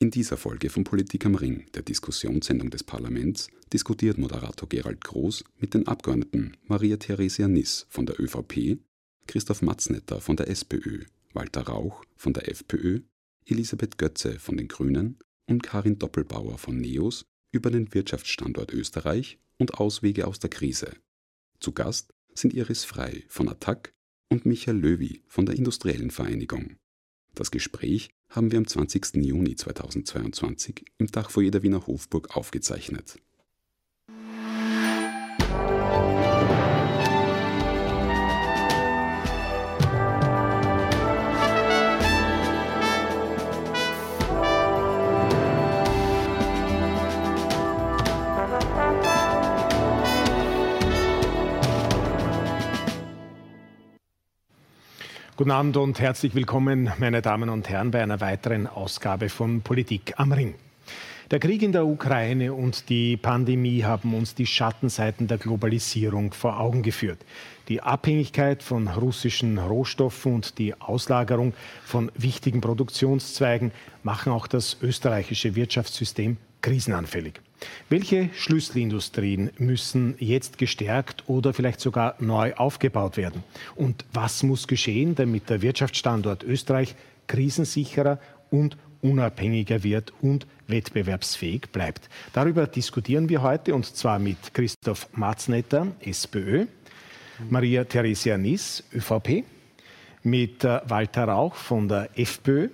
In dieser Folge von Politik am Ring, der Diskussionssendung des Parlaments, diskutiert Moderator Gerald Groß mit den Abgeordneten Maria Theresia Niss von der ÖVP, Christoph Matznetter von der SPÖ, Walter Rauch von der FPÖ, Elisabeth Götze von den Grünen und Karin Doppelbauer von NEOS über den Wirtschaftsstandort Österreich und Auswege aus der Krise. Zu Gast sind Iris Frei von Attac und Michael Löwy von der Industriellen Vereinigung. Das Gespräch haben wir am 20. Juni 2022 im Dachfoyer der Wiener Hofburg aufgezeichnet. Guten Abend und herzlich willkommen, meine Damen und Herren, bei einer weiteren Ausgabe von Politik am Ring. Der Krieg in der Ukraine und die Pandemie haben uns die Schattenseiten der Globalisierung vor Augen geführt. Die Abhängigkeit von russischen Rohstoffen und die Auslagerung von wichtigen Produktionszweigen machen auch das österreichische Wirtschaftssystem krisenanfällig. Welche Schlüsselindustrien müssen jetzt gestärkt oder vielleicht sogar neu aufgebaut werden? Und was muss geschehen, damit der Wirtschaftsstandort Österreich krisensicherer und unabhängiger wird und wettbewerbsfähig bleibt. Darüber diskutieren wir heute und zwar mit Christoph Matznetter, SPÖ, Maria Theresia Niss, ÖVP, mit äh, Walter Rauch von der FPÖ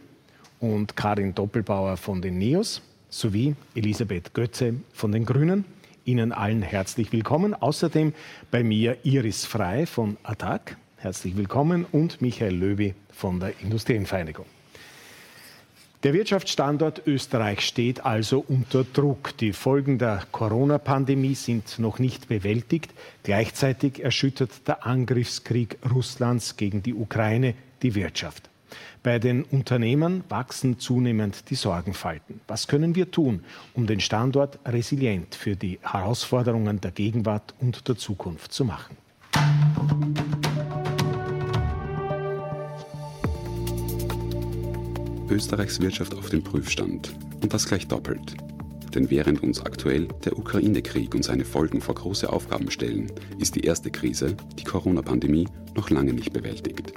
und Karin Doppelbauer von den NEOS sowie Elisabeth Götze von den Grünen. Ihnen allen herzlich willkommen. Außerdem bei mir Iris Frei von ATTAC. Herzlich willkommen und Michael Löwy von der Industrienvereinigung. Der Wirtschaftsstandort Österreich steht also unter Druck. Die Folgen der Corona-Pandemie sind noch nicht bewältigt. Gleichzeitig erschüttert der Angriffskrieg Russlands gegen die Ukraine die Wirtschaft. Bei den Unternehmen wachsen zunehmend die Sorgenfalten. Was können wir tun, um den Standort resilient für die Herausforderungen der Gegenwart und der Zukunft zu machen? Österreichs Wirtschaft auf dem Prüfstand. Und das gleich doppelt. Denn während uns aktuell der Ukraine-Krieg und seine Folgen vor große Aufgaben stellen, ist die erste Krise, die Corona-Pandemie, noch lange nicht bewältigt.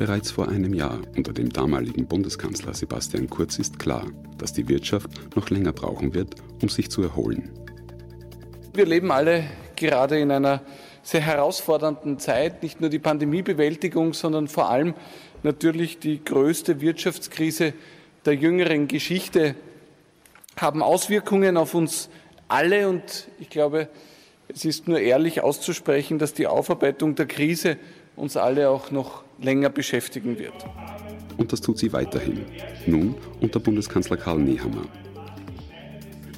Bereits vor einem Jahr unter dem damaligen Bundeskanzler Sebastian Kurz ist klar, dass die Wirtschaft noch länger brauchen wird, um sich zu erholen. Wir leben alle gerade in einer sehr herausfordernden Zeit, nicht nur die Pandemiebewältigung, sondern vor allem natürlich die größte Wirtschaftskrise der jüngeren Geschichte haben Auswirkungen auf uns alle und ich glaube, es ist nur ehrlich auszusprechen, dass die Aufarbeitung der Krise uns alle auch noch länger beschäftigen wird. Und das tut sie weiterhin, nun unter Bundeskanzler Karl Nehammer.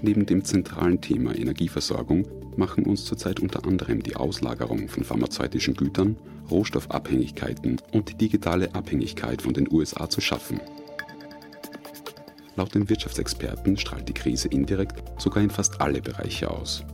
Neben dem zentralen Thema Energieversorgung machen uns zurzeit unter anderem die Auslagerung von pharmazeutischen Gütern, Rohstoffabhängigkeiten und die digitale Abhängigkeit von den USA zu schaffen. Laut den Wirtschaftsexperten strahlt die Krise indirekt sogar in fast alle Bereiche aus.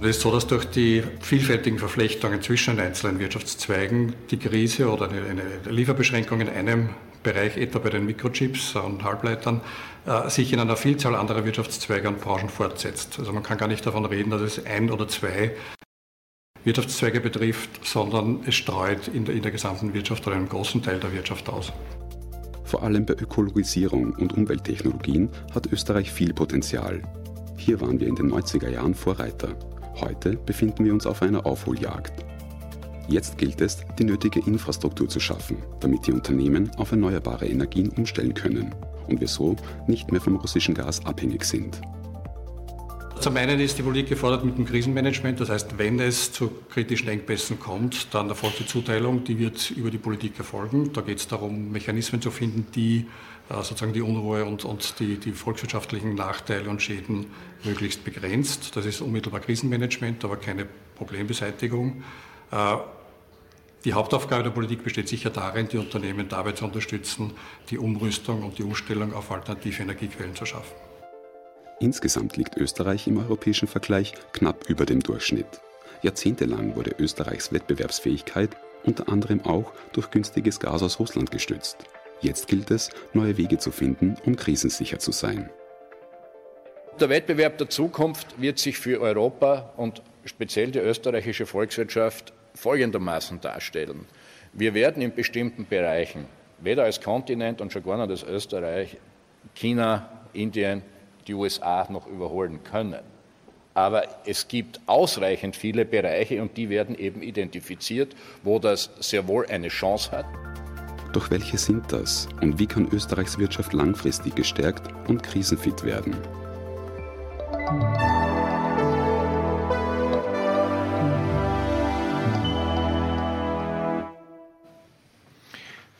Es ist so, dass durch die vielfältigen Verflechtungen zwischen den einzelnen Wirtschaftszweigen die Krise oder eine Lieferbeschränkung in einem Bereich, etwa bei den Mikrochips und Halbleitern, äh, sich in einer Vielzahl anderer Wirtschaftszweige und Branchen fortsetzt. Also man kann gar nicht davon reden, dass es ein oder zwei Wirtschaftszweige betrifft, sondern es streut in der, in der gesamten Wirtschaft oder einem großen Teil der Wirtschaft aus. Vor allem bei Ökologisierung und Umwelttechnologien hat Österreich viel Potenzial. Hier waren wir in den 90er Jahren Vorreiter. Heute befinden wir uns auf einer Aufholjagd. Jetzt gilt es, die nötige Infrastruktur zu schaffen, damit die Unternehmen auf erneuerbare Energien umstellen können und wir so nicht mehr vom russischen Gas abhängig sind. Zum einen ist die Politik gefordert mit dem Krisenmanagement. Das heißt, wenn es zu kritischen Engpässen kommt, dann erfolgt die Zuteilung, die wird über die Politik erfolgen. Da geht es darum, Mechanismen zu finden, die äh, sozusagen die Unruhe und, und die, die, volkswirtschaftlichen Nachteile und Schäden möglichst begrenzt. Das ist unmittelbar Krisenmanagement, aber keine Problembeseitigung. Äh, die Hauptaufgabe der Politik besteht sicher darin, die Unternehmen dabei zu unterstützen, die Umrüstung und die Umstellung auf alternative Energiequellen zu schaffen. Insgesamt liegt Österreich im europäischen Vergleich knapp über dem Durchschnitt. Jahrzehntelang wurde Österreichs Wettbewerbsfähigkeit unter anderem auch durch günstiges Gas aus Russland gestützt. Jetzt gilt es, neue Wege zu finden, um krisensicher zu sein. Der Wettbewerb der Zukunft wird sich für Europa und speziell die österreichische Volkswirtschaft folgendermaßen darstellen. Wir werden in bestimmten Bereichen, weder als Kontinent und schon gar nicht als Österreich, China, Indien, die USA noch überholen können. Aber es gibt ausreichend viele Bereiche und die werden eben identifiziert, wo das sehr wohl eine Chance hat. Doch welche sind das und wie kann Österreichs Wirtschaft langfristig gestärkt und krisenfit werden?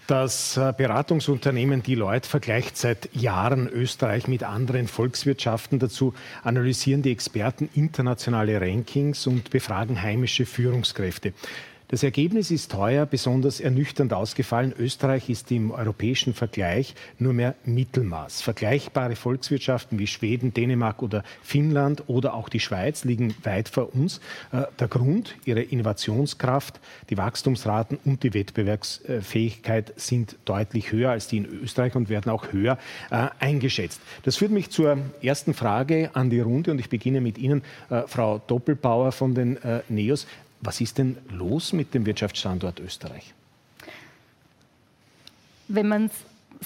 Das äh, Beratungsunternehmen Deloitte vergleicht seit Jahren Österreich mit anderen Volkswirtschaften. Dazu analysieren die Experten internationale Rankings und befragen heimische Führungskräfte. Das Ergebnis ist teuer, besonders ernüchternd ausgefallen. Österreich ist im europäischen Vergleich nur mehr Mittelmaß. Vergleichbare Volkswirtschaften wie Schweden, Dänemark oder Finnland oder auch die Schweiz liegen weit vor uns. Äh, der Grund, ihre Innovationskraft, die Wachstumsraten und die Wettbewerbsfähigkeit sind deutlich höher als die in Österreich und werden auch höher äh, eingeschätzt. Das führt mich zur ersten Frage an die Runde und ich beginne mit Ihnen, äh, Frau Doppelbauer von den NEOS. Was ist denn los mit dem Wirtschaftsstandort Österreich? Wenn man es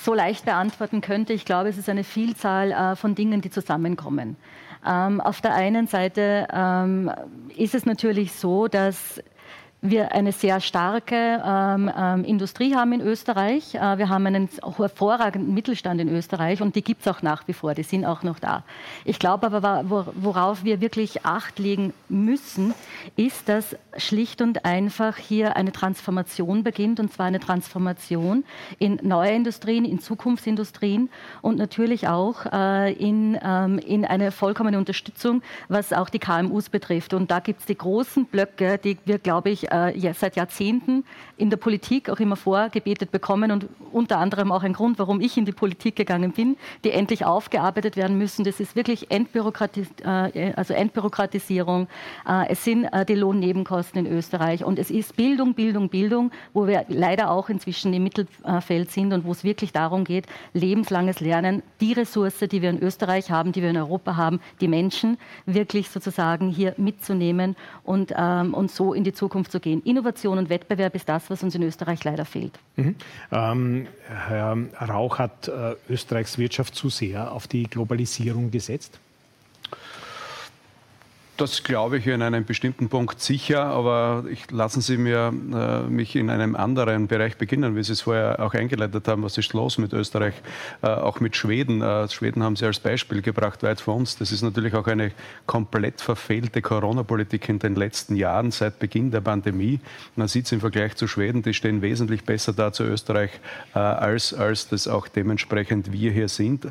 so leicht beantworten könnte, ich glaube, es ist eine Vielzahl äh, von Dingen, die zusammenkommen. Ähm, auf der einen Seite ähm, ist es natürlich so, dass wir eine sehr starke ähm, ähm, Industrie haben in Österreich. Äh, wir haben einen hervorragenden Mittelstand in Österreich und die gibt es auch nach wie vor, die sind auch noch da. Ich glaube aber, worauf wir wirklich Acht legen müssen, ist, dass schlicht und einfach hier eine Transformation beginnt und zwar eine Transformation in neue Industrien, in Zukunftsindustrien und natürlich auch äh, in, ähm, in eine vollkommene Unterstützung, was auch die KMUs betrifft. Und da gibt es die großen Blöcke, die wir, glaube ich, äh, seit Jahrzehnten in der Politik auch immer vorgebetet bekommen und unter anderem auch ein Grund, warum ich in die Politik gegangen bin, die endlich aufgearbeitet werden müssen. Das ist wirklich Entbürokratis äh, also Entbürokratisierung. Äh, es sind äh, die Lohnnebenkosten in Österreich und es ist Bildung, Bildung, Bildung, wo wir leider auch inzwischen im Mittelfeld sind und wo es wirklich darum geht, lebenslanges Lernen, die Ressource, die wir in Österreich haben, die wir in Europa haben, die Menschen wirklich sozusagen hier mitzunehmen und, ähm, und so in die Zukunft zu gehen. Innovation und Wettbewerb ist das, was uns in Österreich leider fehlt. Mhm. Ähm, Herr Rauch hat äh, Österreichs Wirtschaft zu sehr auf die Globalisierung gesetzt? Das glaube ich in einem bestimmten Punkt sicher, aber ich, lassen Sie mir, äh, mich in einem anderen Bereich beginnen, wie Sie es vorher auch eingeleitet haben. Was ist los mit Österreich, äh, auch mit Schweden? Äh, Schweden haben Sie als Beispiel gebracht, weit vor uns. Das ist natürlich auch eine komplett verfehlte Corona-Politik in den letzten Jahren seit Beginn der Pandemie. Man sieht es im Vergleich zu Schweden, die stehen wesentlich besser da zu Österreich, äh, als, als das auch dementsprechend wir hier sind.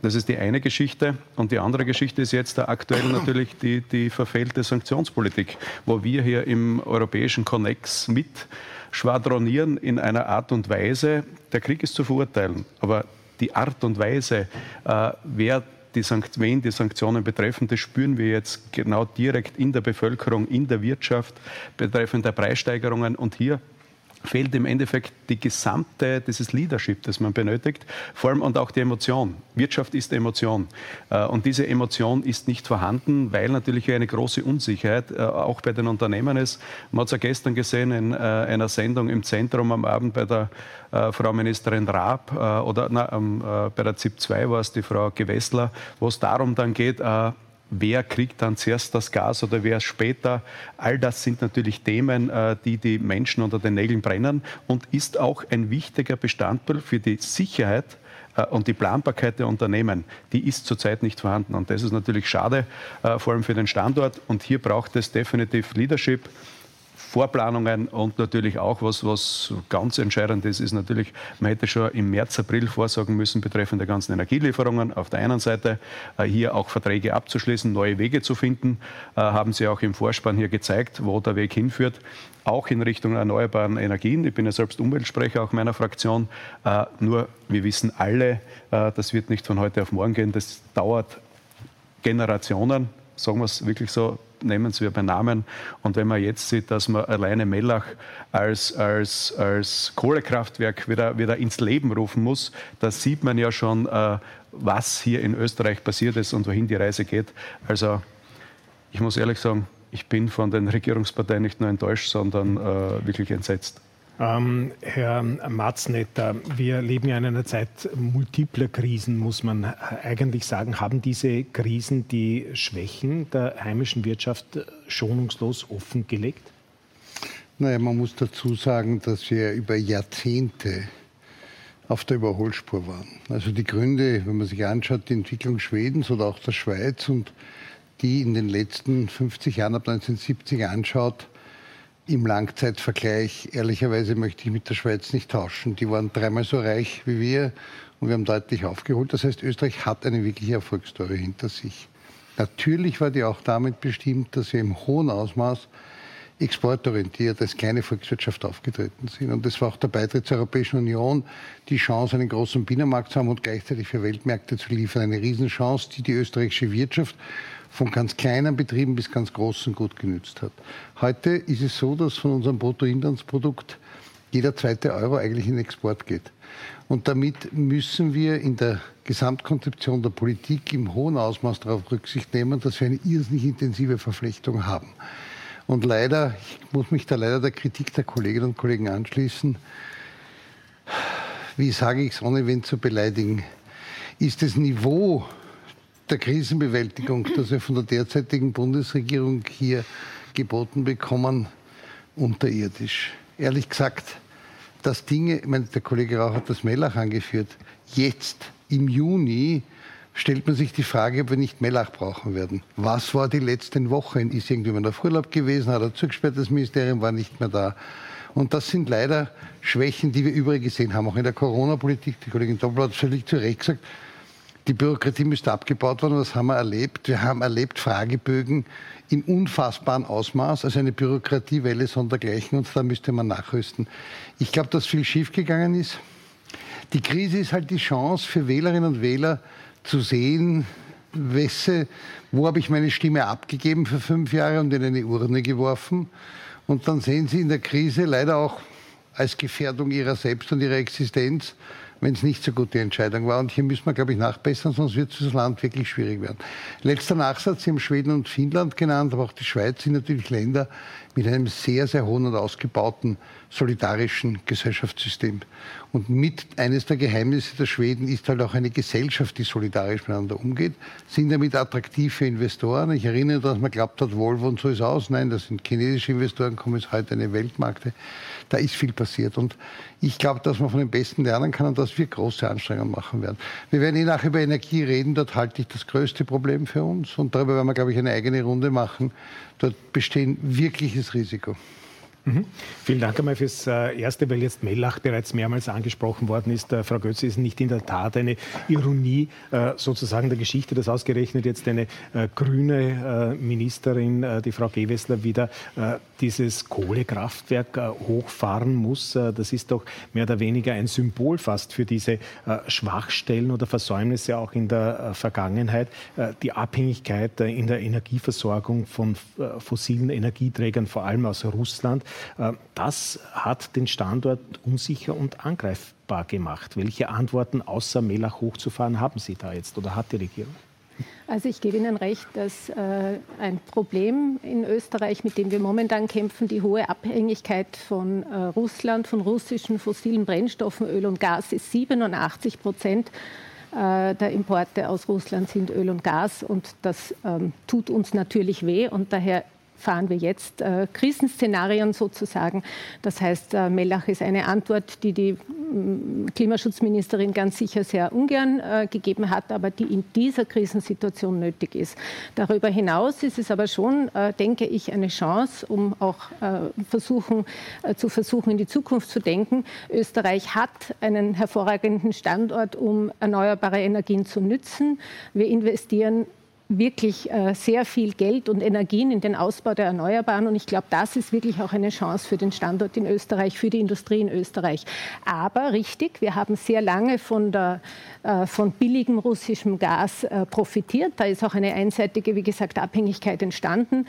Das ist die eine Geschichte. Und die andere Geschichte ist jetzt aktuell natürlich die, die verfehlte Sanktionspolitik, wo wir hier im europäischen Connex mit schwadronieren in einer Art und Weise, der Krieg ist zu verurteilen, aber die Art und Weise, äh, wer die Sankt wen die Sanktionen betreffen, das spüren wir jetzt genau direkt in der Bevölkerung, in der Wirtschaft, betreffend der Preissteigerungen. Und hier fehlt im Endeffekt die gesamte, dieses Leadership, das man benötigt, vor allem und auch die Emotion. Wirtschaft ist Emotion. Äh, und diese Emotion ist nicht vorhanden, weil natürlich eine große Unsicherheit äh, auch bei den Unternehmen ist. Man hat es ja gestern gesehen in äh, einer Sendung im Zentrum am Abend bei der Frau Ministerin Raab oder na, bei der ZIP 2 war es die Frau Gewessler, wo es darum dann geht, wer kriegt dann zuerst das Gas oder wer später. All das sind natürlich Themen, äh, die die Menschen unter den Nägeln brennen und ist auch ein wichtiger Bestandteil für die Sicherheit äh, und die Planbarkeit der Unternehmen, die ist zurzeit nicht vorhanden. Und das ist natürlich schade, äh, vor allem für den Standort. Und hier braucht es definitiv Leadership. Vorplanungen und natürlich auch, was, was ganz entscheidend ist, ist natürlich, man hätte schon im März, April vorsorgen müssen betreffend der ganzen Energielieferungen. Auf der einen Seite äh, hier auch Verträge abzuschließen, neue Wege zu finden, äh, haben Sie auch im Vorspann hier gezeigt, wo der Weg hinführt auch in Richtung erneuerbaren Energien. Ich bin ja selbst Umweltsprecher auch meiner Fraktion. Äh, nur wir wissen alle, das wird nicht von heute auf morgen gehen. Das dauert Generationen, sagen wir es wirklich so, nennen Sie wir bei Namen. Und wenn man jetzt sieht, dass man alleine Mellach als, als, als Kohlekraftwerk wieder, wieder ins Leben rufen muss, da sieht man ja schon, äh, was hier in Österreich passiert ist und wohin die Reise geht. Also ich muss ehrlich sagen, ich bin von den Regierungsparteien nicht nur enttäuscht, sondern äh, wirklich entsetzt. Ähm, Herr Matznetter, wir leben ja in einer Zeit multipler Krisen, muss man eigentlich sagen. Haben diese Krisen die Schwächen der heimischen Wirtschaft schonungslos offengelegt? Naja, man muss dazu sagen, dass wir über Jahrzehnte auf der Überholspur waren. Also die Gründe, wenn man sich anschaut, die Entwicklung Schwedens oder auch der Schweiz und die in den letzten 50 Jahren ab 1970 anschaut, im Langzeitvergleich, ehrlicherweise möchte ich mit der Schweiz nicht tauschen. Die waren dreimal so reich wie wir und wir haben deutlich aufgeholt. Das heißt, Österreich hat eine wirkliche Erfolgsstory hinter sich. Natürlich war die auch damit bestimmt, dass wir im hohen Ausmaß exportorientiert als kleine Volkswirtschaft aufgetreten sind. Und das war auch der Beitritt zur Europäischen Union, die Chance, einen großen Binnenmarkt zu haben und gleichzeitig für Weltmärkte zu liefern. Eine Riesenchance, die die österreichische Wirtschaft von ganz kleinen Betrieben bis ganz großen gut genützt hat. Heute ist es so, dass von unserem Bruttoinlandsprodukt jeder zweite Euro eigentlich in Export geht. Und damit müssen wir in der Gesamtkonzeption der Politik im hohen Ausmaß darauf Rücksicht nehmen, dass wir eine irrsinnig intensive Verflechtung haben. Und leider, ich muss mich da leider der Kritik der Kolleginnen und Kollegen anschließen, wie sage ich es, ohne wen zu beleidigen, ist das Niveau der Krisenbewältigung, das wir von der derzeitigen Bundesregierung hier geboten bekommen, unterirdisch. Ehrlich gesagt, dass Dinge, ich meine, der Kollege Rauch hat das Mellach angeführt, jetzt im Juni stellt man sich die Frage, ob wir nicht Mellach brauchen werden. Was war die letzten Wochen? Ist irgendjemand auf Urlaub gewesen? Hat er zugesperrt? Das Ministerium war nicht mehr da. Und das sind leider Schwächen, die wir überall gesehen haben, auch in der Corona-Politik. Die Kollegin Doppel hat völlig zu Recht gesagt, die Bürokratie müsste abgebaut werden. Was haben wir erlebt? Wir haben erlebt Fragebögen in unfassbarem Ausmaß, also eine Bürokratiewelle sondergleichen und da müsste man nachrüsten. Ich glaube, dass viel schiefgegangen ist. Die Krise ist halt die Chance für Wählerinnen und Wähler zu sehen, wesse, wo habe ich meine Stimme abgegeben für fünf Jahre und in eine Urne geworfen. Und dann sehen Sie in der Krise leider auch als Gefährdung ihrer selbst und ihrer Existenz, wenn es nicht so gute Entscheidung war. Und hier müssen wir, glaube ich, nachbessern, sonst wird das Land wirklich schwierig werden. Letzter Nachsatz, Sie haben Schweden und Finnland genannt, aber auch die Schweiz sind natürlich Länder mit einem sehr, sehr hohen und ausgebauten solidarischen Gesellschaftssystem. Und mit eines der Geheimnisse der Schweden ist halt auch eine Gesellschaft, die solidarisch miteinander umgeht, sind damit attraktiv für Investoren. Ich erinnere, dass man glaubt hat, Volvo und so ist aus. Nein, das sind chinesische Investoren, kommen jetzt heute eine Weltmarkte. Da ist viel passiert. Und ich glaube, dass man von den Besten lernen kann und dass wir große Anstrengungen machen werden. Wir werden eh nachher über Energie reden. Dort halte ich das größte Problem für uns. Und darüber werden wir, glaube ich, eine eigene Runde machen. Dort besteht wirkliches Risiko. Mhm. Vielen Dank einmal fürs äh, Erste, weil jetzt Mellach bereits mehrmals angesprochen worden ist. Äh, Frau Götze, ist nicht in der Tat eine Ironie äh, sozusagen der Geschichte, dass ausgerechnet jetzt eine grüne Ministerin, die Frau Gewessler, wieder dieses Kohlekraftwerk hochfahren muss. Das ist doch mehr oder weniger ein Symbol fast für diese Schwachstellen oder Versäumnisse auch in der Vergangenheit. Die Abhängigkeit in der Energieversorgung von fossilen Energieträgern, vor allem aus Russland. Äh, das hat den Standort unsicher und angreifbar gemacht. Welche Antworten außer Melach hochzufahren haben Sie da jetzt oder hat die Regierung? Also ich gebe Ihnen recht, dass äh, ein Problem in Österreich, mit dem wir momentan kämpfen, die hohe Abhängigkeit von äh, Russland, von russischen fossilen Brennstoffen, Öl und Gas ist 87 Prozent der Importe aus Russland sind Öl und Gas und das ähm, tut uns natürlich weh und daher fahren wir jetzt äh, Krisenszenarien sozusagen. Das heißt, äh, Mellach ist eine Antwort, die die mm, Klimaschutzministerin ganz sicher sehr ungern äh, gegeben hat, aber die in dieser Krisensituation nötig ist. Darüber hinaus ist es aber schon, äh, denke ich, eine Chance, um auch äh, versuchen, äh, zu versuchen, in die Zukunft zu denken. Österreich hat einen hervorragenden Standort, um erneuerbare Energien zu nützen. Wir investieren wirklich äh, sehr viel Geld und Energien in den Ausbau der Erneuerbaren. Und ich glaube, das ist wirklich auch eine Chance für den Standort in Österreich, für die Industrie in Österreich. Aber richtig, wir haben sehr lange von, der, äh, von billigem russischem Gas äh, profitiert. Da ist auch eine einseitige, wie gesagt, Abhängigkeit entstanden.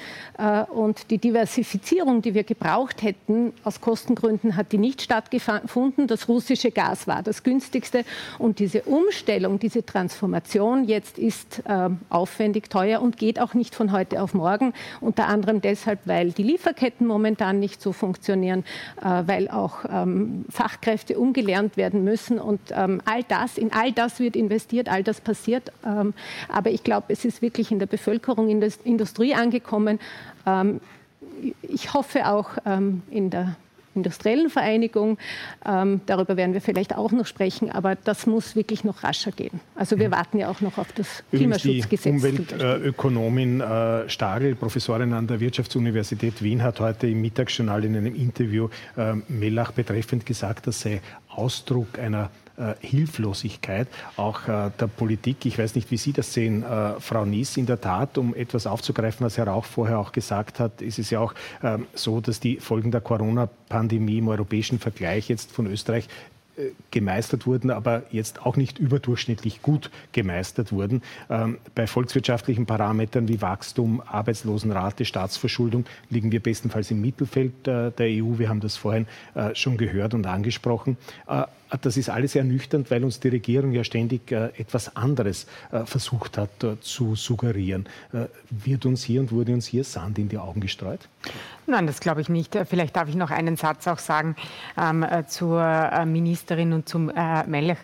Und die Diversifizierung, die wir gebraucht hätten, aus Kostengründen hat die nicht stattgefunden. Das russische Gas war das günstigste. Und diese Umstellung, diese Transformation jetzt ist aufwendig aufwendig, teuer und geht auch nicht von heute auf morgen. Unter anderem deshalb, weil die Lieferketten momentan nicht so funktionieren, äh, weil auch ähm, Fachkräfte umgelernt werden müssen. Und ähm, all das, in all das wird investiert, all das passiert. Ähm, aber ich glaube, es ist wirklich in der Bevölkerung, in der Industrie angekommen. ich hoffe auch in der industriellen Vereinigung. Ähm, darüber werden wir vielleicht auch noch sprechen, aber das muss wirklich noch rascher gehen. Also wir warten ja auch noch auf das Klimaschutzgesetz. Die Umweltökonomin äh, Stagel, Professorin an der Wirtschaftsuniversität Wien, hat heute im Mittagsjournal in einem Interview äh, Mellach betreffend gesagt, das sei Ausdruck einer Hilflosigkeit auch äh, der Politik. Ich weiß nicht, wie Sie das sehen, äh, Frau Nies. In der Tat, um etwas aufzugreifen, was Herr Rauch vorher auch gesagt hat, ist es ja auch ähm, so, dass die Folgen der Corona-Pandemie im europäischen Vergleich jetzt von Österreich äh, gemeistert wurden, aber jetzt auch nicht überdurchschnittlich gut gemeistert wurden. Ähm, bei volkswirtschaftlichen Parametern wie Wachstum, Arbeitslosenrate, Staatsverschuldung liegen wir bestenfalls im Mittelfeld äh, der EU. Wir haben das vorhin äh, schon gehört und angesprochen. Äh, das ist alles ernüchternd, weil uns die Regierung ja ständig äh, etwas anderes äh, versucht hat zu suggerieren. wird uns hier und wurde uns hier Sand in die Augen gestreut? Nein, das glaube ich nicht. Vielleicht darf ich noch einen Satz auch sagen ähm, zur Ministerin und zum äh, Melch.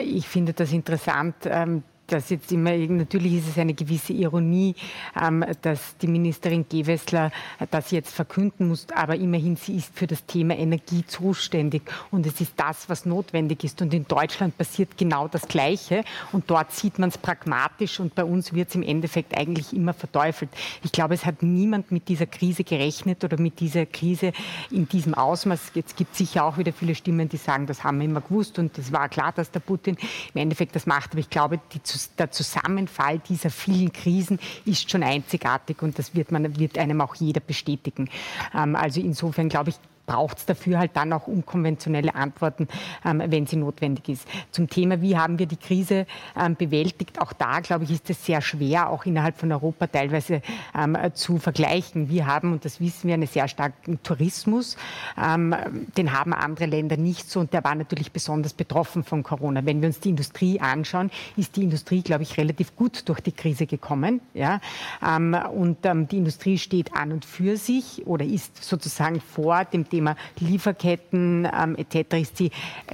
Ich finde das interessant. Ähm, dass jetzt immer, natürlich ist es eine gewisse Ironie, ähm, dass die Ministerin Gewessler das jetzt verkünden muss, aber immerhin sie ist für das Thema Energie zuständig und es ist das, was notwendig ist. Und in Deutschland passiert genau das Gleiche und dort sieht man es pragmatisch und bei uns wird es im Endeffekt eigentlich immer verteufelt. Ich glaube, es hat niemand mit dieser Krise gerechnet oder mit dieser Krise in diesem Ausmaß. Jetzt gibt es sicher auch wieder viele Stimmen, die sagen, das haben wir immer gewusst und es war klar, dass der Putin im Endeffekt das macht. Aber ich glaube, die der Zusammenfall dieser vielen Krisen ist schon einzigartig und das wird, man, wird einem auch jeder bestätigen. Ähm, also insofern glaube ich, braucht es dafür halt dann auch unkonventionelle Antworten, ähm, wenn sie notwendig ist. Zum Thema, wie haben wir die Krise ähm, bewältigt, auch da, glaube ich, ist es sehr schwer, auch innerhalb von Europa teilweise ähm, zu vergleichen. Wir haben, und das wissen wir, einen sehr starken Tourismus. Ähm, den haben andere Länder nicht so und der war natürlich besonders betroffen von Corona. Wenn wir uns die Industrie anschauen, ist die Industrie, glaube ich, relativ gut durch die Krise gekommen. Ja? Ähm, und ähm, die Industrie steht an und für sich oder ist sozusagen vor dem Thema Thema Lieferketten ähm, etc. ist sie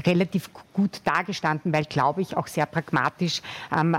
relativ gut dargestanden, weil, glaube ich, auch sehr pragmatisch ähm, äh,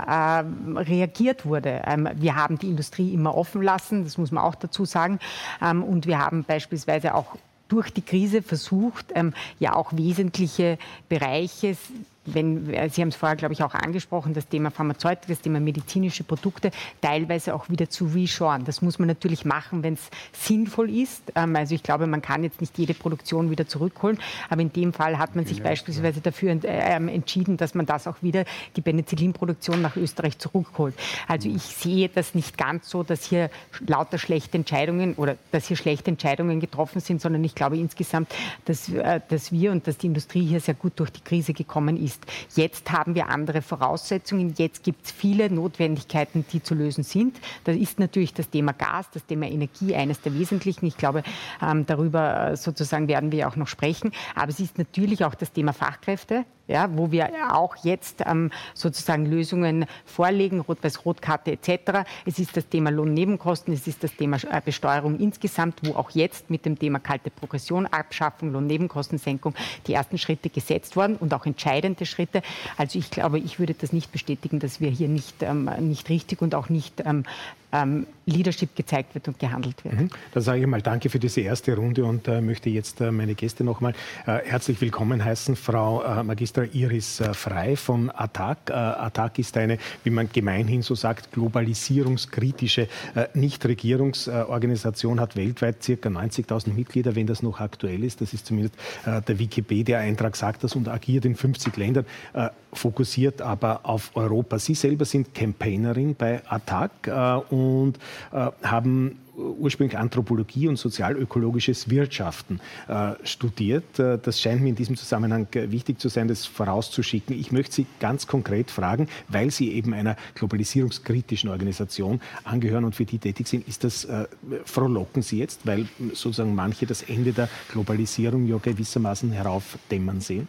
reagiert wurde. Ähm, wir haben die Industrie immer offen lassen, das muss man auch dazu sagen. Ähm, und wir haben beispielsweise auch durch die Krise versucht, ähm, ja auch wesentliche Bereiche wenn, äh, Sie haben es vorher, glaube ich, auch angesprochen, das Thema Pharmazeutik, das Thema medizinische Produkte teilweise auch wieder zu reshoren. Das muss man natürlich machen, wenn es sinnvoll ist. Ähm, also ich glaube, man kann jetzt nicht jede Produktion wieder zurückholen, aber in dem Fall hat man sich ja, beispielsweise dafür äh, ähm, entschieden, dass man das auch wieder, die Penicillinproduktion nach Österreich zurückholt. Also ich sehe das nicht ganz so, dass hier lauter schlechte Entscheidungen oder dass hier schlechte Entscheidungen getroffen sind, sondern ich glaube insgesamt, dass, äh, dass wir und dass die Industrie hier sehr gut durch die Krise gekommen ist ist. Jetzt haben wir andere Voraussetzungen. Jetzt gibt es viele Notwendigkeiten, die zu lösen sind. Da ist natürlich das Thema Gas, das Thema Energie eines der wesentlichen. Ich glaube, ähm, darüber äh, sozusagen werden wir auch noch sprechen. Aber es ist natürlich auch das Thema Fachkräfte ja, wo wir auch jetzt ähm, sozusagen Lösungen vorlegen, Rot-Weiß-Rot-Karte etc. Es ist das Thema Lohnnebenkosten, es ist das Thema äh, Besteuerung insgesamt, wo auch jetzt mit dem Thema kalte Progression, Abschaffung, Lohnnebenkostensenkung die ersten Schritte gesetzt wurden und auch entscheidende Schritte. Also ich glaube, ich würde das nicht bestätigen, dass wir hier nicht, ähm, nicht richtig und auch nicht ähm, ähm, Leadership gezeigt wird und gehandelt wird. Mhm. Dann sage ich mal danke für diese erste Runde und äh, möchte jetzt äh, meine Gäste noch mal äh, herzlich willkommen heißen. Frau äh, Magister Iris äh, Frei von ATTAC. Äh, ATTAC ist eine, wie man gemeinhin so sagt, globalisierungskritische Nichtregierungsorganisation, hat weltweit ca. 90.000 Mitglieder, wenn das noch aktuell ist. Das ist zumindest der Wikipedia-Eintrag sagt das und agiert in 50 Ländern, fokussiert aber auf Europa. Sie selber sind Campaignerin bei ATTAC und äh, haben ursprünglich Anthropologie und sozialökologisches Wirtschaften äh, studiert. Äh, das scheint mir in diesem Zusammenhang äh, wichtig zu sein, das vorauszuschicken. Ich möchte Sie ganz konkret fragen, weil Sie eben einer globalisierungskritischen Organisation angehören und für die tätig sind, ist das, äh, frohlocken Sie jetzt, weil sozusagen manche das Ende der Globalisierung ja gewissermaßen heraufdämmern sehen?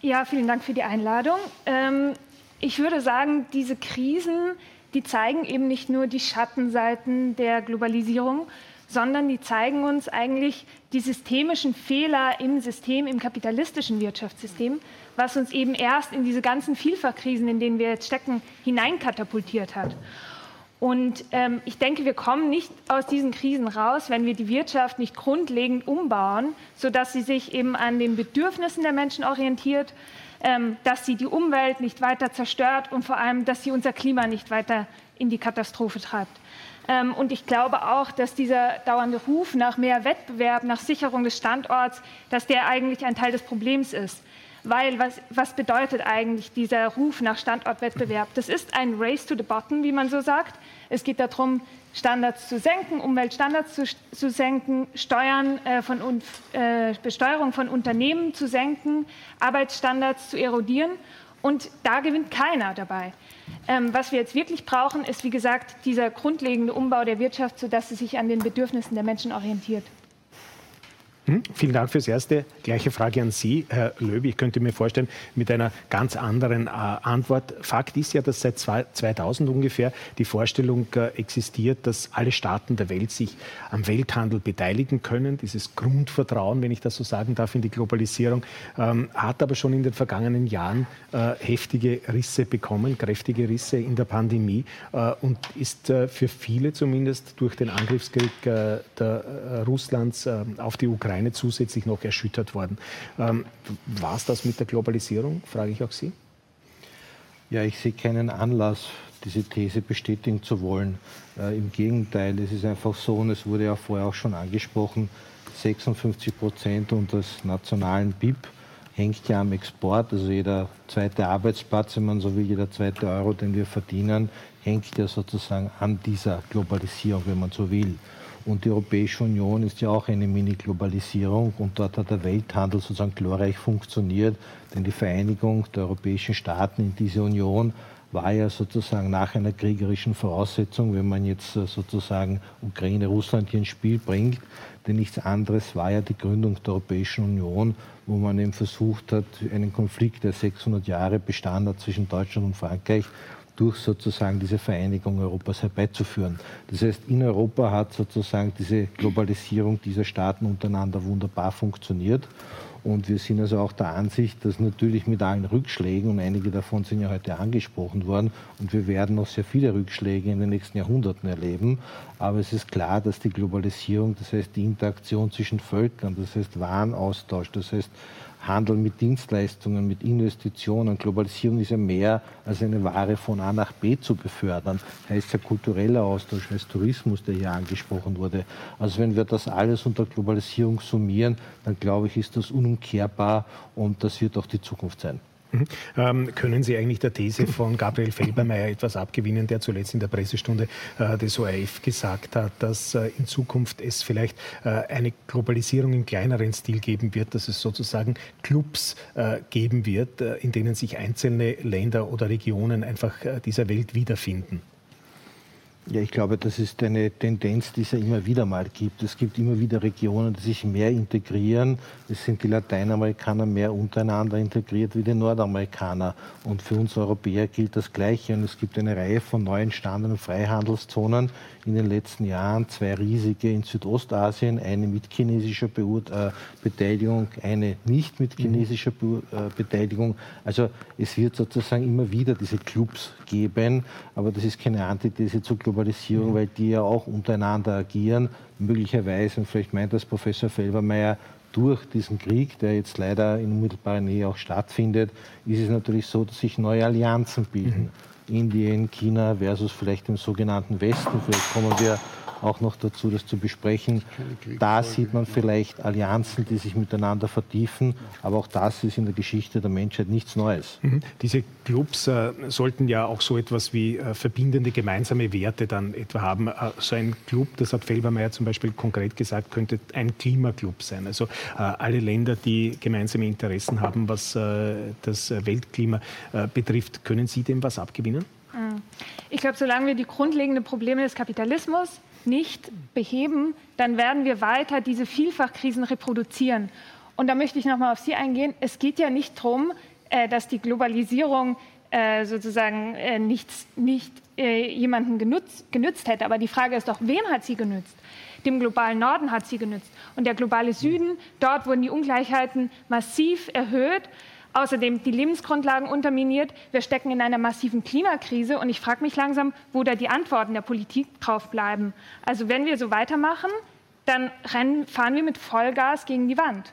Ja, vielen Dank für die Einladung. Ähm, ich würde sagen, diese Krisen die zeigen eben nicht nur die Schattenseiten der Globalisierung, sondern die zeigen uns eigentlich die systemischen Fehler im System, im kapitalistischen Wirtschaftssystem, was uns eben erst in diese ganzen Vielfachkrisen, in denen wir jetzt stecken, hineinkatapultiert hat. Und ähm, ich denke, wir kommen nicht aus diesen Krisen raus, wenn wir die Wirtschaft nicht grundlegend umbauen, sodass sie sich eben an den Bedürfnissen der Menschen orientiert, dass sie die Umwelt nicht weiter zerstört und vor allem, dass sie unser Klima nicht weiter in die Katastrophe treibt. Ähm, und ich glaube auch, dass dieser dauernde Ruf nach mehr Wettbewerb, nach Sicherung des Standorts, dass der eigentlich ein Teil des Problems ist. Weil was, was bedeutet eigentlich dieser Ruf nach Standortwettbewerb? Das ist ein Race to the Bottom, wie man so sagt. Es geht darum, Standards zu senken, Umweltstandards zu, zu senken, Steuern äh, von, äh, Besteuerung von Unternehmen zu senken, Arbeitsstandards zu erodieren. Und da gewinnt keiner dabei. Ähm, was wir jetzt wirklich brauchen, ist, wie gesagt, dieser grundlegende Umbau der Wirtschaft, sodass sie sich an den Bedürfnissen der Menschen orientiert. Hm, vielen Dank fürs Erste. Gleiche Frage an Sie, Herr Löwy. Ich könnte mir vorstellen, mit einer ganz anderen äh, Antwort. Fakt ist ja, dass seit 2000 ungefähr die Vorstellung äh, existiert, dass alle Staaten der Welt sich am Welthandel beteiligen können. Dieses Grundvertrauen, wenn ich das so sagen darf, in die Globalisierung, ähm, hat aber schon in den vergangenen Jahren äh, heftige Risse bekommen, kräftige Risse in der Pandemie äh, und ist äh, für viele zumindest durch den Angriffskrieg äh, Russlands auf die Ukraine Ukraine zusätzlich noch erschüttert worden. Ähm, War es das mit der Globalisierung, frage ich auch Sie? Ja, ich sehe keinen Anlass, diese These bestätigen zu wollen. Äh, Im Gegenteil, es ist einfach so, und es wurde ja vorher auch schon angesprochen, 56 Prozent unseres nationalen BIP hängt ja am Export. Also jeder zweite Arbeitsplatz, wenn man so will, jeder zweite Euro, den wir verdienen, hängt ja sozusagen an dieser Globalisierung, wenn man so will. Und die Europäische Union ist ja auch eine Mini-Globalisierung und dort hat der Welthandel sozusagen glorreich funktioniert, denn die Vereinigung der europäischen Staaten in diese Union war ja sozusagen nach einer kriegerischen Voraussetzung, wenn man jetzt äh, sozusagen Ukraine, Russland hier ins Spiel bringt, denn nichts anderes war ja die Gründung der Europäischen Union, wo man eben versucht hat, einen Konflikt, der 600 Jahre bestand hat zwischen Deutschland und Frankreich, durch sozusagen diese Vereinigung Europas herbeizuführen. Das heißt, in Europa hat sozusagen diese Globalisierung dieser Staaten untereinander wunderbar funktioniert. Und wir sind also auch der Ansicht, dass natürlich mit allen Rückschlägen, und einige davon sind ja heute angesprochen worden, und wir werden noch sehr viele Rückschläge in den nächsten Jahrhunderten erleben, aber es ist klar, dass die Globalisierung, das heißt die Interaktion zwischen Völkern, das heißt Warenaustausch, das heißt Handel mit Dienstleistungen, mit Investitionen. Globalisierung ist ja mehr als eine Ware von A nach B zu befördern. Heißt ja kultureller Austausch, heißt Tourismus, der hier angesprochen wurde. Also wenn wir das alles unter Globalisierung summieren, dann glaube ich, ist das unumkehrbar und das wird auch die Zukunft sein. Mhm. Ähm, können Sie eigentlich der These von Gabriel Felbermeier etwas abgewinnen, der zuletzt in der Pressestunde äh, des ORF gesagt hat, dass äh, in Zukunft es vielleicht äh, eine Globalisierung im kleineren Stil geben wird, dass es sozusagen Clubs äh, geben wird, äh, in denen sich einzelne Länder oder Regionen einfach äh, dieser Welt wiederfinden? Ja, ich glaube, das ist eine Tendenz, die es ja immer wieder mal gibt. Es gibt immer wieder Regionen, die sich mehr integrieren. Es sind die Lateinamerikaner mehr untereinander integriert wie die Nordamerikaner. Und für uns Europäer gilt das Gleiche. Und es gibt eine Reihe von neu entstandenen Freihandelszonen in den letzten Jahren. Zwei riesige in Südostasien, eine mit chinesischer äh, Beteiligung, eine nicht mit chinesischer äh, Beteiligung. Also es wird sozusagen immer wieder diese Clubs geben. Aber das ist keine Antithese zu Globalisierung Globalisierung, mhm. weil die ja auch untereinander agieren. Möglicherweise, und vielleicht meint das Professor Felbermeier, durch diesen Krieg, der jetzt leider in unmittelbarer Nähe auch stattfindet, ist es natürlich so, dass sich neue Allianzen bilden. Mhm. Indien, China versus vielleicht dem sogenannten Westen. Vielleicht kommen wir auch noch dazu, das zu besprechen. Da sieht man vielleicht Allianzen, die sich miteinander vertiefen, aber auch das ist in der Geschichte der Menschheit nichts Neues. Mhm. Diese Clubs äh, sollten ja auch so etwas wie äh, verbindende gemeinsame Werte dann etwa haben. Äh, so ein Club, das hat Felbermeier zum Beispiel konkret gesagt, könnte ein Klimaclub sein. Also äh, alle Länder, die gemeinsame Interessen haben, was äh, das Weltklima äh, betrifft, können Sie dem was abgewinnen? Mhm. Ich glaube, solange wir die grundlegenden Probleme des Kapitalismus nicht beheben, dann werden wir weiter diese Vielfachkrisen reproduzieren. Und da möchte ich noch mal auf Sie eingehen. Es geht ja nicht darum, äh, dass die Globalisierung äh, sozusagen äh, nichts, nicht jemanden genutzt, genützt hätte. Aber die Frage ist doch, wem hat sie genützt? Dem globalen Norden hat sie genützt. Und der globale Süden, dort wurden die Ungleichheiten massiv erhöht. Außerdem die Lebensgrundlagen unterminiert. Wir stecken in einer massiven Klimakrise und ich frage mich langsam, wo da die Antworten der Politik drauf bleiben. Also wenn wir so weitermachen, dann rennen, fahren wir mit Vollgas gegen die Wand.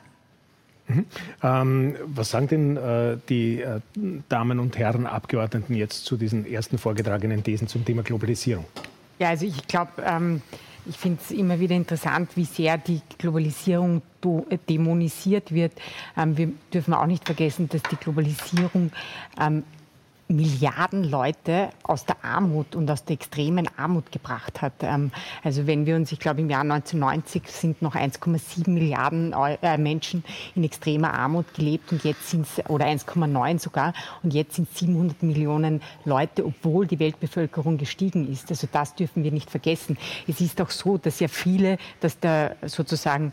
Mhm. Ähm, was sagen denn äh, die äh, Damen und Herren Abgeordneten jetzt zu diesen ersten vorgetragenen Thesen zum Thema Globalisierung? Ja, also ich glaube, ähm ich finde es immer wieder interessant, wie sehr die Globalisierung dämonisiert wird. Ähm, wir dürfen auch nicht vergessen, dass die Globalisierung ähm, Milliarden Leute aus der Armut und aus der extremen Armut gebracht hat. Ähm, also wenn wir uns, ich glaube im Jahr 1990 sind noch 1,7 Milliarden äh, Menschen in extremer Armut gelebt und jetzt sind es, oder 1,9 sogar, und jetzt sind 700 Millionen Leute, obwohl die Weltbevölkerung gestiegen ist. Also das dürfen wir nicht vergessen. Es ist auch so, dass ja viele, dass der sozusagen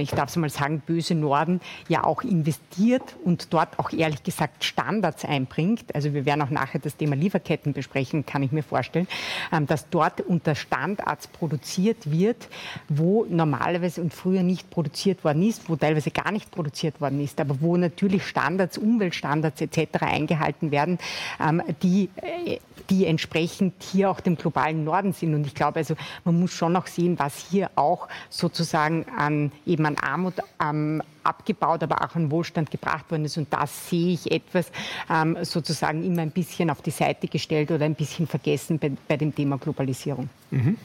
ich darf es mal sagen, böse Norden ja auch investiert und dort auch ehrlich gesagt Standards einbringt. Also wir werden auch nachher das Thema Lieferketten besprechen, kann ich mir vorstellen, ähm, dass dort unter Standards produziert wird, wo normalerweise und früher nicht produziert worden ist, wo teilweise gar nicht produziert worden ist, aber wo natürlich Standards, Umweltstandards etc. eingehalten werden, ähm, die, äh, die entsprechend hier auch dem globalen Norden sind. Und ich glaube, also man muss schon noch sehen, was hier auch sozusagen an eben eben an Armut ähm, abgebaut, aber auch an Wohlstand gebracht worden ist. Und das sehe ich etwas ähm, sozusagen immer ein bisschen auf die Seite gestellt oder ein bisschen vergessen bei, bei dem Thema Globalisierung. Mhm.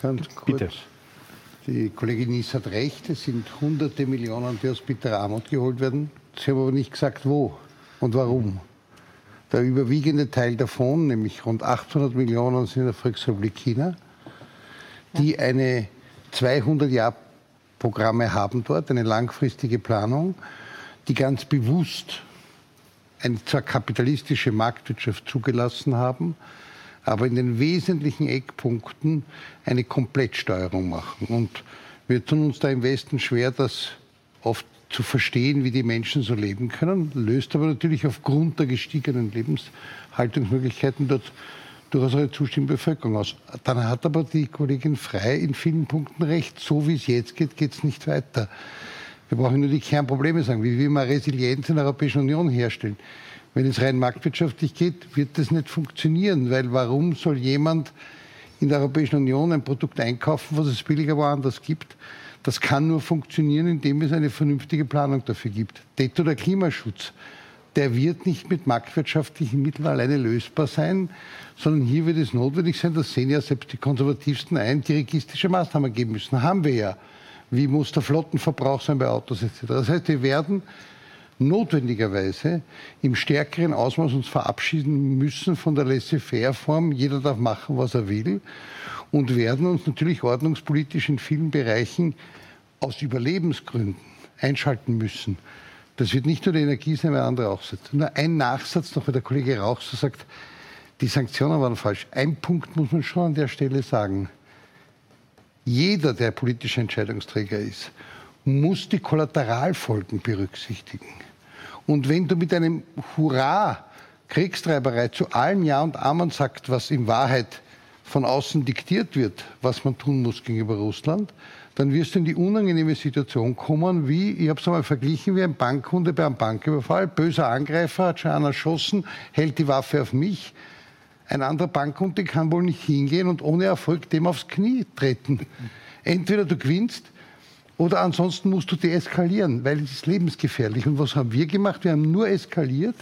Ganz kurz. Bitte. Die Kollegin Nies hat recht, es sind hunderte Millionen, die aus bitterer Armut geholt werden. Sie haben aber nicht gesagt, wo und warum. Der überwiegende Teil davon, nämlich rund 800 Millionen, sind in der Volksrepublik China, die eine 200 Jahre Programme haben dort, eine langfristige Planung, die ganz bewusst eine zwar kapitalistische Marktwirtschaft zugelassen haben, aber in den wesentlichen Eckpunkten eine Komplettsteuerung machen. Und wir tun uns da im Westen schwer, das oft zu verstehen, wie die Menschen so leben können, löst aber natürlich aufgrund der gestiegenen Lebenshaltungsmöglichkeiten dort durchaus eine zustimmende Bevölkerung aus. Dann hat aber die Kollegin Frei in vielen Punkten recht. So wie es jetzt geht, geht es nicht weiter. Wir brauchen nur die Kernprobleme sagen. Wie will man Resilienz in der Europäischen Union herstellen? Wenn es rein marktwirtschaftlich geht, wird das nicht funktionieren, weil warum soll jemand in der Europäischen Union ein Produkt einkaufen, was es billiger woanders gibt? Das kann nur funktionieren, indem es eine vernünftige Planung dafür gibt. Det oder Klimaschutz, der wird nicht mit marktwirtschaftlichen Mitteln alleine lösbar sein, sondern hier wird es notwendig sein, das sehen ja selbst die Konservativsten ein, dirigistische Maßnahmen geben müssen. Haben wir ja. Wie muss der Flottenverbrauch sein bei Autos etc. Das heißt, wir werden notwendigerweise im stärkeren Ausmaß uns verabschieden müssen von der Laissez-faire-Form. Jeder darf machen, was er will. Und werden uns natürlich ordnungspolitisch in vielen Bereichen aus Überlebensgründen einschalten müssen. Das wird nicht nur die Energie sein, weil andere auch sind. Nur ein Nachsatz noch, weil der Kollege Rauch so sagt, die Sanktionen waren falsch. Ein Punkt muss man schon an der Stelle sagen. Jeder, der politischer Entscheidungsträger ist, muss die Kollateralfolgen berücksichtigen. Und wenn du mit einem Hurra Kriegstreiberei zu allen Ja und Amen sagt, was in Wahrheit von außen diktiert wird, was man tun muss gegenüber Russland, dann wirst du in die unangenehme Situation kommen, wie, ich habe es einmal verglichen, wie ein Bankhunde bei einem Banküberfall. Böser Angreifer hat schon einen erschossen, hält die Waffe auf mich Ein anderer Bankkunde kann wohl nicht hingehen und ohne Erfolg dem aufs Knie treten. Entweder du gewinnst oder ansonsten musst du deeskalieren, weil es ist lebensgefährlich. Und was haben wir gemacht? Wir haben nur eskaliert.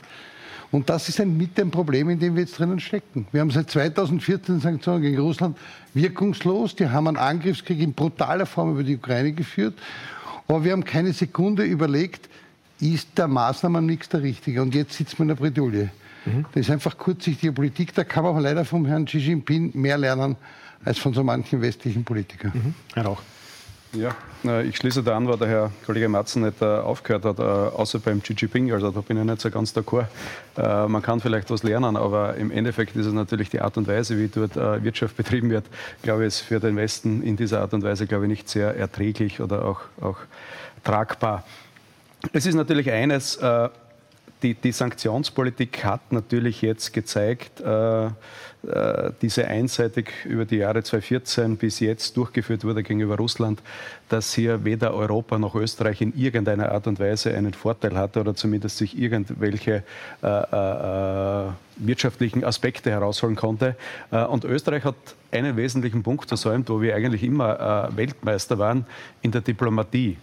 Und das ist ein mit dem Problem, in dem wir jetzt drinnen stecken. Wir haben seit 2014 Sanktionen gegen Russland wirkungslos. Die haben einen Angriffskrieg in brutaler Form über die Ukraine geführt. Aber wir haben keine Sekunde überlegt, ist der Maßnahmenmix der richtige? Und jetzt sitzt man in der Bredouille. Mhm. Das ist einfach kurzsichtige Politik. Da kann man leider vom Herrn Xi Jinping mehr lernen als von so manchen westlichen Politikern. Mhm. Herr Rauch. Ja, ich schließe da an, wo der Herr Kollege Matzen nicht aufgehört hat, äh, außer beim Xi Jinping. Also da bin ich nicht so ganz d'accord. Äh, man kann vielleicht was lernen, aber im Endeffekt ist es natürlich die Art und Weise, wie dort äh, Wirtschaft betrieben wird, glaube ich, ist für den Westen in dieser Art und Weise, glaube ich, nicht sehr erträglich oder auch, auch tragbar. Es ist natürlich eines, die, die Sanktionspolitik hat natürlich jetzt gezeigt, äh, diese einseitig über die Jahre 2014 bis jetzt durchgeführt wurde gegenüber Russland, dass hier weder Europa noch Österreich in irgendeiner Art und Weise einen Vorteil hatte oder zumindest sich irgendwelche äh, äh, wirtschaftlichen Aspekte herausholen konnte. Äh, und Österreich hat einen wesentlichen Punkt versäumt, wo wir eigentlich immer äh, Weltmeister waren, in der Diplomatie.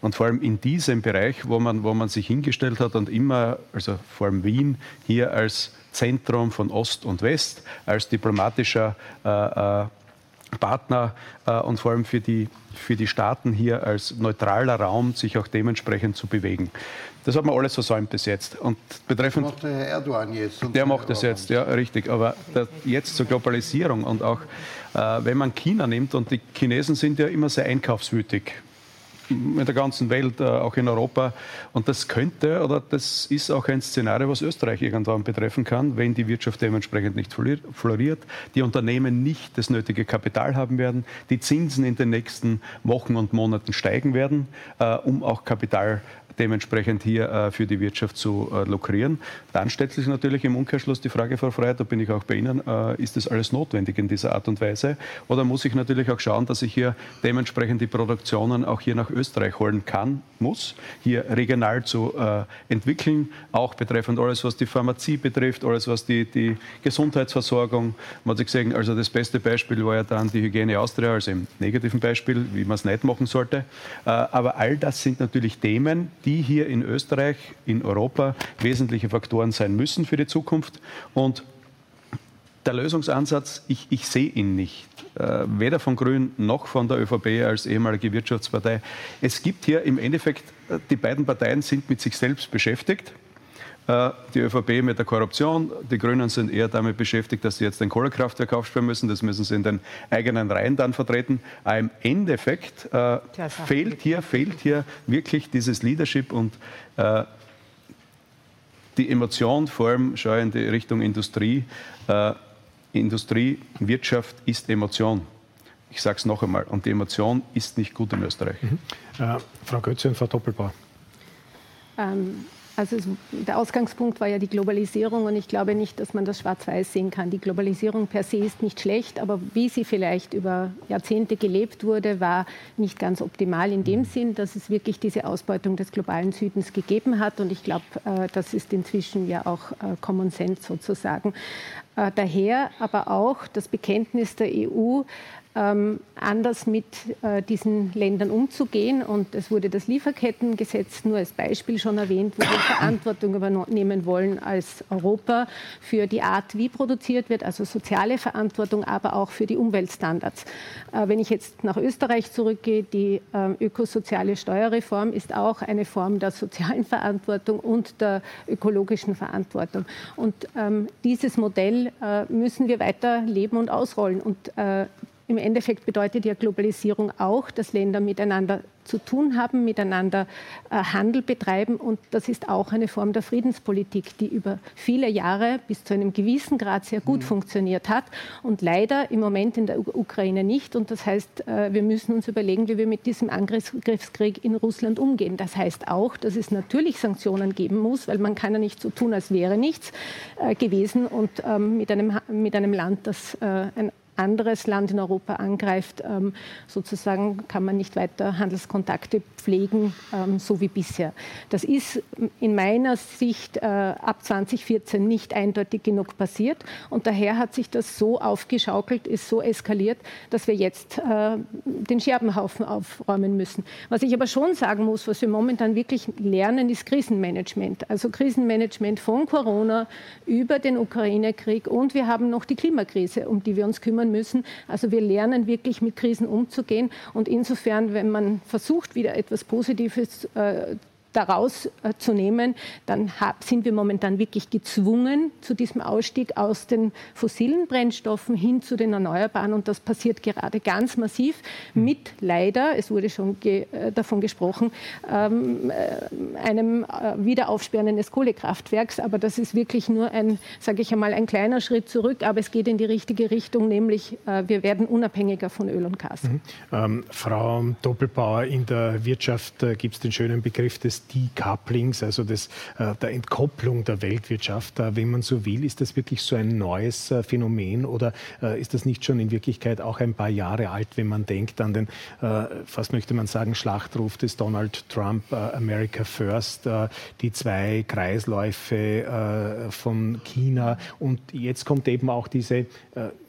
Und vor allem in diesem Bereich, wo man, wo man sich hingestellt hat und immer, also vor allem Wien, hier als Zentrum von Ost und West, als diplomatischer äh, äh, Partner äh, und vor allem für die, für die Staaten hier als neutraler Raum sich auch dementsprechend zu bewegen. Das hat man alles versäumt bis jetzt. Und betreffend, das macht der Herr Erdogan jetzt. der macht das jetzt, ja, richtig. Aber der, jetzt zur Globalisierung und auch, äh, wenn man China nimmt, und die Chinesen sind ja immer sehr einkaufswütig in der ganzen Welt, äh, auch in Europa. Und das könnte oder das ist auch ein Szenario, was Österreich irgendwann betreffen kann, wenn die Wirtschaft dementsprechend nicht floriert, die Unternehmen nicht das nötige Kapital haben werden, die Zinsen in den nächsten Wochen und Monaten steigen werden, äh, um auch Kapital dementsprechend hier äh, für die Wirtschaft zu äh, lukrieren. Dann stellt sich natürlich im Umkehrschluss die Frage, Frau Frey, da bin ich auch bei Ihnen, äh, ist das alles notwendig in dieser Art und Weise? Oder muss ich natürlich auch schauen, dass ich hier dementsprechend die Produktionen auch hier nach Österreich holen kann, muss, hier regional zu entwickeln, auch betreffend alles, was die Pharmazie betrifft, alles, was die, die Gesundheitsversorgung, man hat sich gesehen, also das beste Beispiel war ja dann die Hygiene Austria, also im negativen Beispiel, wie man es nicht machen sollte. Aber all das sind natürlich Themen, die die hier in Österreich, in Europa wesentliche Faktoren sein müssen für die Zukunft. Und der Lösungsansatz, ich, ich sehe ihn nicht. Äh, weder von Grün noch von der ÖVP als ehemalige Wirtschaftspartei. Es gibt hier im Endeffekt, äh, die beiden Parteien sind mit sich selbst beschäftigt. Äh, die ÖVP mit der Korruption. Die Grünen sind eher damit beschäftigt, dass sie jetzt ein Kohlekraftwerk aufsperren müssen. Das müssen sie in den eigenen Reihen dann vertreten. Aber im Endeffekt äh, fehlt, hier, fehlt hier wirklich dieses Leadership und äh, die Emotion, vor allem schau in die Richtung Industrie. Äh, Industrie, Wirtschaft ist Emotion. Ich sage es noch einmal. Und die Emotion ist nicht gut in Österreich. Mhm. Äh, Frau Götze und Frau Doppelbauer. Ähm, also es, der Ausgangspunkt war ja die Globalisierung und ich glaube nicht, dass man das schwarz-weiß sehen kann. Die Globalisierung per se ist nicht schlecht, aber wie sie vielleicht über Jahrzehnte gelebt wurde, war nicht ganz optimal in dem Sinn, dass es wirklich diese Ausbeutung des globalen Südens gegeben hat und ich glaube, äh, das ist inzwischen ja auch äh, Common Sense sozusagen. Äh, daher aber auch das Bekenntnis der EU, ähm, anders mit äh, diesen Ländern umzugehen. Und es wurde das Lieferkettengesetz nur als Beispiel schon erwähnt, wo wir Verantwortung übernehmen wollen als Europa für die Art, wie produziert wird, also soziale Verantwortung, aber auch für die Umweltstandards. Äh, wenn ich jetzt nach Österreich zurückgehe, die äh, ökosoziale Steuerreform ist auch eine Form der sozialen Verantwortung und der ökologischen Verantwortung. Und ähm, dieses Modell äh, müssen wir weiter leben und ausrollen. Und äh, im Endeffekt bedeutet ja Globalisierung auch, dass Länder miteinander zu tun haben, miteinander äh, Handel betreiben. Und das ist auch eine Form der Friedenspolitik, die über viele Jahre bis zu einem gewissen Grad sehr gut mhm. funktioniert hat und leider im Moment in der U Ukraine nicht. Und das heißt, äh, wir müssen uns überlegen, wie wir mit diesem Angriffskrieg in Russland umgehen. Das heißt auch, dass es natürlich Sanktionen geben muss, weil man kann ja nicht so tun, als wäre nichts äh, gewesen und ähm, mit, einem, mit einem Land, das äh, ein anderes Land in Europa angreift, ähm, sozusagen kann man nicht weiter Handelskontakte pflegen, ähm, so wie bisher. Das ist in meiner Sicht äh, ab 2014 nicht eindeutig genug passiert und daher hat sich das so aufgeschaukelt, ist so eskaliert, dass wir jetzt äh, den Scherbenhaufen aufräumen müssen. Was ich aber schon sagen muss, was wir momentan wirklich lernen, ist Krisenmanagement. Also Krisenmanagement von Corona über den Ukraine-Krieg und wir haben noch die Klimakrise, um die wir uns kümmern müssen. Also wir lernen wirklich mit Krisen umzugehen und insofern, wenn man versucht, wieder etwas Positives äh, daraus äh, zu nehmen, dann sind wir momentan wirklich gezwungen zu diesem Ausstieg aus den fossilen Brennstoffen hin zu den Erneuerbaren. Und das passiert gerade ganz massiv mit leider, es wurde schon ge äh, davon gesprochen, ähm, äh, einem äh, Wiederaufsperren eines Kohlekraftwerks. Aber das ist wirklich nur ein, sage ich einmal, ein kleiner Schritt zurück. Aber es geht in die richtige Richtung, nämlich wir werden unabhängiger von Öl und Gas. Mhm. Ähm, Frau Doppelbauer, in der Wirtschaft gibt es den schönen Begriff des Decouplings, also des, äh, der Entkopplung der Weltwirtschaft, äh, wenn man so will. Ist das wirklich so ein neues äh, Phänomen oder ist das nicht schon in Wirklichkeit auch ein paar Jahre alt, wenn man denkt an den, fast möchte man sagen, Schlachtruf des Donald Trump, America First, die zwei Kreisläufe von China und jetzt kommt eben auch diese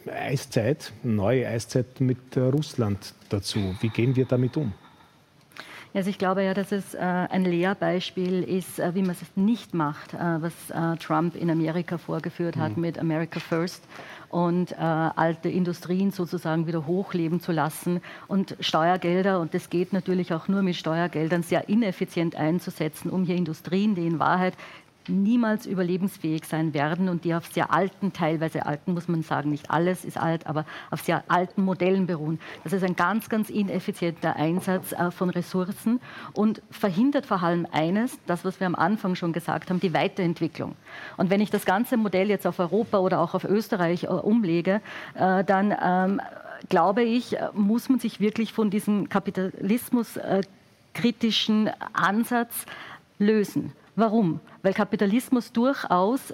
Eiszeit, neue Eiszeit mit Russland dazu. Wie gehen wir damit um? Also ich glaube ja, dass es äh, ein Lehrbeispiel ist, äh, wie man es nicht macht, äh, was äh, Trump in Amerika vorgeführt hat mhm. mit America First und äh, alte Industrien sozusagen wieder hochleben zu lassen und Steuergelder, und das geht natürlich auch nur mit Steuergeldern, sehr ineffizient einzusetzen, um hier Industrien, die in Wahrheit niemals überlebensfähig sein werden und die auf sehr alten, teilweise alten, muss man sagen, nicht alles ist alt, aber auf sehr alten Modellen beruhen. Das ist ein ganz, ganz ineffizienter Einsatz äh, von Ressourcen und verhindert vor allem eines, das, was wir am Anfang schon gesagt haben, die Weiterentwicklung. Und wenn ich das ganze Modell jetzt auf Europa oder auch auf Österreich äh, umlege, äh, dann ähm, glaube ich, muss man sich wirklich von diesem kapitalismuskritischen Ansatz lösen. Warum? Weil Kapitalismus durchaus,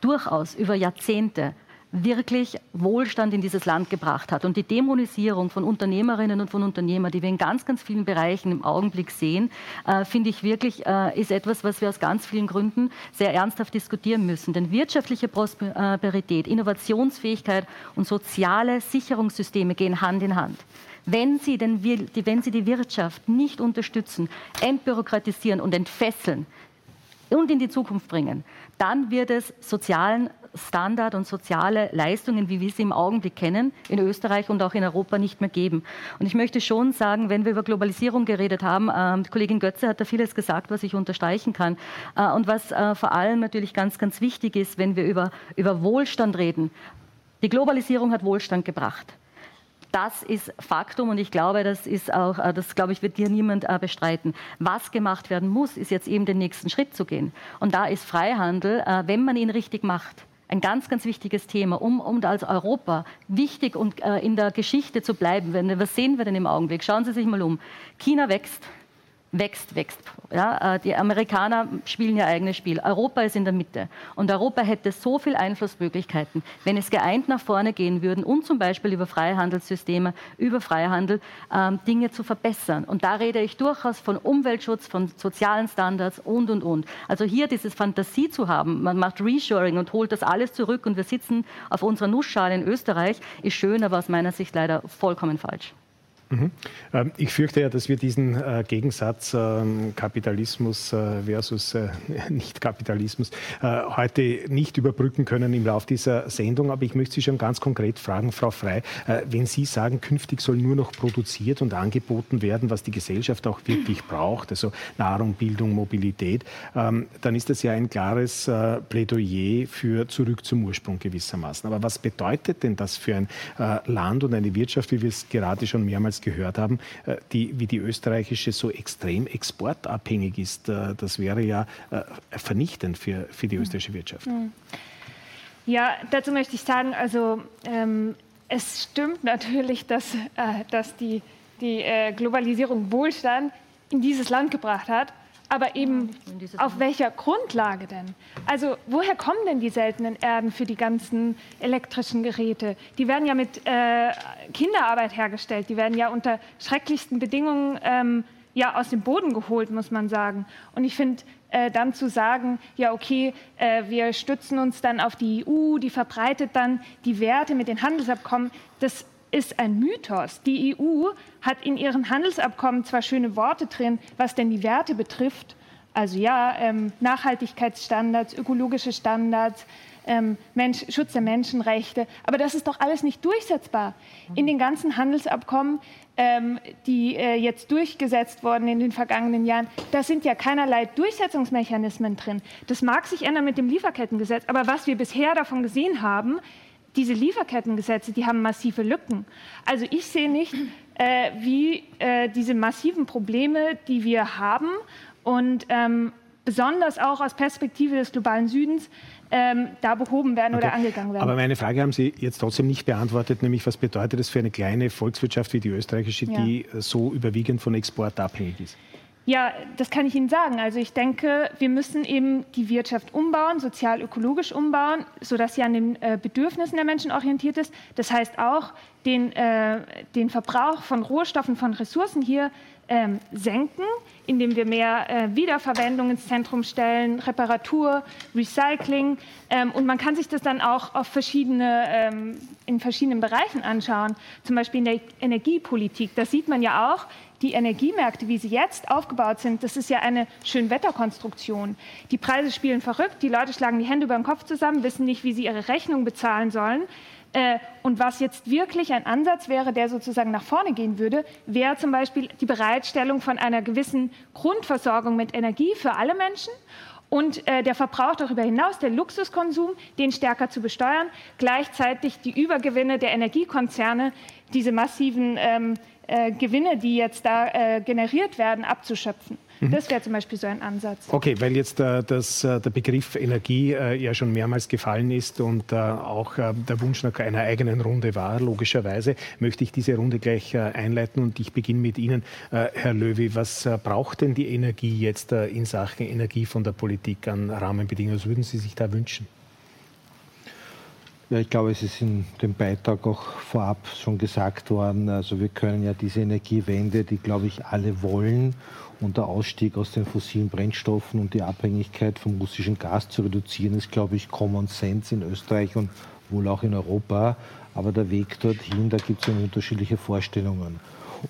durchaus über Jahrzehnte wirklich Wohlstand in dieses Land gebracht hat. Und die Dämonisierung von Unternehmerinnen und von Unternehmern, die wir in ganz, ganz vielen Bereichen im Augenblick sehen, äh, finde ich wirklich, äh, ist etwas, was wir aus ganz vielen Gründen sehr ernsthaft diskutieren müssen. Denn wirtschaftliche Prosperität, Innovationsfähigkeit und soziale Sicherungssysteme gehen Hand in Hand. Wenn Sie, den, wenn Sie die Wirtschaft nicht unterstützen, entbürokratisieren und entfesseln, und in die Zukunft bringen, dann wird es sozialen Standard und soziale Leistungen, wie wir sie im Augenblick kennen, in Österreich und auch in Europa nicht mehr geben. Und ich möchte schon sagen, wenn wir über Globalisierung geredet haben, äh, Kollegin Götze hat da vieles gesagt, was ich unterstreichen kann. Äh, und was äh, vor allem natürlich ganz, ganz wichtig ist, wenn wir über, über Wohlstand reden. Die Globalisierung hat Wohlstand gebracht. Das ist Faktum und ich glaube, das ist auch, äh, das glaube ich, wird dir niemand äh, bestreiten. Was gemacht werden muss, ist jetzt eben den nächsten Schritt zu gehen. Und da ist Freihandel, äh, wenn man ihn richtig macht, ein ganz, ganz wichtiges Thema, um, um als Europa wichtig und in der Geschichte zu bleiben. Was sehen wir denn im Augenblick? Schauen Sie sich mal um. China wächst wächst, wächst. Ja, äh, die Amerikaner spielen ihr eigenes Spiel. Europa ist in der Mitte. Und Europa hätte so viele Einflussmöglichkeiten, wenn es geeint nach vorne gehen würden und zum Beispiel über Freihandelssysteme, über Freihandel ähm, Dinge zu verbessern. Und da rede ich durchaus von Umweltschutz, von sozialen Standards und, und, und. Also hier dieses Fantasie zu haben, man macht Reshoring und holt das alles zurück und wir sitzen auf unserer Nussschale in Österreich, ist schön, aber aus meiner Sicht leider vollkommen falsch. Ähm, ich fürchte ja, dass wir diesen äh, Gegensatz ähm, Kapitalismus äh, versus äh, Nicht-Kapitalismus heute nicht überbrücken können im Laufe dieser Sendung. Aber ich möchte Sie schon ganz konkret fragen, Frau Frei, wenn Sie sagen, künftig soll nur noch produziert und angeboten werden, was die Gesellschaft auch wirklich braucht, also Nahrung, Bildung, Mobilität, ähm, dann ist das ja ein klares Plädoyer für zurück zum Ursprung gewissermaßen. Aber was bedeutet denn das für ein Land und eine Wirtschaft, wie wir es gerade schon mehrmals jetzt gehört haben, äh, die, wie die österreichische so extrem exportabhängig ist, äh, das wäre ja äh, vernichtend für, für die hm. österreichische Wirtschaft. Hm. Ja, dazu möchte ich sagen, also ähm, es stimmt natürlich, dass, äh, dass die, die äh, Globalisierung Wohlstand in dieses Land gebracht hat. Aber eben auf welcher Grundlage denn? Also woher kommen denn die seltenen Erden für die ganzen elektrischen Geräte? Die werden ja mit äh, Kinderarbeit hergestellt, die werden ja unter schrecklichsten Bedingungen ähm, ja aus dem Boden geholt, muss man sagen. Und ich finde, äh, dann zu sagen, ja okay, äh, wir stützen uns dann auf die EU, die verbreitet dann die Werte mit den Handelsabkommen, das ist ein Mythos. Die EU hat in ihren Handelsabkommen zwar schöne Worte drin, was denn die Werte betrifft, also ja, ähm, Nachhaltigkeitsstandards, ökologische Standards, ähm, Mensch, Schutz der Menschenrechte, aber das ist doch alles nicht durchsetzbar. In den ganzen Handelsabkommen, ähm, die äh, jetzt durchgesetzt wurden in den vergangenen Jahren, da sind ja keinerlei Durchsetzungsmechanismen drin. Das mag sich ändern mit dem Lieferkettengesetz, aber was wir bisher davon gesehen haben, diese Lieferkettengesetze, die haben massive Lücken. Also ich sehe nicht, äh, wie äh, diese massiven Probleme, die wir haben und ähm, besonders auch aus Perspektive des globalen Südens, ähm, da behoben werden okay. oder angegangen werden. Aber meine Frage haben Sie jetzt trotzdem nicht beantwortet, nämlich was bedeutet das für eine kleine Volkswirtschaft wie die österreichische, ja. die so überwiegend von Export abhängig ist? Ja, das kann ich Ihnen sagen. Also ich denke, wir müssen eben die Wirtschaft umbauen, sozial-ökologisch umbauen, sodass sie an den äh, Bedürfnissen der Menschen orientiert ist. Das heißt auch, den, äh, den Verbrauch von Rohstoffen, von Ressourcen hier ähm, senken, indem wir mehr äh, Wiederverwendung ins Zentrum stellen, Reparatur, Recycling. Ähm, und man kann sich das dann auch auf verschiedene, ähm, in verschiedenen Bereichen anschauen, zum Beispiel in der Energiepolitik. Das sieht man ja auch, die Energiemärkte, wie sie jetzt aufgebaut sind, das ist ja eine Schönwetterkonstruktion. Die Preise spielen verrückt, die Leute schlagen die Hände über den Kopf zusammen, wissen nicht, wie sie ihre Rechnung bezahlen sollen. Äh, und was jetzt wirklich ein Ansatz wäre, der sozusagen nach vorne gehen würde, wäre zum Beispiel die Bereitstellung von einer gewissen Grundversorgung mit Energie für alle Menschen und äh, der Verbrauch darüber hinaus, der Luxuskonsum, den stärker zu besteuern, gleichzeitig die Übergewinne der Energiekonzerne, diese massiven ähm, äh, Gewinne, die jetzt da äh, generiert werden, abzuschöpfen. Mhm. Das wäre zum Beispiel so ein Ansatz. Okay, weil jetzt äh, das, äh, der Begriff Energie äh, ja schon mehrmals gefallen ist und auch der Wunsch nach einer eigenen Runde war, logischerweise, möchte ich diese Runde gleich einleiten und ich beginne mit Ihnen, Herr Löwy. Was braucht denn die Energie jetzt in Sachen Energie von der Politik an Rahmenbedingungen? Was würden Sie sich da wünschen? Ja, ich glaube, es ist in dem Beitrag auch vorab schon gesagt worden. Also wir können ja diese Energiewende, die, glaube ich, alle wollen und der Ausstieg aus den fossilen Brennstoffen und die Abhängigkeit vom russischen Gas zu reduzieren, ist, glaube ich, Common Sense in Österreich und wohl auch in Europa. Aber der Weg dorthin, da gibt es ja unterschiedliche Vorstellungen.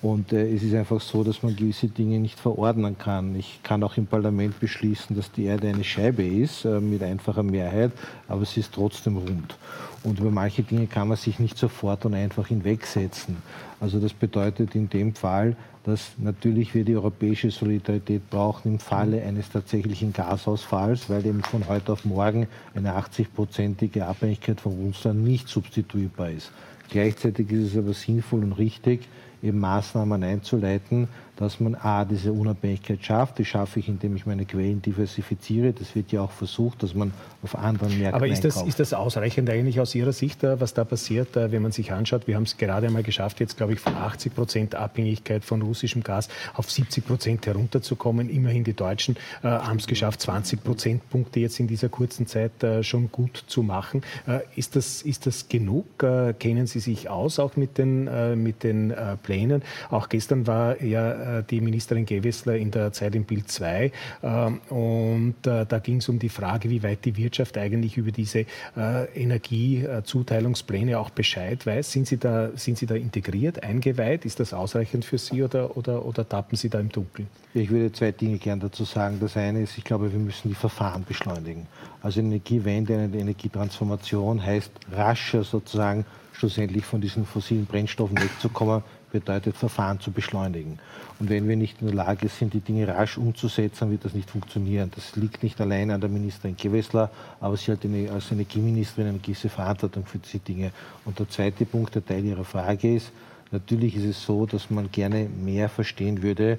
Und äh, es ist einfach so, dass man gewisse Dinge nicht verordnen kann. Ich kann auch im Parlament beschließen, dass die Erde eine Scheibe ist, äh, mit einfacher Mehrheit, aber sie ist trotzdem rund. Und über manche Dinge kann man sich nicht sofort und einfach hinwegsetzen. Also das bedeutet in dem Fall, dass natürlich wir die europäische Solidarität brauchen im Falle eines tatsächlichen Gasausfalls, weil eben von heute auf morgen eine 80-prozentige Abhängigkeit von Russland nicht substituierbar ist. Gleichzeitig ist es aber sinnvoll und richtig, eben Maßnahmen einzuleiten, dass man A, diese Unabhängigkeit schafft. Die schaffe ich, indem ich meine Quellen diversifiziere. Das wird ja auch versucht, dass man auf anderen Märkten Aber ist das, ist das ausreichend eigentlich aus Ihrer Sicht, äh, was da passiert, äh, wenn man sich anschaut? Wir haben es gerade einmal geschafft, jetzt glaube ich von 80 Prozent Abhängigkeit von russischem Gas auf 70 Prozent herunterzukommen. Immerhin die Deutschen äh, haben es geschafft, 20 Prozentpunkte jetzt in dieser kurzen Zeit äh, schon gut zu machen. Äh, ist, das, ist das genug? Äh, kennen Sie sich aus auch mit den, mit den Plänen? Auch gestern war ja die Ministerin Gewessler in der Zeit im Bild 2. Ähm, und äh, da ging es um die Frage, wie weit die Wirtschaft eigentlich über diese äh, Energiezuteilungspläne auch Bescheid weiß. Sind Sie da, sind Sie da integriert, eingeweiht? Ist das ausreichend für Sie oder, oder, oder tappen Sie da im Dunkeln? Ich würde zwei Dinge gerne dazu sagen. Das eine ist, ich glaube, wir müssen die Verfahren beschleunigen. Also Energiewende, eine Energietransformation heißt rascher sozusagen schlussendlich von diesen fossilen Brennstoffen wegzukommen, bedeutet Verfahren zu beschleunigen. Und wenn wir nicht in der Lage sind, die Dinge rasch umzusetzen, wird das nicht funktionieren. Das liegt nicht allein an der Ministerin Gewessler, aber sie hat eine, als Energieministerin eine gewisse Verantwortung für diese Dinge. Und der zweite Punkt, der Teil Ihrer Frage ist, natürlich ist es so, dass man gerne mehr verstehen würde,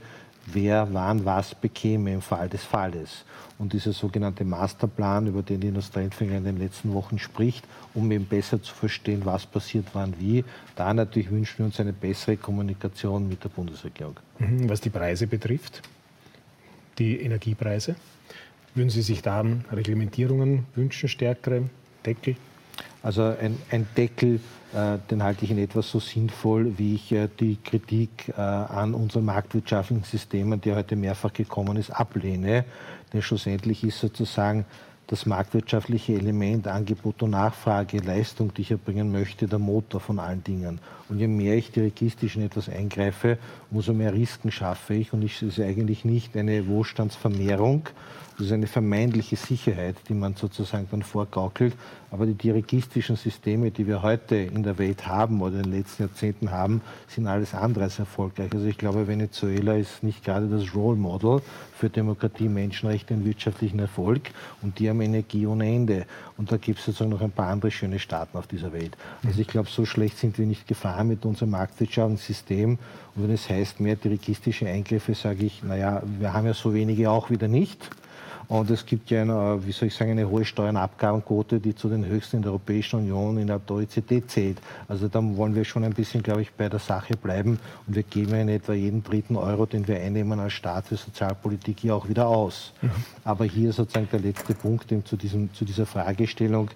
wer wann was bekäme im Fall des Falles. Und dieser sogenannte Masterplan, über den die Industrieentwickler in den letzten Wochen spricht, um eben besser zu verstehen, was passiert wann wie, da natürlich wünschen wir uns eine bessere Kommunikation mit der Bundesregierung. Mhm, was die Preise betrifft? die Energiepreise. Würden Sie sich da Reglementierungen wünschen, stärkere Deckel? Also ein, ein Deckel, den halte ich in etwa so sinnvoll, wie ich äh, die Kritik äh, an unseren marktwirtschaftlichen Systemen, die heute mehrfach gekommen ist, ablehne. Denn schlussendlich ist sozusagen das marktwirtschaftliche Element Angebot und Nachfrage, Leistung, die ich erbringen möchte, der Motor von allen Dingen. Und je mehr ich dirigistisch in etwas eingreife, umso mehr Risiken schaffe ich. Und es ist eigentlich nicht eine Wohlstandsvermehrung, das ist eine vermeintliche Sicherheit, die man sozusagen dann vorgaukelt. Aber die dirigistischen Systeme, die wir heute in der Welt haben oder in den letzten Jahrzehnten haben, sind alles andere als erfolgreich. Also ich glaube, Venezuela ist nicht gerade das Role Model für Demokratie, Menschenrechte und wirtschaftlichen Erfolg. Und die haben Energie ohne Ende. Und da gibt es sozusagen noch ein paar andere schöne Staaten auf dieser Welt. Also ich glaube, so schlecht sind wir nicht gefahren mit unserem Marktwirtschaftssystem. Und wenn es heißt, mehr dirigistische Eingriffe, sage ich, naja, wir haben ja so wenige auch wieder nicht. Und es gibt ja eine, wie soll ich sagen, eine hohe Steuer- und Abgabenquote, die zu den höchsten in der Europäischen Union innerhalb der OECD zählt. Also da wollen wir schon ein bisschen, glaube ich, bei der Sache bleiben. Und wir geben in etwa jeden dritten Euro, den wir einnehmen als Staat für Sozialpolitik, hier auch wieder aus. Mhm. Aber hier sozusagen der letzte Punkt eben zu, diesem, zu dieser Fragestellung.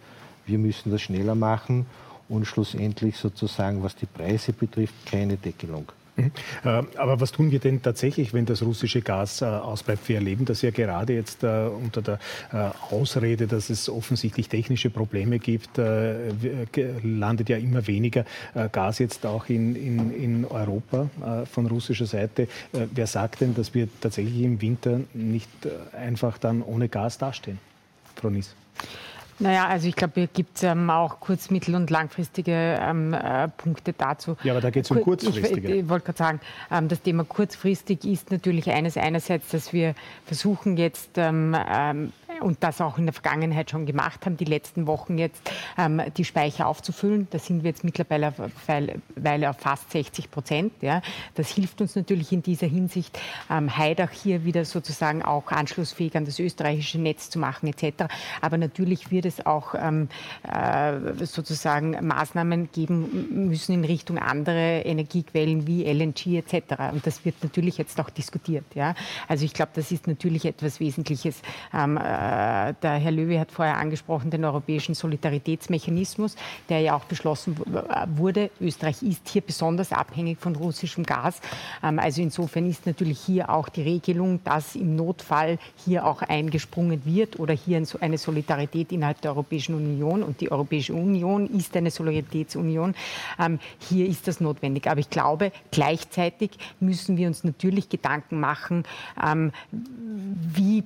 Wir müssen das schneller machen und schlussendlich sozusagen, was die Preise betrifft, keine Deckelung. Mhm. Äh, aber was tun wir denn tatsächlich, wenn das russische Gas äh, ausbleibt? Wir erleben das ja gerade jetzt äh, unter der Ausrede, dass es offensichtlich technische Probleme gibt, landet ja immer weniger Gas jetzt auch in, in, in Europa von russischer Seite. Wer sagt denn, dass wir tatsächlich im Winter nicht einfach dann ohne Gas dastehen? Frau Nies. Naja, also ich glaube, hier gibt es ähm, auch kurz-, mittel- und langfristige ähm, äh, Punkte dazu. Ja, aber da geht es um kurzfristige. Ich, ich wollte gerade sagen, ähm, das Thema kurzfristig ist natürlich eines einerseits, dass wir versuchen jetzt ähm, ähm, und das auch in der Vergangenheit schon gemacht haben, die letzten Wochen jetzt ähm, die Speicher aufzufüllen. Da sind wir jetzt mittlerweile auf, Weile auf fast 60 Prozent. Ja. Das hilft uns natürlich in dieser Hinsicht, ähm, Heidach hier wieder sozusagen auch anschlussfähig an das österreichische Netz zu machen etc. Aber natürlich wird es auch ähm, äh, sozusagen Maßnahmen geben müssen in Richtung andere Energiequellen wie LNG etc. Und das wird natürlich jetzt auch diskutiert. Ja. Also ich glaube, das ist natürlich etwas Wesentliches. Ähm, äh, äh, der Herr Löwy hat vorher angesprochen, den europäischen Solidaritätsmechanismus, der ja auch beschlossen wurde. Österreich ist hier besonders abhängig von russischem Gas. Ähm, also insofern ist natürlich hier auch die Regelung, dass im Notfall hier auch eingesprungen wird oder hier eine Solidarität innerhalb der Europäischen Union und die Europäische Union ist eine Solidaritätsunion. Ähm, hier ist das notwendig. Aber ich glaube, gleichzeitig müssen wir uns natürlich Gedanken machen, ähm, wie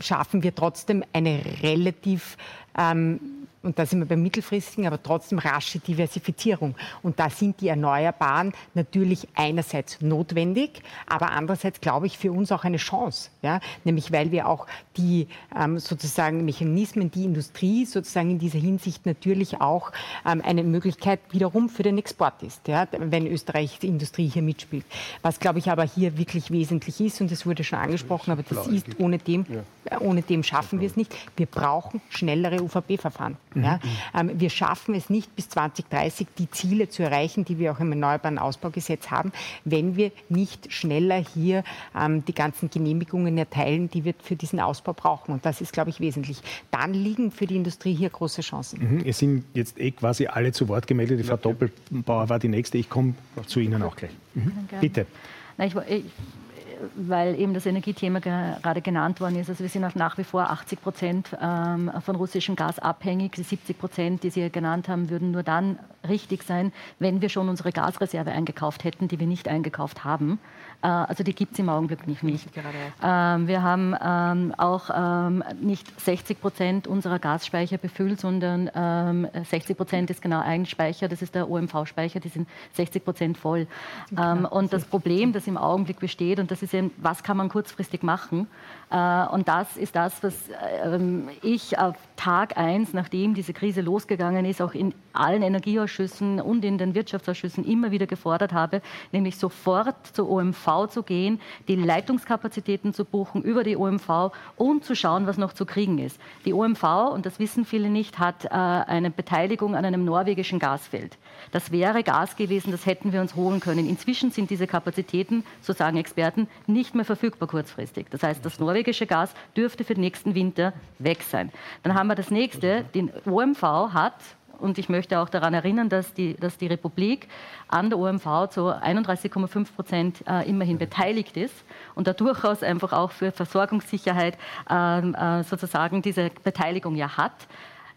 schaffen wir trotzdem eine relativ ähm, und da sind wir beim mittelfristigen, aber trotzdem rasche Diversifizierung. Und da sind die Erneuerbaren natürlich einerseits notwendig, aber andererseits glaube ich für uns auch eine Chance. Ja? Nämlich weil wir auch die ähm, sozusagen Mechanismen, die Industrie sozusagen in dieser Hinsicht natürlich auch ähm, eine Möglichkeit wiederum für den Export ist, ja? wenn Österreich die Industrie hier mitspielt. Was glaube ich aber hier wirklich wesentlich ist, und das wurde schon angesprochen, aber das ist ohne dem, ohne dem schaffen wir es nicht. Wir brauchen schnellere UVP-Verfahren. Ja? Mhm. Ähm, wir schaffen es nicht bis 2030, die Ziele zu erreichen, die wir auch im Erneuerbaren Ausbaugesetz haben, wenn wir nicht schneller hier ähm, die ganzen Genehmigungen erteilen, die wir für diesen Ausbau brauchen. Und das ist, glaube ich, wesentlich. Dann liegen für die Industrie hier große Chancen. Mhm. Es sind jetzt eh quasi alle zu Wort gemeldet. Die Frau Doppelbauer war die nächste. Ich komme zu Ihnen auch gleich. Mhm. Bitte. Na, ich, ich, weil eben das Energiethema gerade genannt worden ist. Also wir sind auch nach wie vor 80 Prozent ähm, von russischem Gas abhängig. Die 70 Prozent, die Sie genannt haben, würden nur dann richtig sein, wenn wir schon unsere Gasreserve eingekauft hätten, die wir nicht eingekauft haben. Äh, also die gibt es im Augenblick nicht. nicht. Ähm, wir haben ähm, auch ähm, nicht 60 Prozent unserer Gasspeicher befüllt, sondern 60 Prozent ist genau ein Speicher, das ist der OMV-Speicher, die sind 60 Prozent voll. und das Problem, das im Augenblick besteht, und das ist eben, was kann man kurzfristig machen? Äh, und das ist das, was ich auf Tag eins, nachdem diese Krise losgegangen ist, auch in allen Energieausschüssen und in den Wirtschaftsausschüssen immer wieder gefordert habe, nämlich sofort zur OMV zu gehen, die Leitungskapazitäten zu buchen über die OMV und zu schauen, was noch zu kriegen ist. Die OMV, und das wissen viele nicht, hat äh, eine Beteiligung an einem norwegischen Gasfeld. Das wäre Gas gewesen, das hätten wir uns holen können. Inzwischen sind diese Kapazitäten, so sagen Experten, nicht mehr verfügbar kurzfristig. Das heißt, das norwegische Gas dürfte für den nächsten Winter weg sein. Dann haben wir das nächste. Die OMV hat und ich möchte auch daran erinnern, dass die, dass die Republik an der OMV zu 31,5 Prozent äh, immerhin beteiligt ist und da durchaus einfach auch für Versorgungssicherheit ähm, äh, sozusagen diese Beteiligung ja hat,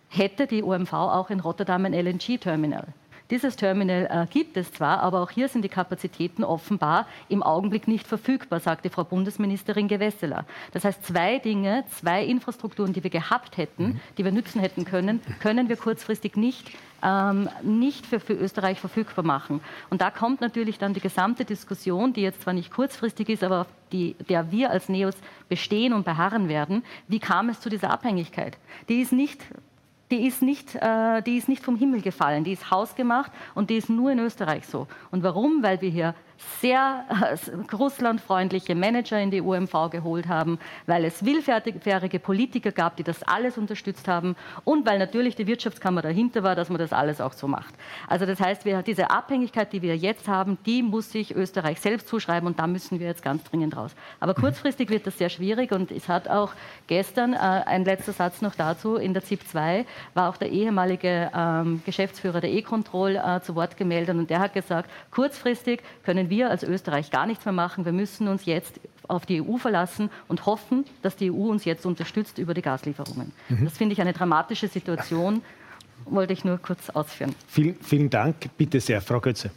hätte die OMV auch in Rotterdam ein LNG-Terminal. Dieses Terminal äh, gibt es zwar, aber auch hier sind die Kapazitäten offenbar im Augenblick nicht verfügbar, sagte Frau Bundesministerin Gewesseler. Das heißt, zwei Dinge, zwei Infrastrukturen, die wir gehabt hätten, mhm. die wir nützen hätten können, können wir kurzfristig nicht ähm, nicht für, für, Österreich verfügbar machen. Und da kommt natürlich dann die gesamte Diskussion, die jetzt zwar nicht kurzfristig ist, aber auf die, der wir als NEOS bestehen und beharren werden. Wie kam es zu dieser Abhängigkeit? Die ist nicht die ist, nicht, äh, die ist nicht vom Himmel gefallen, die ist hausgemacht und die ist nur in Österreich so. Und warum? Weil wir hier sehr äh, russlandfreundliche Manager in die UMV geholt haben, weil es willfährige Politiker gab, die das alles unterstützt haben und weil natürlich die Wirtschaftskammer dahinter war, dass man das alles auch so macht. Also das heißt, wir, diese Abhängigkeit, die wir jetzt haben, die muss sich Österreich selbst zuschreiben und da müssen wir jetzt ganz dringend raus. Aber mhm. kurzfristig wird das sehr schwierig und es hat auch gestern, äh, ein letzter Satz noch dazu, in der ZIP 2 war auch der ehemalige ähm, Geschäftsführer der E-Control äh, zu Wort gemeldet und der hat gesagt, kurzfristig können wir als Österreich gar nichts mehr machen. Wir müssen uns jetzt auf die EU verlassen und hoffen, dass die EU uns jetzt unterstützt über die Gaslieferungen. Mhm. Das finde ich eine dramatische Situation. Wollte ich nur kurz ausführen. Vielen, vielen Dank. Bitte sehr, Frau Götze.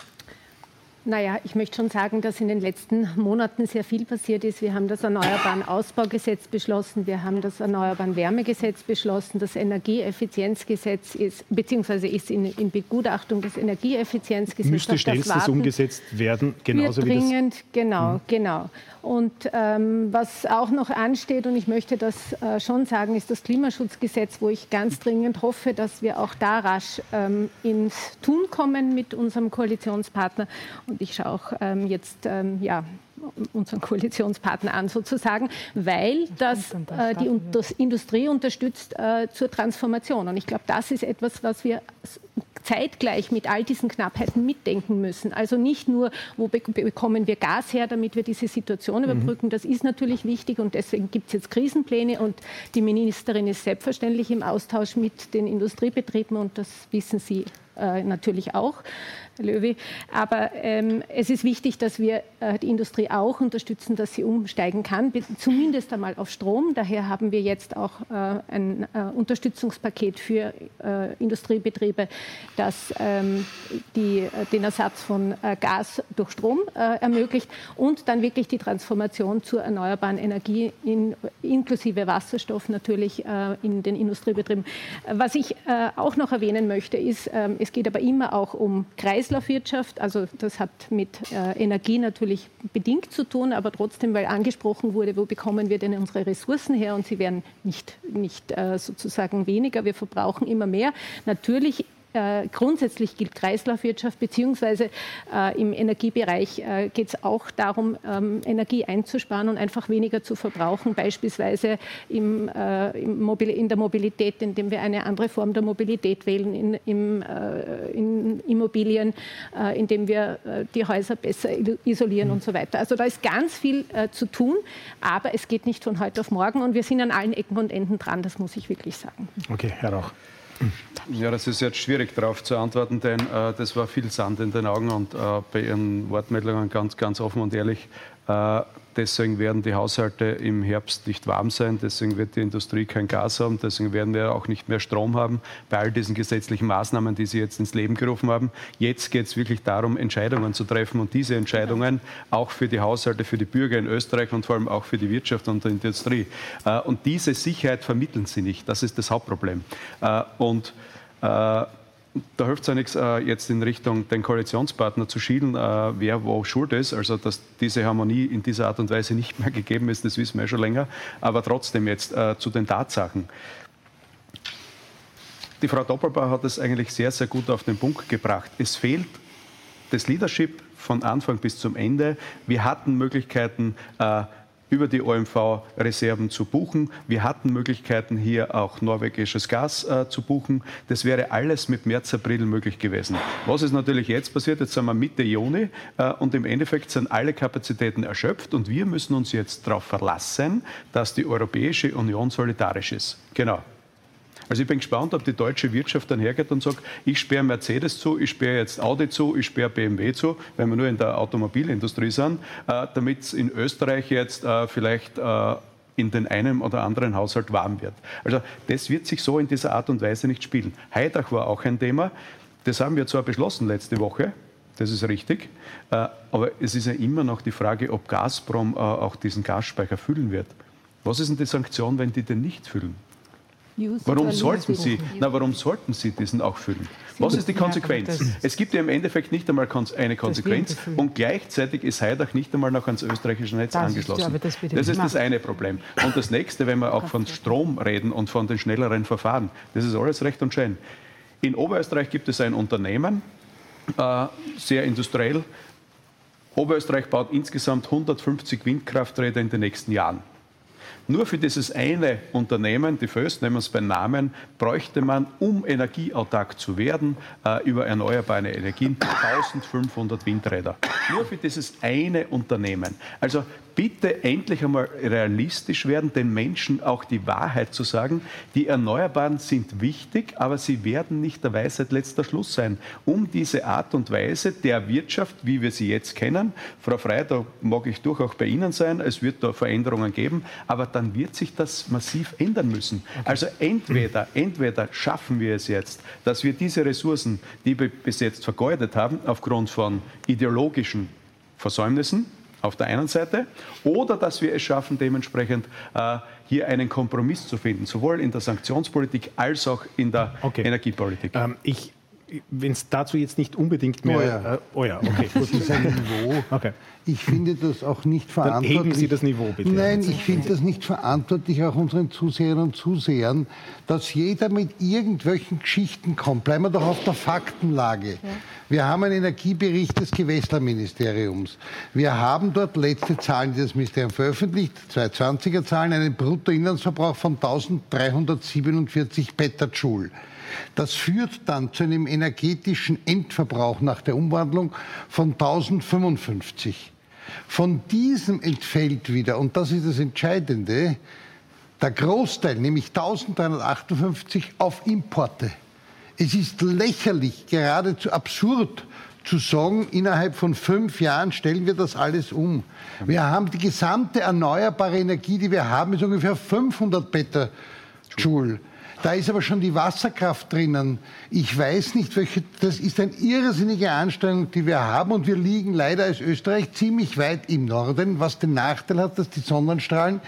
Naja, ich möchte schon sagen, dass in den letzten Monaten sehr viel passiert ist. Wir haben das Erneuerbaren Ausbaugesetz beschlossen, wir haben das Erneuerbaren Wärmegesetz beschlossen, das Energieeffizienzgesetz ist, beziehungsweise ist in, in Begutachtung des Energieeffizienzgesetzes. Müsste schnellstens umgesetzt werden, genauso wie dringend, das... Genau, mhm. genau. Und ähm, was auch noch ansteht, und ich möchte das äh, schon sagen, ist das Klimaschutzgesetz, wo ich ganz dringend hoffe, dass wir auch da rasch ähm, ins Tun kommen mit unserem Koalitionspartner. Und ich schaue auch ähm, jetzt ähm, ja, unseren Koalitionspartner an sozusagen, weil das äh, die Industrie unterstützt äh, zur Transformation. Und ich glaube, das ist etwas, was wir zeitgleich mit all diesen Knappheiten mitdenken müssen. Also nicht nur, wo bekommen wir Gas her, damit wir diese Situation mhm. überbrücken. Das ist natürlich wichtig und deswegen gibt es jetzt Krisenpläne und die Ministerin ist selbstverständlich im Austausch mit den Industriebetrieben und das wissen Sie äh, natürlich auch. Löwy. Aber ähm, es ist wichtig, dass wir äh, die Industrie auch unterstützen, dass sie umsteigen kann, zumindest einmal auf Strom. Daher haben wir jetzt auch äh, ein äh, Unterstützungspaket für äh, Industriebetriebe, das ähm, die, äh, den Ersatz von äh, Gas durch Strom ermöglicht und dann wirklich die Transformation zur erneuerbaren Energie in, inklusive Wasserstoff natürlich in den Industriebetrieben. Was ich auch noch erwähnen möchte, ist, ähm, es geht aber immer auch um Kreis Kreislaufwirtschaft. Also das hat mit äh, Energie natürlich bedingt zu tun, aber trotzdem, weil angesprochen wurde, wo bekommen wir denn unsere Ressourcen her? Und sie werden nicht, nicht äh, sozusagen weniger, wir verbrauchen immer mehr. Natürlich äh, grundsätzlich gilt Kreislaufwirtschaft, beziehungsweise äh, im Energiebereich äh, geht es auch darum, ähm, Energie einzusparen und einfach weniger zu verbrauchen, beispielsweise im, äh, im in der Mobilität, indem wir eine andere Form der Mobilität wählen, in, im, äh, in Immobilien, äh, indem wir die Häuser besser isolieren mhm. und so weiter. Also da ist ganz viel zu tun, aber es geht nicht von heute auf morgen und wir sind an allen Ecken und Enden dran, das muss ich wirklich sagen. Okay, Herr Rauch. Ja, das ist jetzt schwierig darauf zu antworten, denn äh, das war viel Sand in den Augen und äh, bei Ihren Wortmeldungen ganz, ganz offen und ehrlich. Äh, Deswegen werden die Haushalte im Herbst nicht warm sein. Deswegen wird die Industrie kein Gas haben. Deswegen werden wir auch nicht mehr Strom haben bei all diesen gesetzlichen Maßnahmen, die Sie jetzt ins Leben gerufen haben. Jetzt geht es wirklich darum, Entscheidungen zu treffen und diese Entscheidungen auch für die Haushalte, für die Bürger in Österreich und vor allem auch für die Wirtschaft und die Industrie. Äh, und diese Sicherheit vermitteln Sie nicht. Das ist das Hauptproblem. Äh, und da hilft es ja nichts, äh, jetzt in Richtung den Koalitionspartner zu schielen, äh, wer wo schuld ist. Also, dass diese Harmonie in dieser Art und Weise nicht mehr gegeben ist, das wissen wir schon länger. Aber trotzdem jetzt äh, zu den Tatsachen. die Frau Doppelbauer hat es eigentlich sehr, sehr gut auf den Punkt gebracht. Es fehlt das Leadership von Anfang bis zum Ende. Wir hatten Möglichkeiten, äh, über die OMV-Reserven zu buchen. Wir hatten Möglichkeiten, hier auch norwegisches Gas äh, zu buchen. Das wäre alles mit März, April möglich gewesen. Was ist natürlich jetzt passiert? Jetzt sind wir Mitte Juni äh, und im Endeffekt sind alle Kapazitäten erschöpft und wir müssen uns jetzt darauf verlassen, dass die Europäische Union solidarisch ist. Genau. Also ich bin gespannt, ob die deutsche Wirtschaft dann hergeht und sagt, ich sperre Mercedes zu, ich sperre jetzt Audi zu, ich sperre BMW zu, wenn wir nur in der Automobilindustrie sind, äh, damit es in Österreich jetzt äh, vielleicht äh, in den einen oder anderen Haushalt warm wird. Also das wird sich so in dieser Art und Weise nicht spielen. Heidach war auch ein Thema. Das haben wir zwar beschlossen letzte Woche, das ist richtig, aber es ist ja immer noch die Frage, ob Gazprom auch diesen Gasspeicher füllen wird. Was ist denn die Sanktion, wenn die den nicht füllen? Warum sollten, Sie, na, warum sollten Sie diesen auch füllen? Was ist die Konsequenz? Es gibt ja im Endeffekt nicht einmal eine Konsequenz und gleichzeitig ist Heidach nicht einmal noch ans österreichische Netz angeschlossen. Das ist das eine Problem. Und das nächste, wenn wir auch von Strom reden und von den schnelleren Verfahren, das ist alles recht und schön. In Oberösterreich gibt es ein Unternehmen, äh, sehr industriell. Oberösterreich baut insgesamt 150 Windkrafträder in den nächsten Jahren. Nur für dieses eine Unternehmen, die Föst, nehmen wir es beim Namen, bräuchte man, um energieautark zu werden, äh, über erneuerbare Energien 1500 Windräder. Nur für dieses eine Unternehmen. Also bitte endlich einmal realistisch werden, den Menschen auch die Wahrheit zu sagen. Die Erneuerbaren sind wichtig, aber sie werden nicht der Weisheit letzter Schluss sein. Um diese Art und Weise der Wirtschaft, wie wir sie jetzt kennen, Frau Frey, da mag ich durchaus bei Ihnen sein, es wird da Veränderungen geben, aber dann wird sich das massiv ändern müssen. Also entweder, entweder schaffen wir es jetzt, dass wir diese Ressourcen, die wir bis jetzt vergeudet haben, aufgrund von ideologischen Versäumnissen, auf der einen Seite oder dass wir es schaffen, dementsprechend äh, hier einen Kompromiss zu finden, sowohl in der Sanktionspolitik als auch in der okay. Energiepolitik. Ähm, ich wenn es dazu jetzt nicht unbedingt mehr. Oh ja, äh, oh ja okay. Das ist ein Niveau. Okay. Ich finde das auch nicht verantwortlich. Dann heben Sie das Niveau bitte. Nein, ich finde das nicht verantwortlich, auch unseren Zuseherinnen und Zusehern, dass jeder mit irgendwelchen Geschichten kommt. Bleiben wir doch auf der Faktenlage. Ja. Wir haben einen Energiebericht des Gewässerministeriums. Wir haben dort letzte Zahlen, die das Ministerium veröffentlicht, 2020er Zahlen, einen Bruttoinlandsverbrauch von 1347 Petajoule. Das führt dann zu einem energetischen Endverbrauch nach der Umwandlung von 1055. Von diesem entfällt wieder, und das ist das Entscheidende, der Großteil, nämlich 1358, auf Importe. Es ist lächerlich, geradezu absurd zu sagen, innerhalb von fünf Jahren stellen wir das alles um. Wir haben die gesamte erneuerbare Energie, die wir haben, ist ungefähr 500 Petajoule. Da ist aber schon die Wasserkraft drinnen. Ich weiß nicht, welche, das ist eine irrsinnige Anstrengung, die wir haben und wir liegen leider als Österreich ziemlich weit im Norden, was den Nachteil hat, dass die Sonnenstrahlen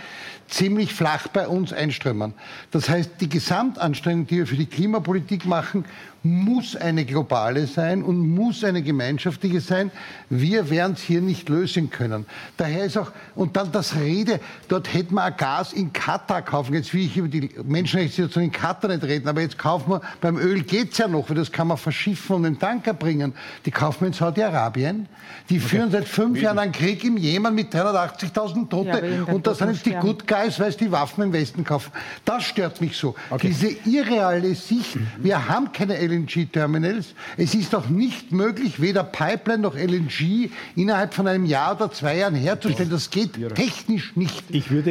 ziemlich flach bei uns einströmen. Das heißt, die Gesamtanstrengung, die wir für die Klimapolitik machen, muss eine globale sein und muss eine gemeinschaftliche sein. Wir werden es hier nicht lösen können. Daher ist auch, und dann das Rede, dort hätten wir Gas in Katar kaufen. Jetzt will ich über die Menschenrechtssituation in Katar nicht reden, aber jetzt kaufen wir, beim Öl geht es ja noch, weil das kann man verschiffen und den Tanker bringen. Die kaufen wir in Saudi-Arabien. Die führen okay. seit fünf? Jahren einen Krieg im Jemen mit 380.000 Tote. Ja, und da sind jetzt die Good Guys, weil sie die Waffen im Westen kaufen. Das stört mich so. Okay. Diese irreale Sicht. Wir haben keine LNG-Terminals. Es ist auch nicht möglich, weder Pipeline noch LNG innerhalb von einem Jahr oder zwei Jahren herzustellen. Das geht technisch nicht.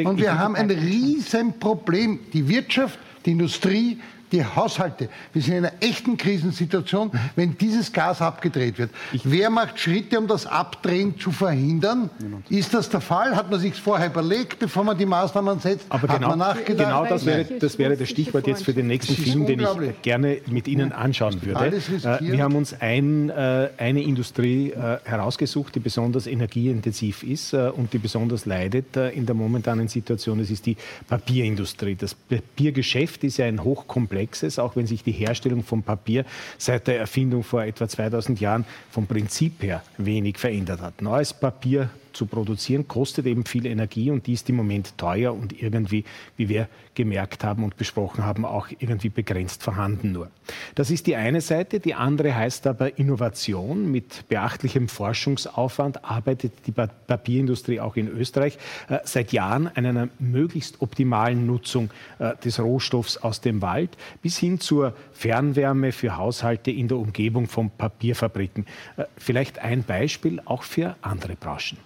Und wir haben ein Riesenproblem. Die Wirtschaft, die Industrie, die Haushalte. Wir sind in einer echten Krisensituation, wenn dieses Gas abgedreht wird. Wer macht Schritte, um das Abdrehen zu verhindern? Ist das der Fall? Hat man sich vorher überlegt, bevor man die Maßnahmen setzt? Aber Hat genau, man nachgedacht? Genau das wäre, das wäre das Stichwort jetzt für den nächsten Film, den ich gerne mit Ihnen anschauen würde. Äh, wir haben uns ein, äh, eine Industrie äh, herausgesucht, die besonders energieintensiv ist und die besonders leidet in der momentanen Situation. Das ist die Papierindustrie. Das Papiergeschäft ist ja ein hochkomplexes Komplexes, auch wenn sich die Herstellung von Papier seit der Erfindung vor etwa 2000 Jahren vom Prinzip her wenig verändert hat. Neues Papier zu produzieren, kostet eben viel Energie und die ist im Moment teuer und irgendwie, wie wir gemerkt haben und besprochen haben, auch irgendwie begrenzt vorhanden nur. Das ist die eine Seite. Die andere heißt aber Innovation. Mit beachtlichem Forschungsaufwand arbeitet die Papierindustrie auch in Österreich äh, seit Jahren an einer möglichst optimalen Nutzung äh, des Rohstoffs aus dem Wald bis hin zur Fernwärme für Haushalte in der Umgebung von Papierfabriken. Äh, vielleicht ein Beispiel auch für andere Branchen.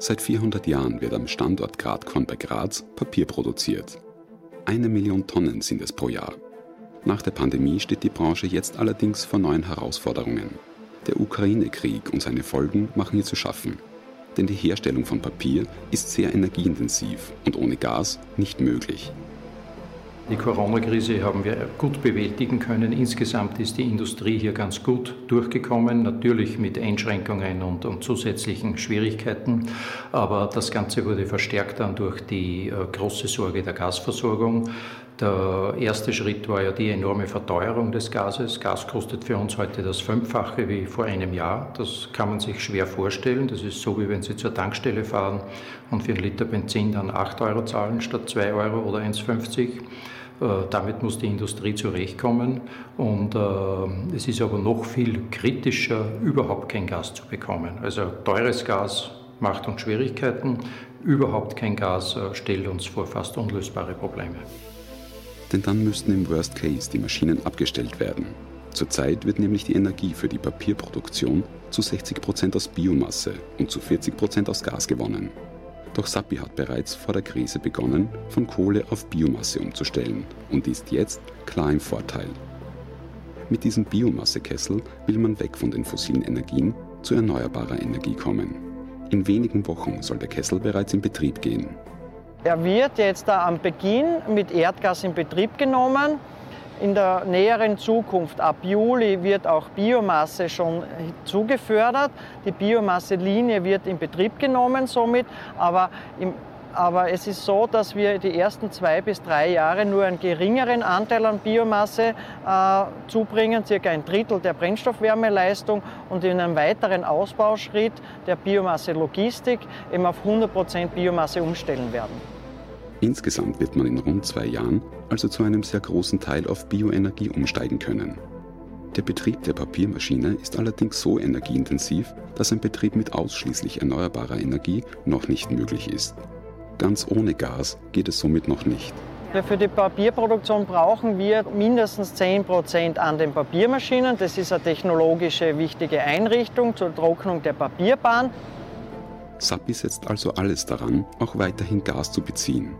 Seit 400 Jahren wird am Standort Gradkorn bei Graz Papier produziert. Eine Million Tonnen sind es pro Jahr. Nach der Pandemie steht die Branche jetzt allerdings vor neuen Herausforderungen. Der Ukraine-Krieg und seine Folgen machen ihr zu schaffen. Denn die Herstellung von Papier ist sehr energieintensiv und ohne Gas nicht möglich. Die Corona-Krise haben wir gut bewältigen können. Insgesamt ist die Industrie hier ganz gut durchgekommen, natürlich mit Einschränkungen und, und zusätzlichen Schwierigkeiten. Aber das Ganze wurde verstärkt dann durch die äh, große Sorge der Gasversorgung. Der erste Schritt war ja die enorme Verteuerung des Gases. Gas kostet für uns heute das Fünffache wie vor einem Jahr. Das kann man sich schwer vorstellen. Das ist so, wie wenn Sie zur Tankstelle fahren und für einen Liter Benzin dann 8 Euro zahlen statt 2 Euro oder 1,50. Äh, damit muss die Industrie zurechtkommen. Und äh, es ist aber noch viel kritischer, überhaupt kein Gas zu bekommen. Also teures Gas macht uns Schwierigkeiten. Überhaupt kein Gas äh, stellt uns vor fast unlösbare Probleme. Denn dann müssten im Worst Case die Maschinen abgestellt werden. Zurzeit wird nämlich die Energie für die Papierproduktion zu 60 Prozent aus Biomasse und zu 40 Prozent aus Gas gewonnen. Doch Sappi hat bereits vor der Krise begonnen, von Kohle auf Biomasse umzustellen und ist jetzt klar im Vorteil. Mit diesem Biomassekessel will man weg von den fossilen Energien zu erneuerbarer Energie kommen. In wenigen Wochen soll der Kessel bereits in Betrieb gehen. Er wird jetzt am Beginn mit Erdgas in Betrieb genommen in der näheren Zukunft, ab Juli, wird auch Biomasse schon zugefördert. Die Biomasselinie wird in Betrieb genommen somit, aber im aber es ist so, dass wir die ersten zwei bis drei Jahre nur einen geringeren Anteil an Biomasse äh, zubringen, circa ein Drittel der Brennstoffwärmeleistung und in einem weiteren Ausbauschritt der Biomasse-Logistik eben auf 100 Prozent Biomasse umstellen werden. Insgesamt wird man in rund zwei Jahren also zu einem sehr großen Teil auf Bioenergie umsteigen können. Der Betrieb der Papiermaschine ist allerdings so energieintensiv, dass ein Betrieb mit ausschließlich erneuerbarer Energie noch nicht möglich ist. Ganz ohne Gas geht es somit noch nicht. Für die Papierproduktion brauchen wir mindestens 10 Prozent an den Papiermaschinen. Das ist eine technologische wichtige Einrichtung zur Trocknung der Papierbahn. Sappi setzt also alles daran, auch weiterhin Gas zu beziehen.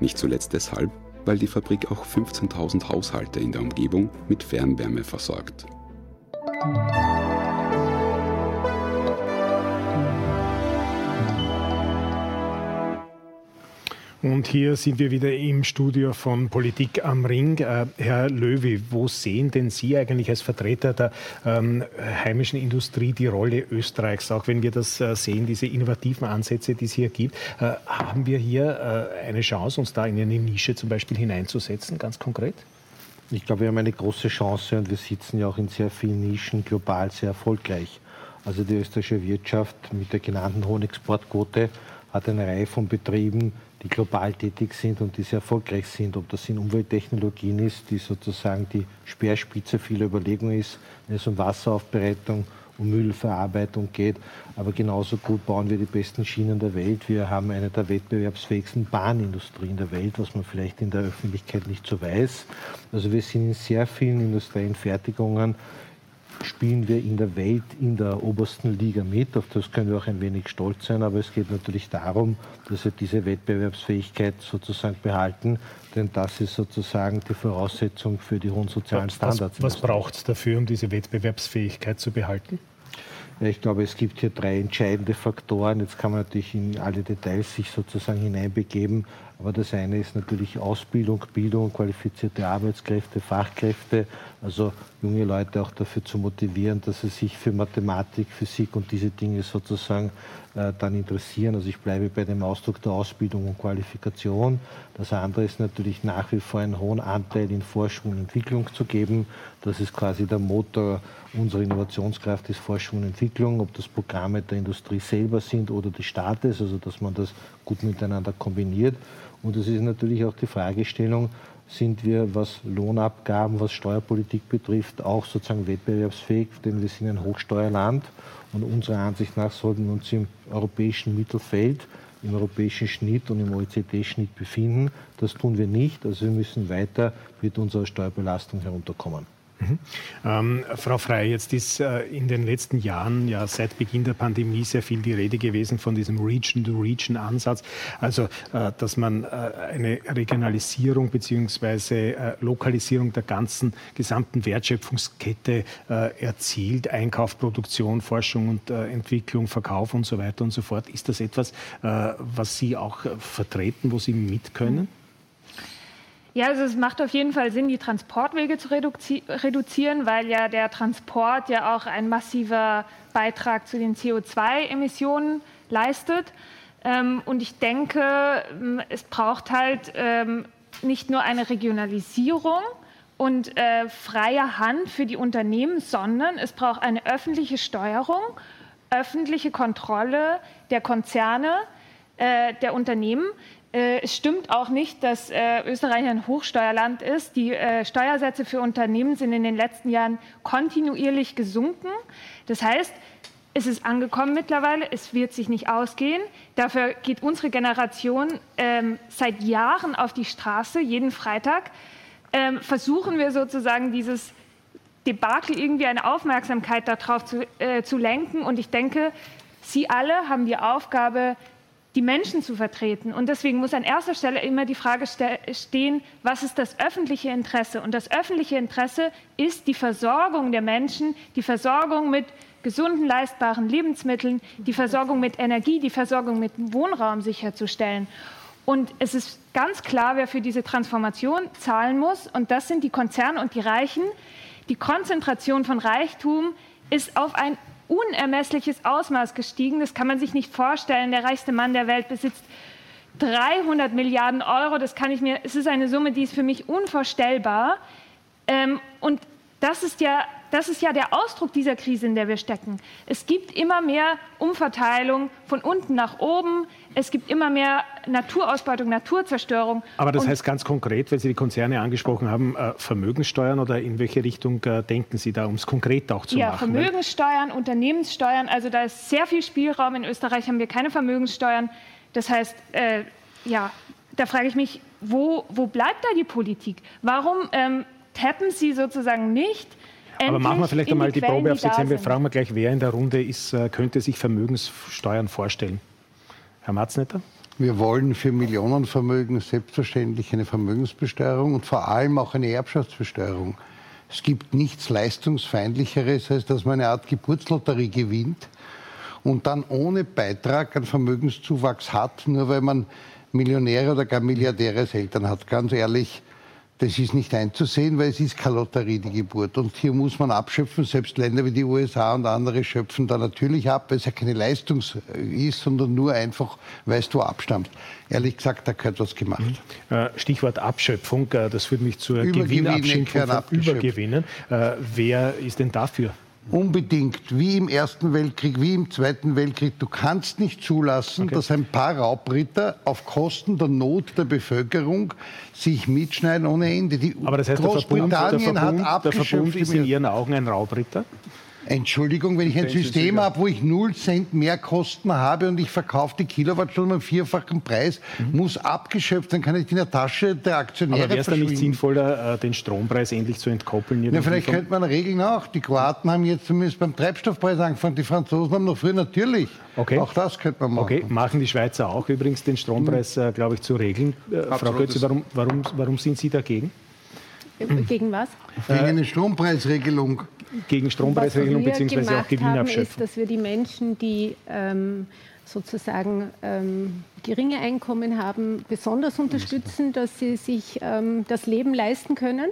Nicht zuletzt deshalb, weil die Fabrik auch 15.000 Haushalte in der Umgebung mit Fernwärme versorgt. Und hier sind wir wieder im Studio von Politik am Ring. Äh, Herr Löwy, wo sehen denn Sie eigentlich als Vertreter der ähm, heimischen Industrie die Rolle Österreichs? Auch wenn wir das äh, sehen, diese innovativen Ansätze, die es hier gibt, äh, haben wir hier eine Chance, uns da in eine Nische zum Beispiel hineinzusetzen, ganz konkret? Ich glaube, wir haben eine große Chance und wir sitzen ja auch in sehr vielen Nischen global sehr erfolgreich. Also die österreichische Wirtschaft mit der genannten hohen Exportquote hat eine Reihe von Betrieben, die global tätig sind und die sehr erfolgreich sind. Ob das in Umwelttechnologien ist, die sozusagen die Speerspitze vieler Überlegungen ist, wenn es um Wasseraufbereitung, um Müllverarbeitung geht. Aber genauso gut bauen wir die besten Schienen der Welt. Wir haben eine der wettbewerbsfähigsten Bahnindustrien der Welt, was man vielleicht in der Öffentlichkeit nicht so weiß. Also wir sind in sehr vielen industriellen Fertigungen spielen wir in der Welt in der obersten Liga mit. Auf das können wir auch ein wenig stolz sein. Aber es geht natürlich darum, dass wir diese Wettbewerbsfähigkeit sozusagen behalten. Denn das ist sozusagen die Voraussetzung für die hohen sozialen Standards. Was, was braucht es dafür, um diese Wettbewerbsfähigkeit zu behalten? Ich glaube, es gibt hier drei entscheidende Faktoren. Jetzt kann man natürlich in alle Details sich sozusagen hineinbegeben. Aber das eine ist natürlich Ausbildung, Bildung, qualifizierte Arbeitskräfte, Fachkräfte, also junge Leute auch dafür zu motivieren, dass sie sich für Mathematik, Physik und diese Dinge sozusagen äh, dann interessieren. Also ich bleibe bei dem Ausdruck der Ausbildung und Qualifikation. Das andere ist natürlich nach wie vor einen hohen Anteil in Forschung und Entwicklung zu geben. Das ist quasi der Motor unserer Innovationskraft, ist Forschung und Entwicklung, ob das Programme der Industrie selber sind oder des Staates, also dass man das gut miteinander kombiniert. Und es ist natürlich auch die Fragestellung, sind wir, was Lohnabgaben, was Steuerpolitik betrifft, auch sozusagen wettbewerbsfähig, denn wir sind ein Hochsteuerland und unserer Ansicht nach sollten wir uns im europäischen Mittelfeld, im europäischen Schnitt und im OECD-Schnitt befinden. Das tun wir nicht, also wir müssen weiter mit unserer Steuerbelastung herunterkommen. Mhm. Ähm, Frau Frey, jetzt ist äh, in den letzten Jahren, ja seit Beginn der Pandemie, sehr viel die Rede gewesen von diesem Region-to-Region-Ansatz. Also, äh, dass man äh, eine Regionalisierung bzw. Äh, Lokalisierung der ganzen gesamten Wertschöpfungskette äh, erzielt. Einkauf, Produktion, Forschung und äh, Entwicklung, Verkauf und so weiter und so fort. Ist das etwas, was Sie auch vertreten, wo Sie mit können? Ja, also es macht auf jeden Fall Sinn, die Transportwege zu reduzieren, weil ja der Transport ja auch ein massiver Beitrag zu den CO2-Emissionen leistet. Ähm, und ich denke, es braucht halt ähm, nicht nur eine Regionalisierung und äh, freie Hand für die Unternehmen, sondern es braucht eine öffentliche Steuerung, öffentliche Kontrolle der Konzerne, äh, der Unternehmen. Äh, es stimmt auch nicht, dass äh, Österreich ein Hochsteuerland ist. Die äh, Steuersätze für Unternehmen sind in den letzten Jahren kontinuierlich gesunken. Das heißt, es ist angekommen mittlerweile, es wird sich nicht ausgehen. Dafür geht unsere Generation ähm, seit Jahren auf die Straße, jeden Freitag. Ähm, versuchen wir sozusagen dieses Debakel irgendwie eine Aufmerksamkeit darauf zu, äh, zu lenken. Und ich denke, Sie alle haben die Aufgabe, die Menschen zu vertreten. Und deswegen muss an erster Stelle immer die Frage stehen, was ist das öffentliche Interesse? Und das öffentliche Interesse ist die Versorgung der Menschen, die Versorgung mit gesunden, leistbaren Lebensmitteln, die Versorgung mit Energie, die Versorgung mit Wohnraum sicherzustellen. Und es ist ganz klar, wer für diese Transformation zahlen muss. Und das sind die Konzerne und die Reichen. Die Konzentration von Reichtum ist auf ein unermessliches Ausmaß gestiegen. Das kann man sich nicht vorstellen. Der reichste Mann der Welt besitzt 300 Milliarden Euro. Das kann ich mir, es ist eine Summe, die ist für mich unvorstellbar. Ähm, und das ist ja das ist ja der Ausdruck dieser Krise, in der wir stecken. Es gibt immer mehr Umverteilung von unten nach oben. Es gibt immer mehr Naturausbeutung, Naturzerstörung. Aber das Und heißt ganz konkret, weil Sie die Konzerne angesprochen haben, äh, Vermögenssteuern oder in welche Richtung äh, denken Sie da, um es konkret auch zu ja, machen? Ja, Vermögenssteuern, Unternehmenssteuern. Also da ist sehr viel Spielraum. In Österreich haben wir keine Vermögenssteuern. Das heißt, äh, ja, da frage ich mich, wo, wo bleibt da die Politik? Warum ähm, tappen Sie sozusagen nicht aber machen wir vielleicht einmal die, die Probe auf Dezember. Fragen wir gleich, wer in der Runde ist, äh, könnte sich Vermögenssteuern vorstellen. Herr Matznetter? Wir wollen für Millionenvermögen selbstverständlich eine Vermögensbesteuerung und vor allem auch eine Erbschaftsbesteuerung. Es gibt nichts leistungsfeindlicheres, als dass man eine Art Geburtslotterie gewinnt und dann ohne Beitrag einen Vermögenszuwachs hat, nur weil man Millionäre oder gar Milliardäre als Eltern hat. Ganz ehrlich, das ist nicht einzusehen, weil es ist keine Lotterie, die Geburt. Und hier muss man abschöpfen. Selbst Länder wie die USA und andere schöpfen da natürlich ab, weil es ja keine Leistung ist, sondern nur einfach, weil du abstammst. Ehrlich gesagt, da gehört was gemacht. Mhm. Äh, Stichwort Abschöpfung, äh, das führt mich zur Gewinnabschimpfung von Übergewinnen. Äh, wer ist denn dafür? Unbedingt, wie im Ersten Weltkrieg, wie im Zweiten Weltkrieg. Du kannst nicht zulassen, okay. dass ein paar Raubritter auf Kosten der Not der Bevölkerung sich mitschneiden ohne Ende. Die Aber das heißt, Großbritannien der Verbund, der Verbund, hat der Verbund ist in Ihren Augen ein Raubritter? Entschuldigung, wenn ich ein System habe, wo ich 0 Cent mehr Kosten habe und ich verkaufe die Kilowattstunde am vierfachen Preis, mhm. muss abgeschöpft, dann kann ich in der Tasche der Aktionäre Aber wäre es dann nicht sinnvoller, äh, den Strompreis endlich zu entkoppeln? Ja, vielleicht könnte man Regeln auch. Die Kroaten haben jetzt zumindest beim Treibstoffpreis angefangen, die Franzosen haben noch früher natürlich. Okay. Auch das könnte man machen. Okay, machen die Schweizer auch übrigens den Strompreis, mhm. glaube ich, zu regeln. Äh, Frau Götze, warum, warum, warum sind Sie dagegen? Gegen was? Gegen eine Strompreisregelung. Gegen Strompreisregelung bzw. auch Gewinnabschöpfung. Haben, ist, dass wir die Menschen, die ähm, sozusagen ähm, geringe Einkommen haben, besonders unterstützen, dass sie sich ähm, das Leben leisten können.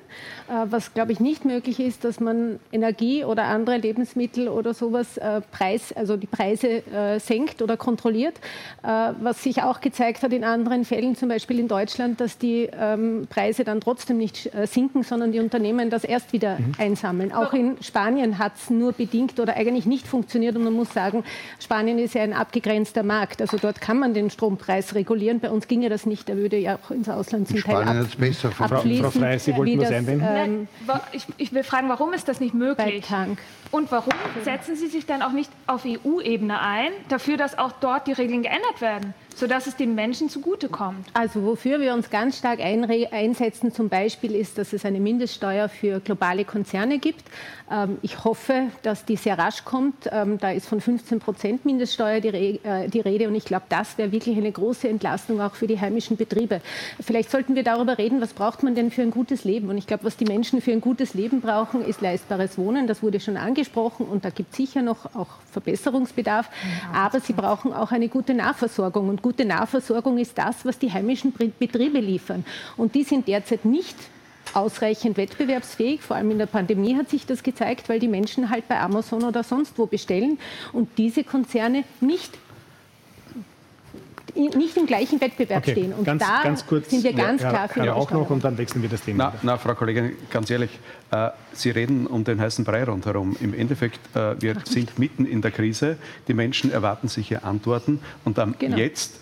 Äh, was, glaube ich, nicht möglich ist, dass man Energie oder andere Lebensmittel oder sowas äh, Preis, also die Preise äh, senkt oder kontrolliert. Äh, was sich auch gezeigt hat in anderen Fällen, zum Beispiel in Deutschland, dass die ähm, Preise dann trotzdem nicht äh, sinken, sondern die Unternehmen das erst wieder mhm. einsammeln. Auch in Spanien hat es nur bedingt oder eigentlich nicht funktioniert. Und man muss sagen, Spanien ist ja ein abgegrenzter Markt. Also dort kann man den Strom Strompreis regulieren. Bei uns ginge das nicht. Er würde ja auch ins Ausland zum Teil ab, besser abfließen. Frau, Frau Frey, Sie wollten was einwenden? Ähm, ich, ich, will fragen, warum ist das nicht möglich? Und warum setzen Sie sich dann auch nicht auf EU-Ebene ein, dafür, dass auch dort die Regeln geändert werden? sodass es den Menschen zugutekommt? Also wofür wir uns ganz stark einsetzen zum Beispiel ist, dass es eine Mindeststeuer für globale Konzerne gibt. Ähm, ich hoffe, dass die sehr rasch kommt. Ähm, da ist von 15 Prozent Mindeststeuer die, äh, die Rede und ich glaube, das wäre wirklich eine große Entlastung auch für die heimischen Betriebe. Vielleicht sollten wir darüber reden, was braucht man denn für ein gutes Leben? Und ich glaube, was die Menschen für ein gutes Leben brauchen, ist leistbares Wohnen. Das wurde schon angesprochen und da gibt es sicher noch auch Verbesserungsbedarf. Aber sie brauchen auch eine gute Nahversorgung und gute Nahversorgung ist das, was die heimischen Betriebe liefern. Und die sind derzeit nicht ausreichend wettbewerbsfähig. Vor allem in der Pandemie hat sich das gezeigt, weil die Menschen halt bei Amazon oder sonst wo bestellen und diese Konzerne nicht nicht im gleichen Wettbewerb okay, stehen. Und ganz, da ganz kurz, sind wir ganz ja, klar für ja, auch noch und dann wechseln wir das Thema. Na, na, Frau Kollegin, ganz ehrlich, Sie reden um den heißen Brei rundherum. Im Endeffekt, äh, wir sind mitten in der Krise. Die Menschen erwarten sich hier Antworten. Und dann genau. jetzt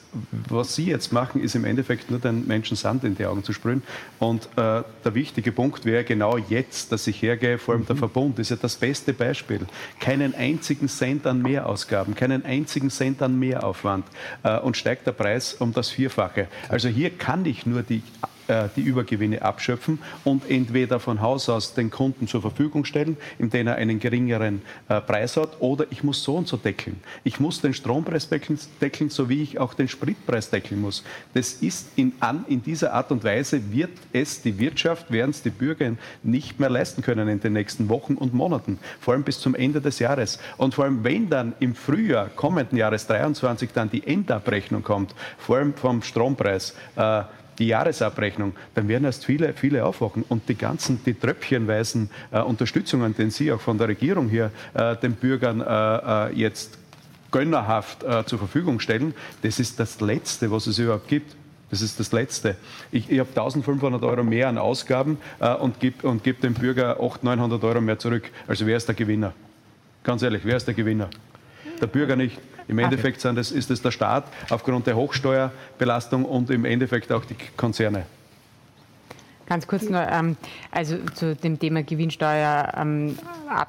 was Sie jetzt machen, ist im Endeffekt nur den Menschen Sand in die Augen zu sprühen. Und äh, der wichtige Punkt wäre genau jetzt, dass ich hergehe, vor allem mhm. der Verbund, ist ja das beste Beispiel. Keinen einzigen Cent an Mehrausgaben, keinen einzigen Cent an Mehraufwand äh, und steigt der Preis um das Vierfache. Also hier kann ich nur die äh, die Übergewinne abschöpfen und entweder von Haus aus den Kunden zur Verfügung stellen, indem er einen geringeren äh, Preis hat, oder ich muss so und so deckeln. Ich muss den Strompreis deckeln, so wie ich auch den Spritpreis deckeln muss. Das ist in, an, in dieser Art und Weise wird es die Wirtschaft, werden es die Bürger nicht mehr leisten können in den nächsten Wochen und Monaten, vor allem bis zum Ende des Jahres. Und vor allem, wenn dann im Frühjahr kommenden Jahres 23 dann die Endabrechnung kommt, vor allem vom Strompreis, äh, die Jahresabrechnung, dann werden erst viele, viele aufwachen. Und die ganzen, die tröpfchenweisen äh, Unterstützungen, die Sie auch von der Regierung hier äh, den Bürgern äh, äh jetzt gönnerhaft äh, zur Verfügung stellen, das ist das Letzte, was es überhaupt gibt. Das ist das Letzte. Ich, ich habe 1500 Euro mehr an Ausgaben äh, und gebe und geb dem Bürger 800, 900 Euro mehr zurück. Also wer ist der Gewinner? Ganz ehrlich, wer ist der Gewinner? Der Bürger nicht. Im Endeffekt sind das, ist es der Staat aufgrund der Hochsteuerbelastung und im Endeffekt auch die Konzerne. Ganz kurz nur, ähm, also zu dem Thema Gewinnsteuerabgabe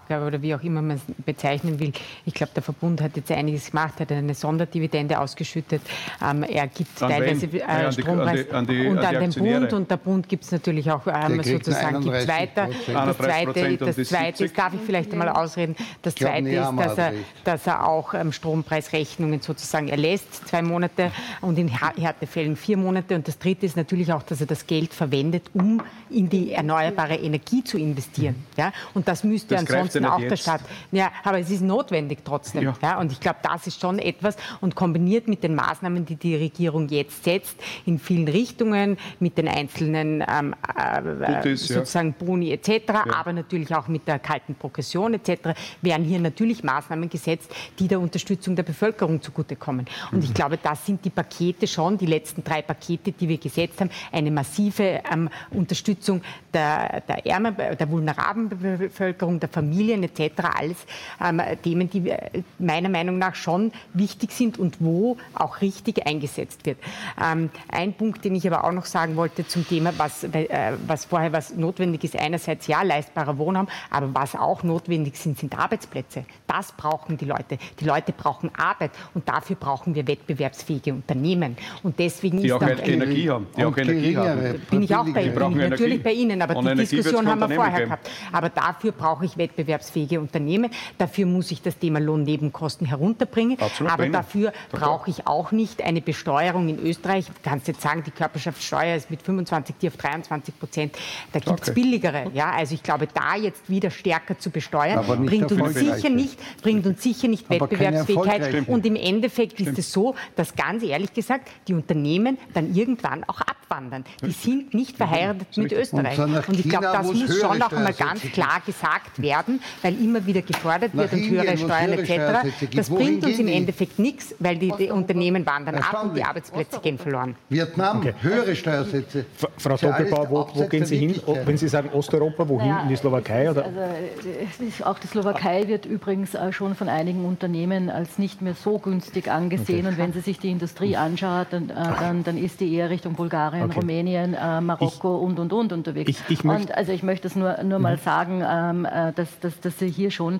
ähm, oder wie auch immer man es bezeichnen will. Ich glaube, der Verbund hat jetzt einiges gemacht, hat eine Sonderdividende ausgeschüttet. Ähm, er gibt an teilweise äh, Strompreis an die, an die, und an, den Bund und der Bund gibt es natürlich auch ähm, sozusagen gibt's weiter. Das zweite, das zweite ist, darf ich vielleicht einmal ausreden, das zweite ist, dass er, dass er auch ähm, Strompreisrechnungen sozusagen erlässt, zwei Monate und in Härtefällen vier Monate. Und das dritte ist natürlich auch, dass er das Geld verwendet, um um in die erneuerbare Energie zu investieren. Mhm. Ja? Und das müsste das ansonsten auch jetzt. der Staat. Ja, aber es ist notwendig trotzdem. Ja. ja? Und ich glaube, das ist schon etwas und kombiniert mit den Maßnahmen, die die Regierung jetzt setzt, in vielen Richtungen, mit den einzelnen ähm, äh, ist, sozusagen ja. Boni etc., ja. aber natürlich auch mit der kalten Progression etc., werden hier natürlich Maßnahmen gesetzt, die der Unterstützung der Bevölkerung zugutekommen. Und mhm. ich glaube, das sind die Pakete schon, die letzten drei Pakete, die wir gesetzt haben, eine massive ähm, Unterstützung der, der ärmer, der vulnerablen Bevölkerung, der Familien etc. Alles ähm, Themen, die meiner Meinung nach schon wichtig sind und wo auch richtig eingesetzt wird. Ähm, ein Punkt, den ich aber auch noch sagen wollte zum Thema, was, äh, was vorher was notwendig ist, einerseits ja leistbarer Wohnraum, aber was auch notwendig sind, sind Arbeitsplätze. Das brauchen die Leute. Die Leute brauchen Arbeit und dafür brauchen wir wettbewerbsfähige Unternehmen. Und deswegen die ist auch Energie haben. Die auch Energie haben. Bin ich auch bei Ihnen ich natürlich bei Ihnen, aber Ohne die Diskussion haben wir vorher geben. gehabt. Aber dafür brauche ich wettbewerbsfähige Unternehmen. Dafür muss ich das Thema Lohnnebenkosten herunterbringen. Absolut aber dafür brauche ich auch nicht eine Besteuerung in Österreich. Du kannst jetzt sagen, die Körperschaftssteuer ist mit 25 auf 23 Prozent. Da gibt es okay. billigere. Ja? Also ich glaube, da jetzt wieder stärker zu besteuern, bringt uns, sicher nicht, bringt uns sicher nicht Wettbewerbsfähigkeit. Und im Endeffekt Stimmt. ist es so, dass ganz ehrlich gesagt die Unternehmen dann irgendwann auch abwandern. Die sind nicht verheiratet mit Österreich. Und, und ich glaube, das muss schon noch einmal ganz klar gesagt werden, weil immer wieder gefordert wird und höhere Steuern etc. Das bringt uns im Endeffekt nichts, weil die, die Unternehmen wandern ab und die Arbeitsplätze gehen verloren. Vietnam, okay. höhere Steuersätze. Frau Doppelbauer, wo, wo gehen Sie hin? Wenn Sie sagen Osteuropa, wohin? Naja, in die Slowakei? Oder? Also, auch die Slowakei wird übrigens äh, schon von einigen Unternehmen als nicht mehr so günstig angesehen. Okay. Und wenn Sie sich die Industrie anschaut, dann, äh, dann, dann ist die eher Richtung Bulgarien, okay. Rumänien, äh, Marokko ich, und, und, und unterwegs. Ich, ich und also ich möchte es nur, nur mal mhm. sagen, ähm, dass, dass, dass Sie hier schon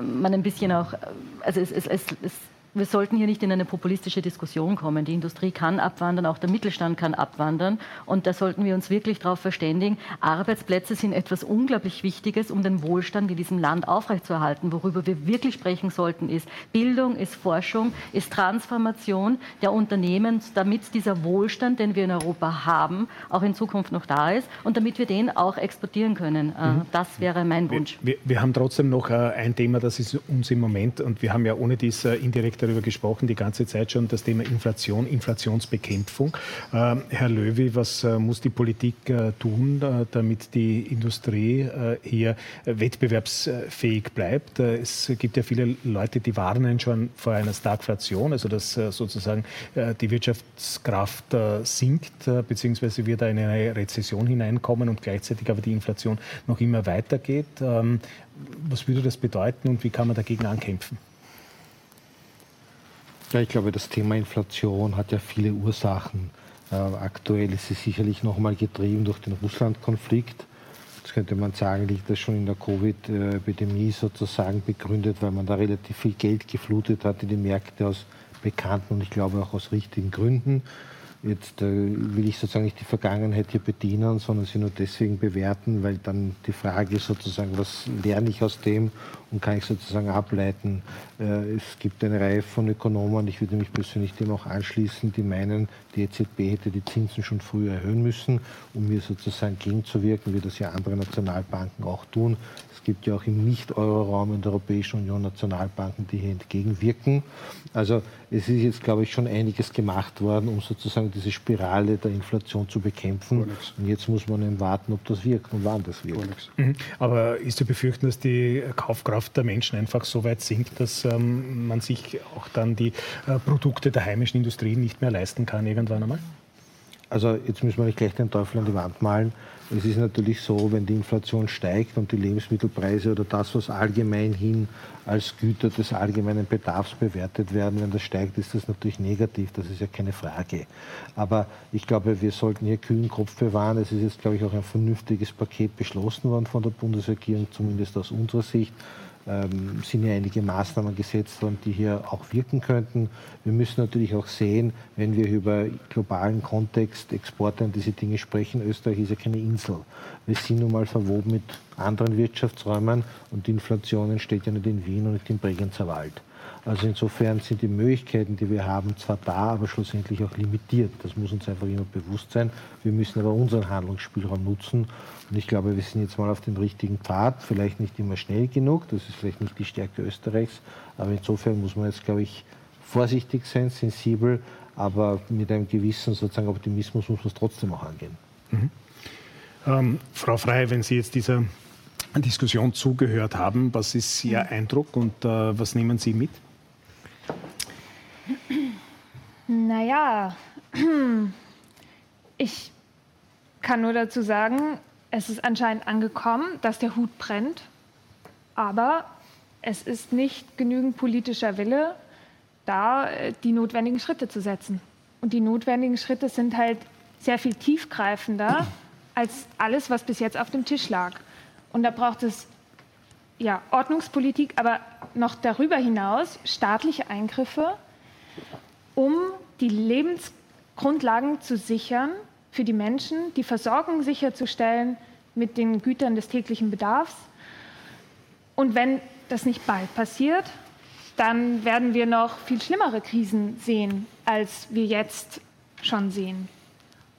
man ein bisschen auch, also es, es, es, es wir sollten hier nicht in eine populistische Diskussion kommen. Die Industrie kann abwandern, auch der Mittelstand kann abwandern. Und da sollten wir uns wirklich darauf verständigen. Arbeitsplätze sind etwas unglaublich Wichtiges, um den Wohlstand in diesem Land aufrechtzuerhalten. Worüber wir wirklich sprechen sollten, ist Bildung, ist Forschung, ist Transformation der Unternehmen, damit dieser Wohlstand, den wir in Europa haben, auch in Zukunft noch da ist und damit wir den auch exportieren können. Äh, mhm. Das wäre mein Wunsch. Wir, wir, wir, haben trotzdem noch äh, ein Thema, das ist uns im Moment, und wir haben ja ohne dies äh, indirekt darüber gesprochen, die ganze Zeit schon, das Thema Inflation, Inflationsbekämpfung. Ähm, Herr Löwy, was äh, muss die Politik äh, tun, äh, damit die Industrie hier wettbewerbsfähig bleibt? Es gibt ja viele Leute, die warnen schon vor einer Stagflation, also dass sozusagen die Wirtschaftskraft sinkt, beziehungsweise wir da in eine Rezession hineinkommen und gleichzeitig aber die Inflation noch immer weitergeht. Ähm, was würde das bedeuten und wie kann man dagegen ankämpfen? Ja, ich glaube, das Thema Inflation hat ja viele Ursachen. Äh, aktuell ist sie sicherlich noch mal getrieben durch den Russland-Konflikt. Jetzt könnte man sagen, liegt das schon in der Covid-Epidemie sozusagen begründet, weil man da relativ viel Geld geflutet hat in die Märkte aus bekannten und ich glaube auch aus richtigen Gründen. Jetzt äh, will ich sozusagen nicht die Vergangenheit hier bedienen, sondern sie nur deswegen bewerten, weil dann die Frage ist sozusagen, was lerne ich aus dem und kann ich sozusagen ableiten. Äh, es gibt eine Reihe von Ökonomen, ich würde mich persönlich dem auch anschließen, die meinen, die EZB hätte die Zinsen schon früher erhöhen müssen, um hier sozusagen gegenzuwirken, wie das ja andere Nationalbanken auch tun. Es gibt ja auch im Nicht-Euro-Raum in der Europäischen Union Nationalbanken, die hier entgegenwirken. Also es ist jetzt, glaube ich, schon einiges gemacht worden, um sozusagen diese Spirale der Inflation zu bekämpfen. Und jetzt muss man eben warten, ob das wirkt und wann das wirkt. Mhm. Aber ist zu befürchten, dass die Kaufkraft der Menschen einfach so weit sinkt, dass ähm, man sich auch dann die äh, Produkte der heimischen Industrie nicht mehr leisten kann irgendwann einmal? Also jetzt müssen wir nicht gleich den Teufel an die Wand malen. Es ist natürlich so, wenn die Inflation steigt und die Lebensmittelpreise oder das, was allgemein hin als Güter des allgemeinen Bedarfs bewertet werden, wenn das steigt, ist das natürlich negativ. Das ist ja keine Frage. Aber ich glaube, wir sollten hier kühlen Kopf bewahren. Es ist jetzt, glaube ich, auch ein vernünftiges Paket beschlossen worden von der Bundesregierung, zumindest aus unserer Sicht ähm, sind ja einige Maßnahmen gesetzt worden, die hier auch wirken könnten. Wir müssen natürlich auch sehen, wenn wir über globalen Kontext, Exporte und diese Dinge sprechen, Österreich ist ja keine Insel. Wir sind nun mal verwoben mit anderen Wirtschaftsräumen und die Inflation entsteht ja nicht in Wien und nicht im Bregenzer Wald. Also insofern sind die Möglichkeiten, die wir haben, zwar da, aber schlussendlich auch limitiert. Das muss uns einfach immer bewusst sein. Wir müssen aber unseren Handlungsspielraum nutzen. Und ich glaube, wir sind jetzt mal auf dem richtigen Pfad. Vielleicht nicht immer schnell genug. Das ist vielleicht nicht die Stärke Österreichs. Aber insofern muss man jetzt, glaube ich, vorsichtig sein, sensibel, aber mit einem gewissen sozusagen Optimismus muss man es trotzdem auch angehen. Mhm. Ähm, Frau Frey, wenn Sie jetzt dieser Diskussion zugehört haben, was ist Ihr Eindruck und äh, was nehmen Sie mit? Naja, ich kann nur dazu sagen, es ist anscheinend angekommen, dass der Hut brennt, aber es ist nicht genügend politischer Wille, da äh, die notwendigen Schritte zu setzen. Und die notwendigen Schritte sind halt sehr viel tiefgreifender als alles, was bis jetzt auf dem Tisch lag. Und da braucht es ja, Ordnungspolitik, aber noch darüber hinaus staatliche Eingriffe, um die Lebensgrundlagen zu sichern für die Menschen, die Versorgung sicherzustellen mit den Gütern des täglichen Bedarfs. Und wenn das nicht bald passiert, dann werden wir noch viel schlimmere Krisen sehen, als wir jetzt schon sehen.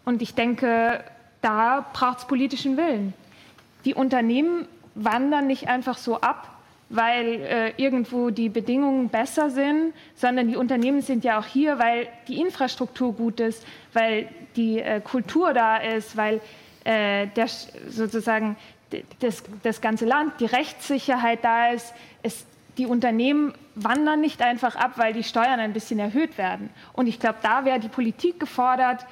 Und ich denke, da braucht es politischen Willen. Die Unternehmen wandern nicht einfach so ab, weil äh, irgendwo die Bedingungen besser sind, sondern die Unternehmen sind ja auch hier, weil die Infrastruktur gut ist, weil die äh, Kultur da ist, weil äh, der, sozusagen das, das ganze Land, die Rechtssicherheit da ist. Es, die Unternehmen wandern nicht einfach ab, weil die Steuern ein bisschen erhöht werden. Und ich glaube, da wäre die Politik gefordert,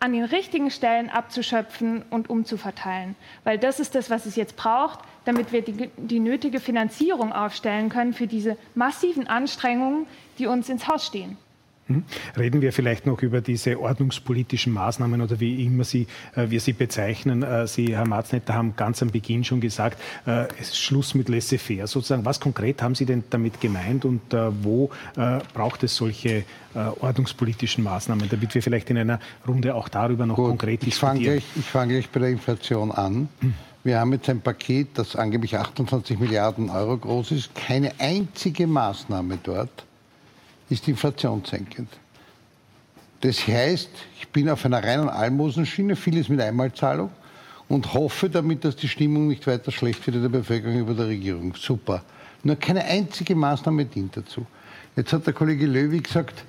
an den richtigen Stellen abzuschöpfen und umzuverteilen. Weil das ist das, was es jetzt braucht, damit wir die, die nötige Finanzierung aufstellen können für diese massiven Anstrengungen, die uns ins Haus stehen. Hm? Reden wir vielleicht noch über diese ordnungspolitischen Maßnahmen oder wie immer sie, äh, wir sie bezeichnen. Äh, sie, Herr Marznetter, haben ganz am Beginn schon gesagt, äh, es ist Schluss mit laissez-faire. Sozusagen, was konkret haben Sie denn damit gemeint und äh, wo äh, braucht es solche äh, ordnungspolitischen Maßnahmen, damit wir vielleicht in einer Runde auch darüber noch Gut, konkret diskutieren? Ich fange gleich, fang gleich bei der Inflation an. Hm. Wir haben jetzt ein Paket, das angeblich 28 Milliarden Euro groß ist. Keine einzige Maßnahme dort ist inflationssenkend. Das heißt, ich bin auf einer reinen Almosenschiene, vieles mit Einmalzahlung und hoffe damit, dass die Stimmung nicht weiter schlecht wird in der Bevölkerung über der Regierung. Super. Nur keine einzige Maßnahme dient dazu. Jetzt hat der Kollege Löwy gesagt,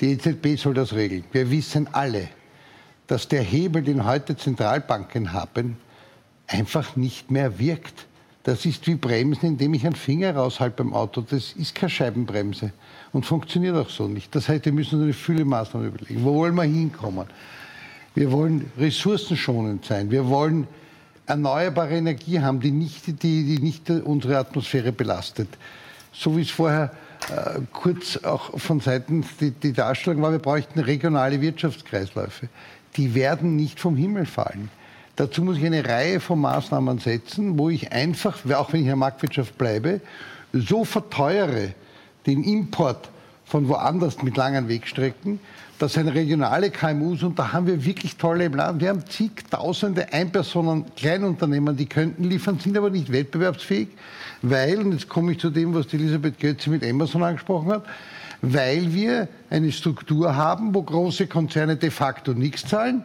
die EZB soll das regeln. Wir wissen alle, dass der Hebel, den heute Zentralbanken haben, einfach nicht mehr wirkt. Das ist wie Bremsen, indem ich einen Finger raushalte beim Auto. Das ist keine Scheibenbremse und funktioniert auch so nicht. Das heißt, wir müssen uns eine Fülle Maßnahmen überlegen. Wo wollen wir hinkommen? Wir wollen ressourcenschonend sein. Wir wollen erneuerbare Energie haben, die nicht, die, die nicht unsere Atmosphäre belastet. So wie es vorher äh, kurz auch von Seiten die, die Darstellung war, wir bräuchten regionale Wirtschaftskreisläufe. Die werden nicht vom Himmel fallen. Dazu muss ich eine Reihe von Maßnahmen setzen, wo ich einfach, auch wenn ich in der Marktwirtschaft bleibe, so verteuere, den Import von woanders mit langen Wegstrecken. Das sind regionale KMUs und da haben wir wirklich tolle im Land. Wir haben zigtausende Einpersonen, Kleinunternehmen, die könnten liefern, sind aber nicht wettbewerbsfähig, weil, und jetzt komme ich zu dem, was die Elisabeth Götze mit Amazon angesprochen hat, weil wir eine Struktur haben, wo große Konzerne de facto nichts zahlen,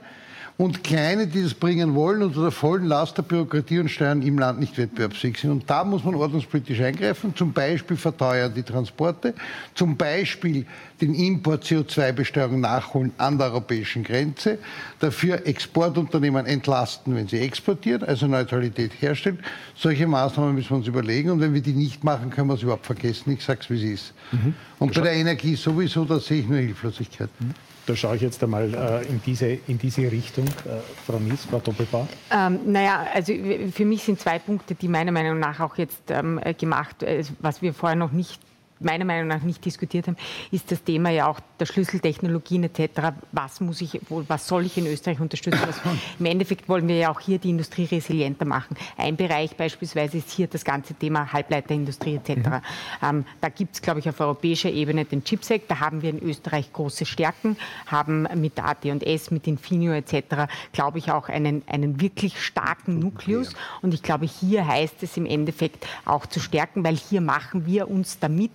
und Kleine, die das bringen wollen, unter der vollen Last der Bürokratie und Steuern im Land nicht wettbewerbsfähig sind. Und da muss man ordnungspolitisch eingreifen, zum Beispiel verteuern die Transporte, zum Beispiel den Import CO2-Besteuerung nachholen an der europäischen Grenze, dafür Exportunternehmen entlasten, wenn sie exportieren, also Neutralität herstellen. Solche Maßnahmen müssen wir uns überlegen und wenn wir die nicht machen, können wir es überhaupt vergessen. Ich sage es, wie es ist. Mhm. Und bei der Energie sowieso, da sehe ich nur Hilflosigkeit. Mhm. Da schaue ich jetzt einmal äh, in, diese, in diese Richtung. Äh, Frau Mies, Frau Doppelbauer. Ähm, naja, also für mich sind zwei Punkte, die meiner Meinung nach auch jetzt ähm, gemacht, äh, was wir vorher noch nicht meiner Meinung nach nicht diskutiert haben, ist das Thema ja auch der Schlüsseltechnologien etc. Was muss ich, was soll ich in Österreich unterstützen? Was, Im Endeffekt wollen wir ja auch hier die Industrie resilienter machen. Ein Bereich beispielsweise ist hier das ganze Thema Halbleiterindustrie etc. Mhm. Ähm, da gibt es, glaube ich, auf europäischer Ebene den Chipsec. Da haben wir in Österreich große Stärken, haben mit AT&S, mit Infinio etc. glaube ich auch einen, einen wirklich starken Nukleus. Und ich glaube, hier heißt es im Endeffekt auch zu stärken, weil hier machen wir uns damit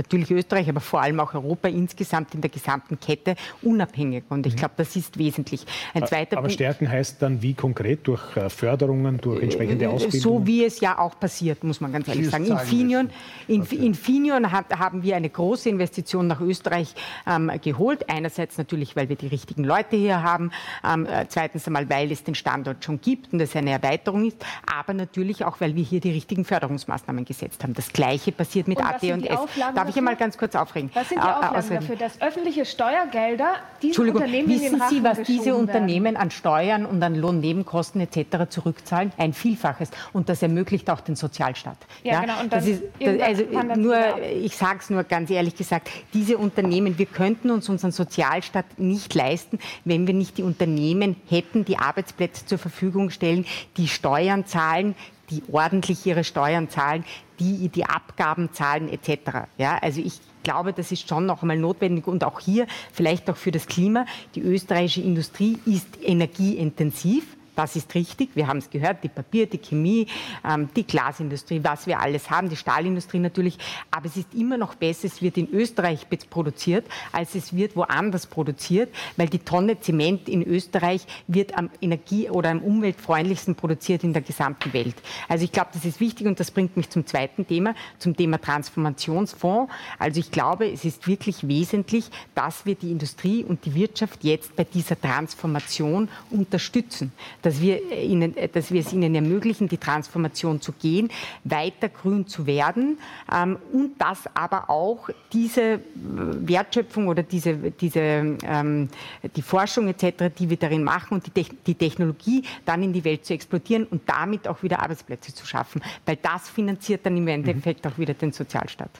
natürlich Österreich, aber vor allem auch Europa insgesamt in der gesamten Kette unabhängig. Und ich mhm. glaube, das ist wesentlich. Ein zweiter aber Stärken heißt dann wie konkret? Durch äh, Förderungen, durch entsprechende äh, Ausbildung? So wie es ja auch passiert, muss man ganz ehrlich sagen. Infineon, in, okay. Infineon hat, haben wir eine große Investition nach Österreich ähm, geholt. Einerseits natürlich, weil wir die richtigen Leute hier haben. Ähm, äh, zweitens einmal, weil es den Standort schon gibt und es eine Erweiterung ist. Aber natürlich auch, weil wir hier die richtigen Förderungsmaßnahmen gesetzt haben. Das Gleiche passiert mit AT und S. Darf ich einmal ganz kurz aufregen? Was sind die Auflagen Außerdem. dafür, dass öffentliche Steuergelder diese Unternehmen wissen in den Sie, was diese Unternehmen an Steuern und an Lohnnebenkosten etc. zurückzahlen? Ein Vielfaches. Und das ermöglicht auch den Sozialstaat. Ja, ja? genau. Und das ist, das, also nur, ich sage es nur ganz ehrlich gesagt, diese Unternehmen, wir könnten uns unseren Sozialstaat nicht leisten, wenn wir nicht die Unternehmen hätten, die Arbeitsplätze zur Verfügung stellen, die Steuern zahlen, die ordentlich ihre Steuern zahlen, die die Abgaben zahlen etc. Ja, also ich glaube, das ist schon noch einmal notwendig und auch hier vielleicht auch für das Klima. Die österreichische Industrie ist energieintensiv. Das ist richtig. Wir haben es gehört, die Papier, die Chemie, ähm, die Glasindustrie, was wir alles haben, die Stahlindustrie natürlich. Aber es ist immer noch besser, es wird in Österreich produziert, als es wird woanders produziert, weil die Tonne Zement in Österreich wird am energie- oder am umweltfreundlichsten produziert in der gesamten Welt. Also ich glaube, das ist wichtig und das bringt mich zum zweiten Thema, zum Thema Transformationsfonds. Also ich glaube, es ist wirklich wesentlich, dass wir die Industrie und die Wirtschaft jetzt bei dieser Transformation unterstützen dass wir, ihnen, dass wir es ihnen ermöglichen, die Transformation zu gehen, weiter grün zu werden ähm, und dass aber auch diese Wertschöpfung oder diese, diese, ähm, die Forschung etc., die wir darin machen und die, die Technologie dann in die Welt zu exportieren und damit auch wieder Arbeitsplätze zu schaffen, weil das finanziert dann im Endeffekt mhm. auch wieder den Sozialstaat.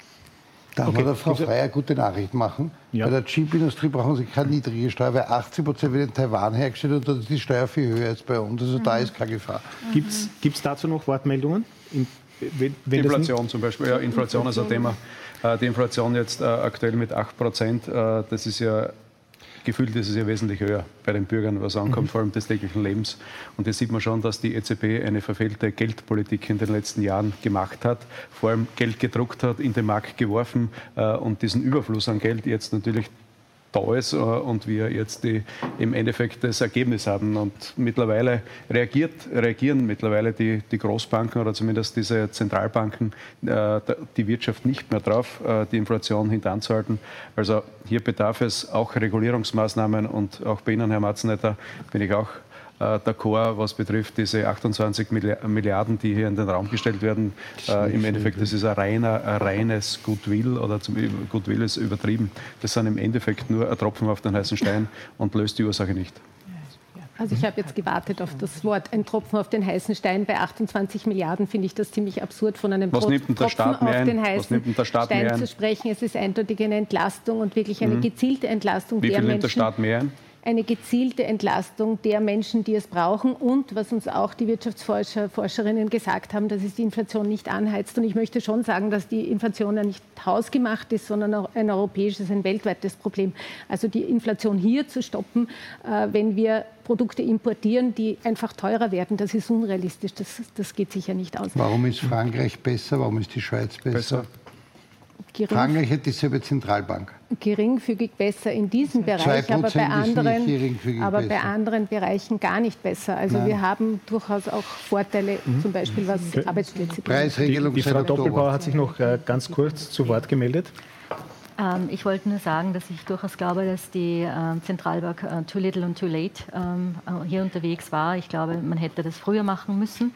Darf okay. man der Frau Freier gute Nachricht machen? Ja. Bei der Chip-Industrie brauchen sie keine niedrige Steuer, weil 80 Prozent wird in Taiwan hergestellt und da ist die Steuer viel höher als bei uns. Also mhm. da ist keine Gefahr. Gibt es dazu noch Wortmeldungen? In, wenn, wenn Inflation zum Beispiel. Ja, Inflation ist ein Thema. Äh, die Inflation jetzt äh, aktuell mit 8 Prozent, äh, das ist ja gefühlt ist es ja wesentlich höher bei den Bürgern, was ankommt, mhm. vor allem des täglichen Lebens. Und hier sieht man schon, dass die EZB eine verfehlte Geldpolitik in den letzten Jahren gemacht hat, vor allem Geld gedruckt hat, in den Markt geworfen äh, und diesen Überfluss an Geld jetzt natürlich da ist äh, und wir jetzt die, im Endeffekt das Ergebnis haben. Und mittlerweile reagiert, reagieren mittlerweile die, die Großbanken oder zumindest diese Zentralbanken äh, die Wirtschaft nicht mehr drauf, äh, die Inflation hintanzuhalten. Also hier bedarf es auch Regulierungsmaßnahmen und auch bei Ihnen, Herr Matzenetter, bin ich auch d'accord, was betrifft diese 28 Milliarden, die hier in den Raum gestellt werden. Äh, Im Endeffekt, das ist ein, reiner, ein reines Goodwill oder zum Goodwill ist übertrieben. Das sind im Endeffekt nur ein Tropfen auf den heißen Stein und löst die Ursache nicht. Also ich habe jetzt gewartet auf das Wort ein Tropfen auf den heißen Stein. Bei 28 Milliarden finde ich das ziemlich absurd, von einem Was Tropfen auf den heißen Stein zu sprechen. Es ist eindeutig eine Entlastung und wirklich eine mhm. gezielte Entlastung Wie der viel Menschen. nimmt der Staat mehr ein? Eine gezielte Entlastung der Menschen, die es brauchen und was uns auch die Wirtschaftsforscher, Forscherinnen gesagt haben, dass es die Inflation nicht anheizt. Und ich möchte schon sagen, dass die Inflation ja nicht hausgemacht ist, sondern auch ein europäisches, ein weltweites Problem. Also die Inflation hier zu stoppen, äh, wenn wir Produkte importieren, die einfach teurer werden, das ist unrealistisch. Das, das geht sicher nicht aus. Warum ist Frankreich besser? Warum ist die Schweiz besser? besser. Frankreich hat dieselbe Zentralbank. Geringfügig besser in diesem Bereich, aber bei, anderen, aber bei anderen Bereichen gar nicht besser. Also Nein. wir haben durchaus auch Vorteile, mhm. zum Beispiel was okay. Arbeitsplätze Preisregelung die, die Frau Doppelbauer hat sich noch äh, ganz kurz zu Wort gemeldet. Ähm, ich wollte nur sagen, dass ich durchaus glaube, dass die äh, Zentralbank äh, too little and too late ähm, äh, hier unterwegs war. Ich glaube, man hätte das früher machen müssen.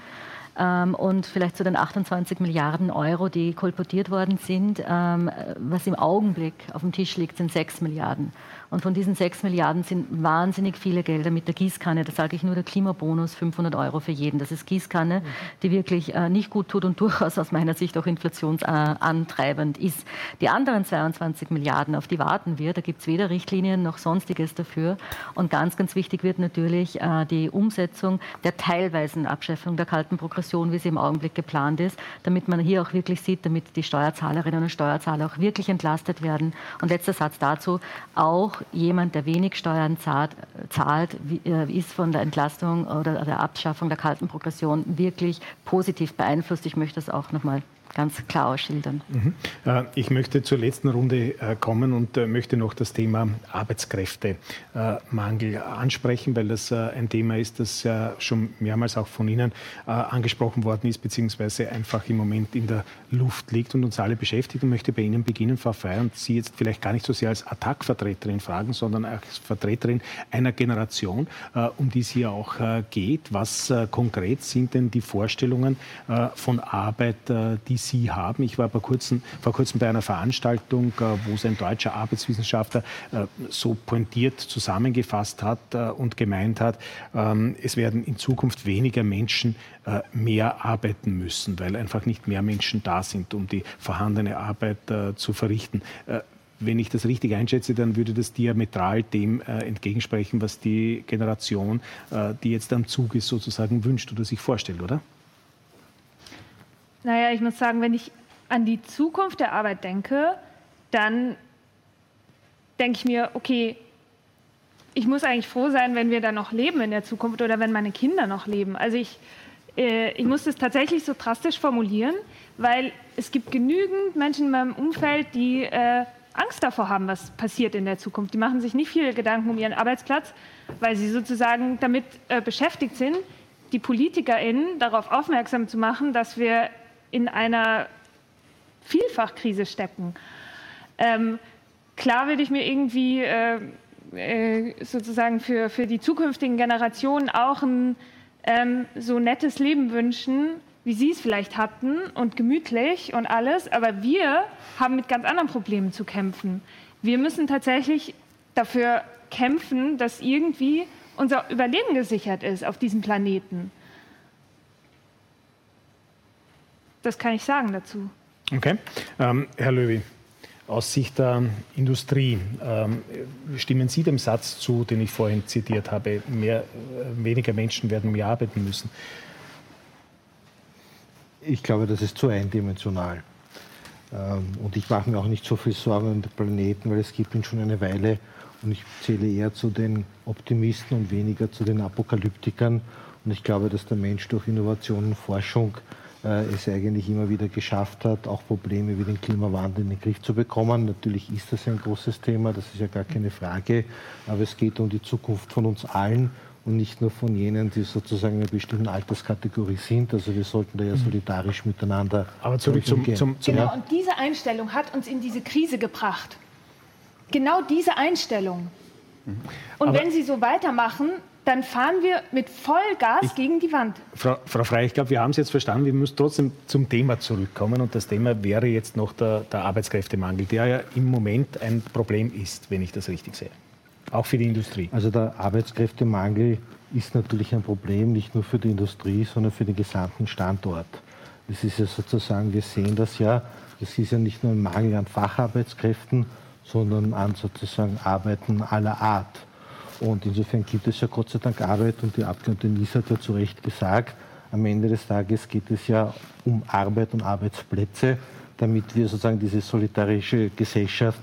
Ähm, und vielleicht zu den 28 Milliarden Euro, die kolportiert worden sind. Ähm, was im Augenblick auf dem Tisch liegt, sind 6 Milliarden. Und von diesen 6 Milliarden sind wahnsinnig viele Gelder mit der Gießkanne. Das sage ich nur der Klimabonus, 500 Euro für jeden. Das ist Gießkanne, die wirklich äh, nicht gut tut und durchaus aus meiner Sicht auch inflationsantreibend ist. Die anderen 22 Milliarden, auf die warten wir. Da gibt es weder Richtlinien noch sonstiges dafür. Und ganz, ganz wichtig wird natürlich äh, die Umsetzung der teilweisen Abschaffung der kalten Progression, wie sie im Augenblick geplant ist, damit man hier auch wirklich sieht, damit die Steuerzahlerinnen und Steuerzahler auch wirklich entlastet werden. Und letzter Satz dazu, auch jemand, der wenig Steuern zahlt, zahlt äh, ist von der Entlastung oder der Abschaffung der kalten Progression wirklich positiv beeinflusst. Ich möchte das auch noch mal ganz klar ausschildern. Mhm. Äh, ich möchte zur letzten Runde äh, kommen und äh, möchte noch das Thema Arbeitskräftemangel ansprechen, weil das ein Thema ist, das schon mehrmals auch von Ihnen angesprochen worden ist, beziehungsweise einfach im Moment in der Luft liegt und uns alle beschäftigt. Und möchte bei Ihnen beginnen, Frau Feier, und Sie jetzt vielleicht gar nicht so sehr als Attac-Vertreterin fragen, sondern als Vertreterin einer Generation, um die es hier auch geht. Was konkret sind denn die Vorstellungen von Arbeit, die Sie haben. Ich war vor kurzem, vor kurzem bei einer Veranstaltung, äh, wo es ein deutscher Arbeitswissenschaftler äh, so pointiert zusammengefasst hat äh, und gemeint hat, ähm, es werden in Zukunft weniger Menschen mehr arbeiten müssen, weil einfach nicht mehr Menschen da sind, um die vorhandene Arbeit zu verrichten wenn ich das richtig einschätze, dann würde das diametral dem äh, entgegensprechen, was die Generation, äh, die jetzt am Zug ist, sozusagen wünscht oder sich vorstellt, oder? Naja, ich muss sagen, wenn ich an die Zukunft der Arbeit denke, dann denke ich mir, okay, ich muss eigentlich froh sein, wenn wir da noch leben in der Zukunft oder wenn meine Kinder noch leben. Also ich, äh, ich muss das tatsächlich so drastisch formulieren, weil es gibt genügend Menschen in meinem Umfeld, die äh, Angst davor haben, was passiert in der Zukunft. Die machen sich nicht viele Gedanken um ihren Arbeitsplatz, weil sie sozusagen damit äh, beschäftigt sind, die PolitikerInnen darauf aufmerksam zu machen, dass wir in einer Vielfachkrise stecken. Ähm, klar würde ich mir irgendwie äh, äh, sozusagen für, für die zukünftigen Generationen auch ein ähm, so nettes Leben wünschen, wie Sie es vielleicht hatten und gemütlich und alles. Aber wir haben mit ganz anderen Problemen zu kämpfen. Wir müssen tatsächlich dafür kämpfen, dass irgendwie unser Überleben gesichert ist auf diesem Planeten. Das kann ich sagen dazu. Okay. Ähm, Herr Löwy, aus Sicht der Industrie, ähm, stimmen Sie dem Satz zu, den ich vorhin zitiert habe, mehr, äh, weniger Menschen werden mehr arbeiten müssen? Ich glaube, das ist zu eindimensional. Ähm, und ich mache mir auch nicht so viel Sorgen um den Planeten, weil es gibt ihn schon eine Weile. Und ich zähle eher zu den Optimisten und weniger zu den Apokalyptikern. Und ich glaube, dass der Mensch durch Innovation und Forschung äh, es eigentlich immer wieder geschafft hat, auch Probleme wie den Klimawandel in den Griff zu bekommen. Natürlich ist das ein großes Thema, das ist ja gar keine Frage. Aber es geht um die Zukunft von uns allen und nicht nur von jenen, die sozusagen in einer bestimmten Alterskategorie sind. Also wir sollten da ja mhm. solidarisch miteinander Aber zurück zum, zum, zum Genau, und diese Einstellung hat uns in diese Krise gebracht. Genau diese Einstellung. Mhm. Und Aber wenn Sie so weitermachen, dann fahren wir mit Vollgas ich, gegen die Wand. Frau, Frau Frey, ich glaube, wir haben es jetzt verstanden. Wir müssen trotzdem zum Thema zurückkommen. Und das Thema wäre jetzt noch der, der Arbeitskräftemangel, der ja im Moment ein Problem ist, wenn ich das richtig sehe. Auch für die Industrie. Also der Arbeitskräftemangel ist natürlich ein Problem, nicht nur für die Industrie, sondern für den gesamten Standort. Das ist ja sozusagen, wir sehen das ja, das ist ja nicht nur ein Mangel an Facharbeitskräften, sondern an sozusagen Arbeiten aller Art. Und insofern gibt es ja Gott sei Dank Arbeit und die Abgeordnete Nies hat ja zu Recht gesagt, am Ende des Tages geht es ja um Arbeit und Arbeitsplätze, damit wir sozusagen diese solidarische Gesellschaft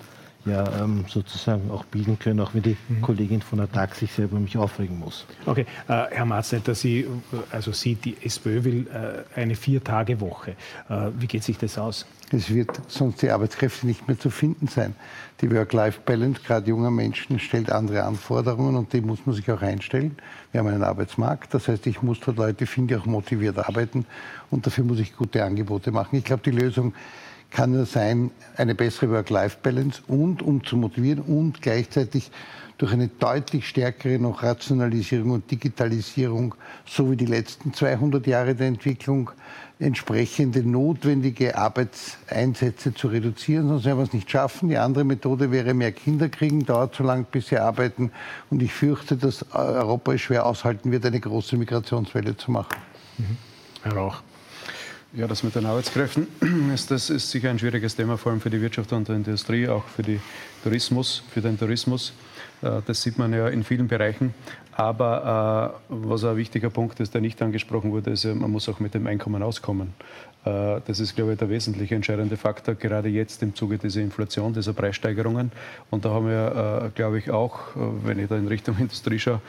ja ähm, sozusagen auch bilden können, auch wenn die mhm. Kollegin von der TAG sich selber mich aufregen muss. Okay, äh, Herr Marznetter, Sie, also Sie, die SPÖ will äh, eine Vier-Tage-Woche. Äh, wie geht sich das aus? Es wird sonst die Arbeitskräfte nicht mehr zu finden sein. Die Work-Life-Balance, gerade junger Menschen, stellt andere Anforderungen und dem muss man sich auch einstellen. Wir haben einen Arbeitsmarkt, das heißt, ich muss dort Leute finden, die auch motiviert arbeiten und dafür muss ich gute Angebote machen. Ich glaube, die Lösung kann nur sein, eine bessere Work-Life-Balance und um zu motivieren und gleichzeitig durch eine deutlich stärkere noch Rationalisierung und Digitalisierung, so wie die letzten 200 Jahre der Entwicklung, entsprechende notwendige Arbeitseinsätze zu reduzieren, sonst werden wir es nicht schaffen. Die andere Methode wäre mehr Kinder kriegen, dauert so lange, bis sie arbeiten. Und ich fürchte, dass Europa es schwer aushalten wird, eine große Migrationswelle zu machen. Mhm. Herr Rauch. Ja, das mit den Arbeitskräften, ist, das ist sicher ein schwieriges Thema, vor allem für die Wirtschaft und die Industrie, auch für, die Tourismus, für den Tourismus. Äh, das sieht man ja in vielen Bereichen. Aber äh, was ein wichtiger Punkt ist, der nicht angesprochen wurde, ist, man muss auch mit dem Einkommen auskommen. Äh, das ist, glaube ich, der wesentliche entscheidende Faktor, gerade jetzt im Zuge dieser Inflation, dieser Preissteigerungen. Und da haben wir, glaube ich, auch, wenn ich da in Richtung Industrie schaue,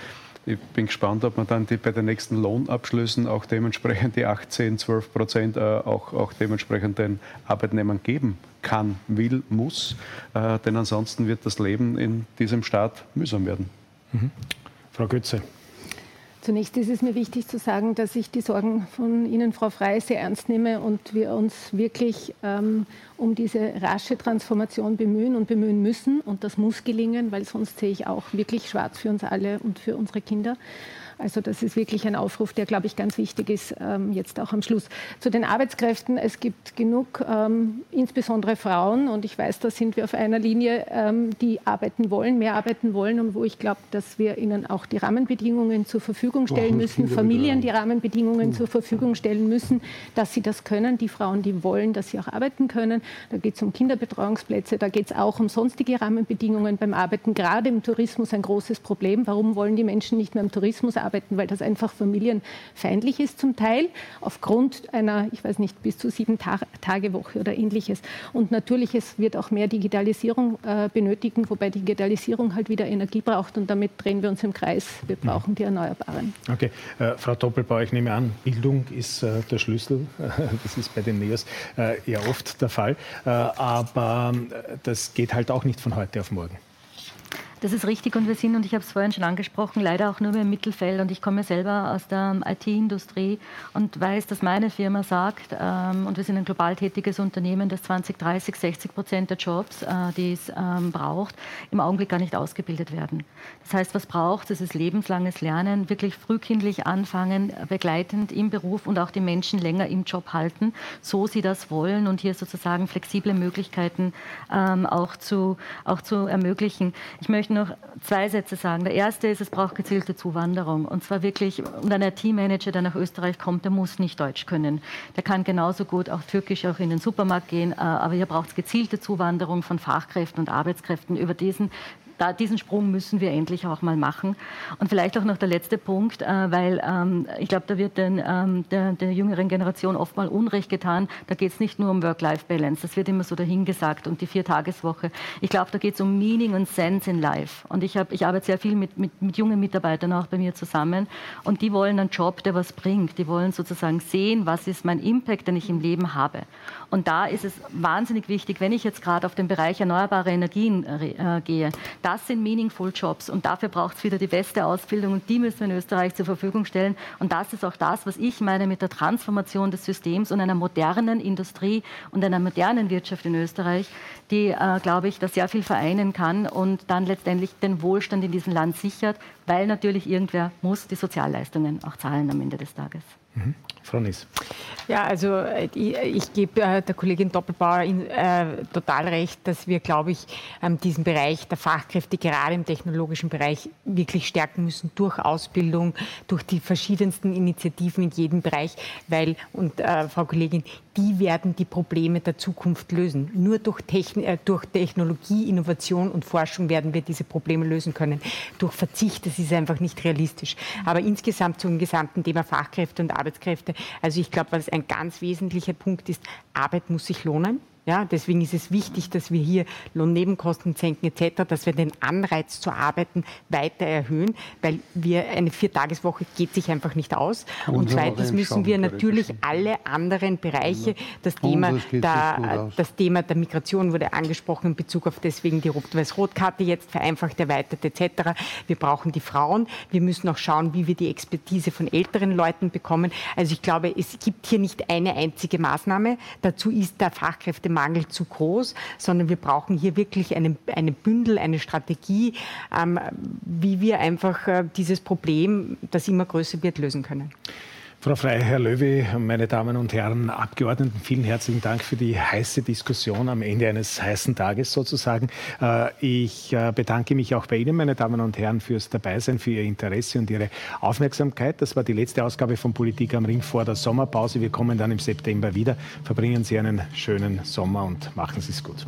ich bin gespannt, ob man dann die, bei den nächsten Lohnabschlüssen auch dementsprechend die 18, 12 Prozent äh, auch, auch dementsprechend den Arbeitnehmern geben kann, will, muss. Äh, denn ansonsten wird das Leben in diesem Staat mühsam werden. Mhm. Frau Götze. Zunächst ist es mir wichtig zu sagen, dass ich die Sorgen von Ihnen, Frau Frey, sehr ernst nehme und wir uns wirklich ähm, um diese rasche Transformation bemühen und bemühen müssen. Und das muss gelingen, weil sonst sehe ich auch wirklich schwarz für uns alle und für unsere Kinder. Also das ist wirklich ein Aufruf, der, glaube ich, ganz wichtig ist, ähm, jetzt auch am Schluss. Zu den Arbeitskräften. Es gibt genug, ähm, insbesondere Frauen, und ich weiß, da sind wir auf einer Linie, ähm, die arbeiten wollen, mehr arbeiten wollen und wo ich glaube, dass wir ihnen auch die Rahmenbedingungen zur Verfügung stellen müssen, Familien die Rahmenbedingungen mhm. zur Verfügung stellen müssen, dass sie das können, die Frauen, die wollen, dass sie auch arbeiten können. Da geht es um Kinderbetreuungsplätze, da geht es auch um sonstige Rahmenbedingungen beim Arbeiten, gerade im Tourismus ein großes Problem. Warum wollen die Menschen nicht mehr im Tourismus arbeiten? Arbeiten, weil das einfach familienfeindlich ist zum Teil, aufgrund einer, ich weiß nicht, bis zu sieben Tage Woche oder ähnliches. Und natürlich, es wird auch mehr Digitalisierung äh, benötigen, wobei Digitalisierung halt wieder Energie braucht und damit drehen wir uns im Kreis. Wir mhm. brauchen die Erneuerbaren. Okay, äh, Frau Doppelbauer, ich nehme an, Bildung ist äh, der Schlüssel. das ist bei den NEOS äh, ja oft der Fall. Äh, aber äh, das geht halt auch nicht von heute auf morgen. Das ist richtig und wir sind, und ich habe es vorhin schon angesprochen, leider auch nur im Mittelfeld. Und ich komme selber aus der IT-Industrie und weiß, dass meine Firma sagt, ähm, und wir sind ein global tätiges Unternehmen, dass 20, 30, 60 Prozent der Jobs, äh, die es ähm, braucht, im Augenblick gar nicht ausgebildet werden. Das heißt, was braucht es? ist lebenslanges Lernen, wirklich frühkindlich anfangen, begleitend im Beruf und auch die Menschen länger im Job halten, so sie das wollen und hier sozusagen flexible Möglichkeiten ähm, auch, zu, auch zu ermöglichen. Ich möchte noch zwei Sätze sagen. Der erste ist, es braucht gezielte Zuwanderung. Und zwar wirklich, und ein IT-Manager, der nach Österreich kommt, der muss nicht Deutsch können. Der kann genauso gut auch Türkisch auch in den Supermarkt gehen. Äh, aber hier braucht es gezielte Zuwanderung von Fachkräften und Arbeitskräften über diesen da, diesen Sprung müssen wir endlich auch mal machen. Und vielleicht auch noch der letzte Punkt, äh, weil ähm, ich glaube, da wird den, ähm, der, der, jüngeren Generation oft mal Unrecht getan. Da geht es nicht nur um Work-Life-Balance, das wird immer so dahingesagt und die Viertageswoche. Ich glaube, da geht es um Meaning und Sense in Life. Und ich, hab, ich arbeite sehr viel mit, mit, mit jungen Mitarbeitern auch bei mir zusammen und die wollen einen Job, der was bringt. Die wollen sozusagen sehen, was ist mein Impact, den ich im Leben habe. Und da ist es wahnsinnig wichtig, wenn ich jetzt gerade auf den Bereich erneuerbare Energien äh, gehe, das sind meaningful Jobs und dafür braucht es wieder die beste Ausbildung und die müssen wir in Österreich zur Verfügung stellen. Und das ist auch das, was ich meine mit der Transformation des Systems und einer modernen Industrie und einer modernen Wirtschaft in Österreich, die, äh, glaube ich, da sehr viel vereinen kann und dann letztendlich den Wohlstand in diesem Land sichert, weil natürlich irgendwer muss die Sozialleistungen auch zahlen am Ende des Tages. Mhm. Frau Nies. Ja, also äh, ich, ich gebe äh, der Kollegin Doppelbauer in, äh, total recht, dass wir, glaube ich, ähm, diesen Bereich der Fachkräfte gerade im technologischen Bereich wirklich stärken müssen durch Ausbildung, durch die verschiedensten Initiativen in jedem Bereich, weil, und äh, Frau Kollegin, die werden die Probleme der Zukunft lösen. Nur durch, Techn äh, durch Technologie, Innovation und Forschung werden wir diese Probleme lösen können. Durch Verzicht, das ist einfach nicht realistisch. Aber insgesamt zum gesamten Thema Fachkräfte und also ich glaube, was ein ganz wesentlicher Punkt ist, Arbeit muss sich lohnen. Ja, deswegen ist es wichtig, dass wir hier Lohnnebenkosten senken etc., dass wir den Anreiz zu arbeiten weiter erhöhen, weil wir eine Viertageswoche geht sich einfach nicht aus. Und, und zweitens müssen wir natürlich alle anderen Bereiche, das Thema, der, das Thema der Migration wurde angesprochen in Bezug auf deswegen die Rot-Weiß-Rot-Karte jetzt vereinfacht, erweitert etc. Wir brauchen die Frauen. Wir müssen auch schauen, wie wir die Expertise von älteren Leuten bekommen. Also ich glaube, es gibt hier nicht eine einzige Maßnahme. Dazu ist der Fachkräfte Mangel zu groß, sondern wir brauchen hier wirklich eine, eine Bündel, eine Strategie, ähm, wie wir einfach äh, dieses Problem, das immer größer wird, lösen können. Frau Frey, Herr Löwy, meine Damen und Herren Abgeordneten, vielen herzlichen Dank für die heiße Diskussion am Ende eines heißen Tages sozusagen. Äh, ich äh, bedanke mich auch bei Ihnen, meine Damen und Herren, fürs Dabeisein, für Ihr Interesse und Ihre Aufmerksamkeit. Das war die letzte Ausgabe von Politik am Ring vor der Sommerpause. Wir kommen dann im September wieder. Verbringen Sie einen schönen Sommer und machen Sie es gut.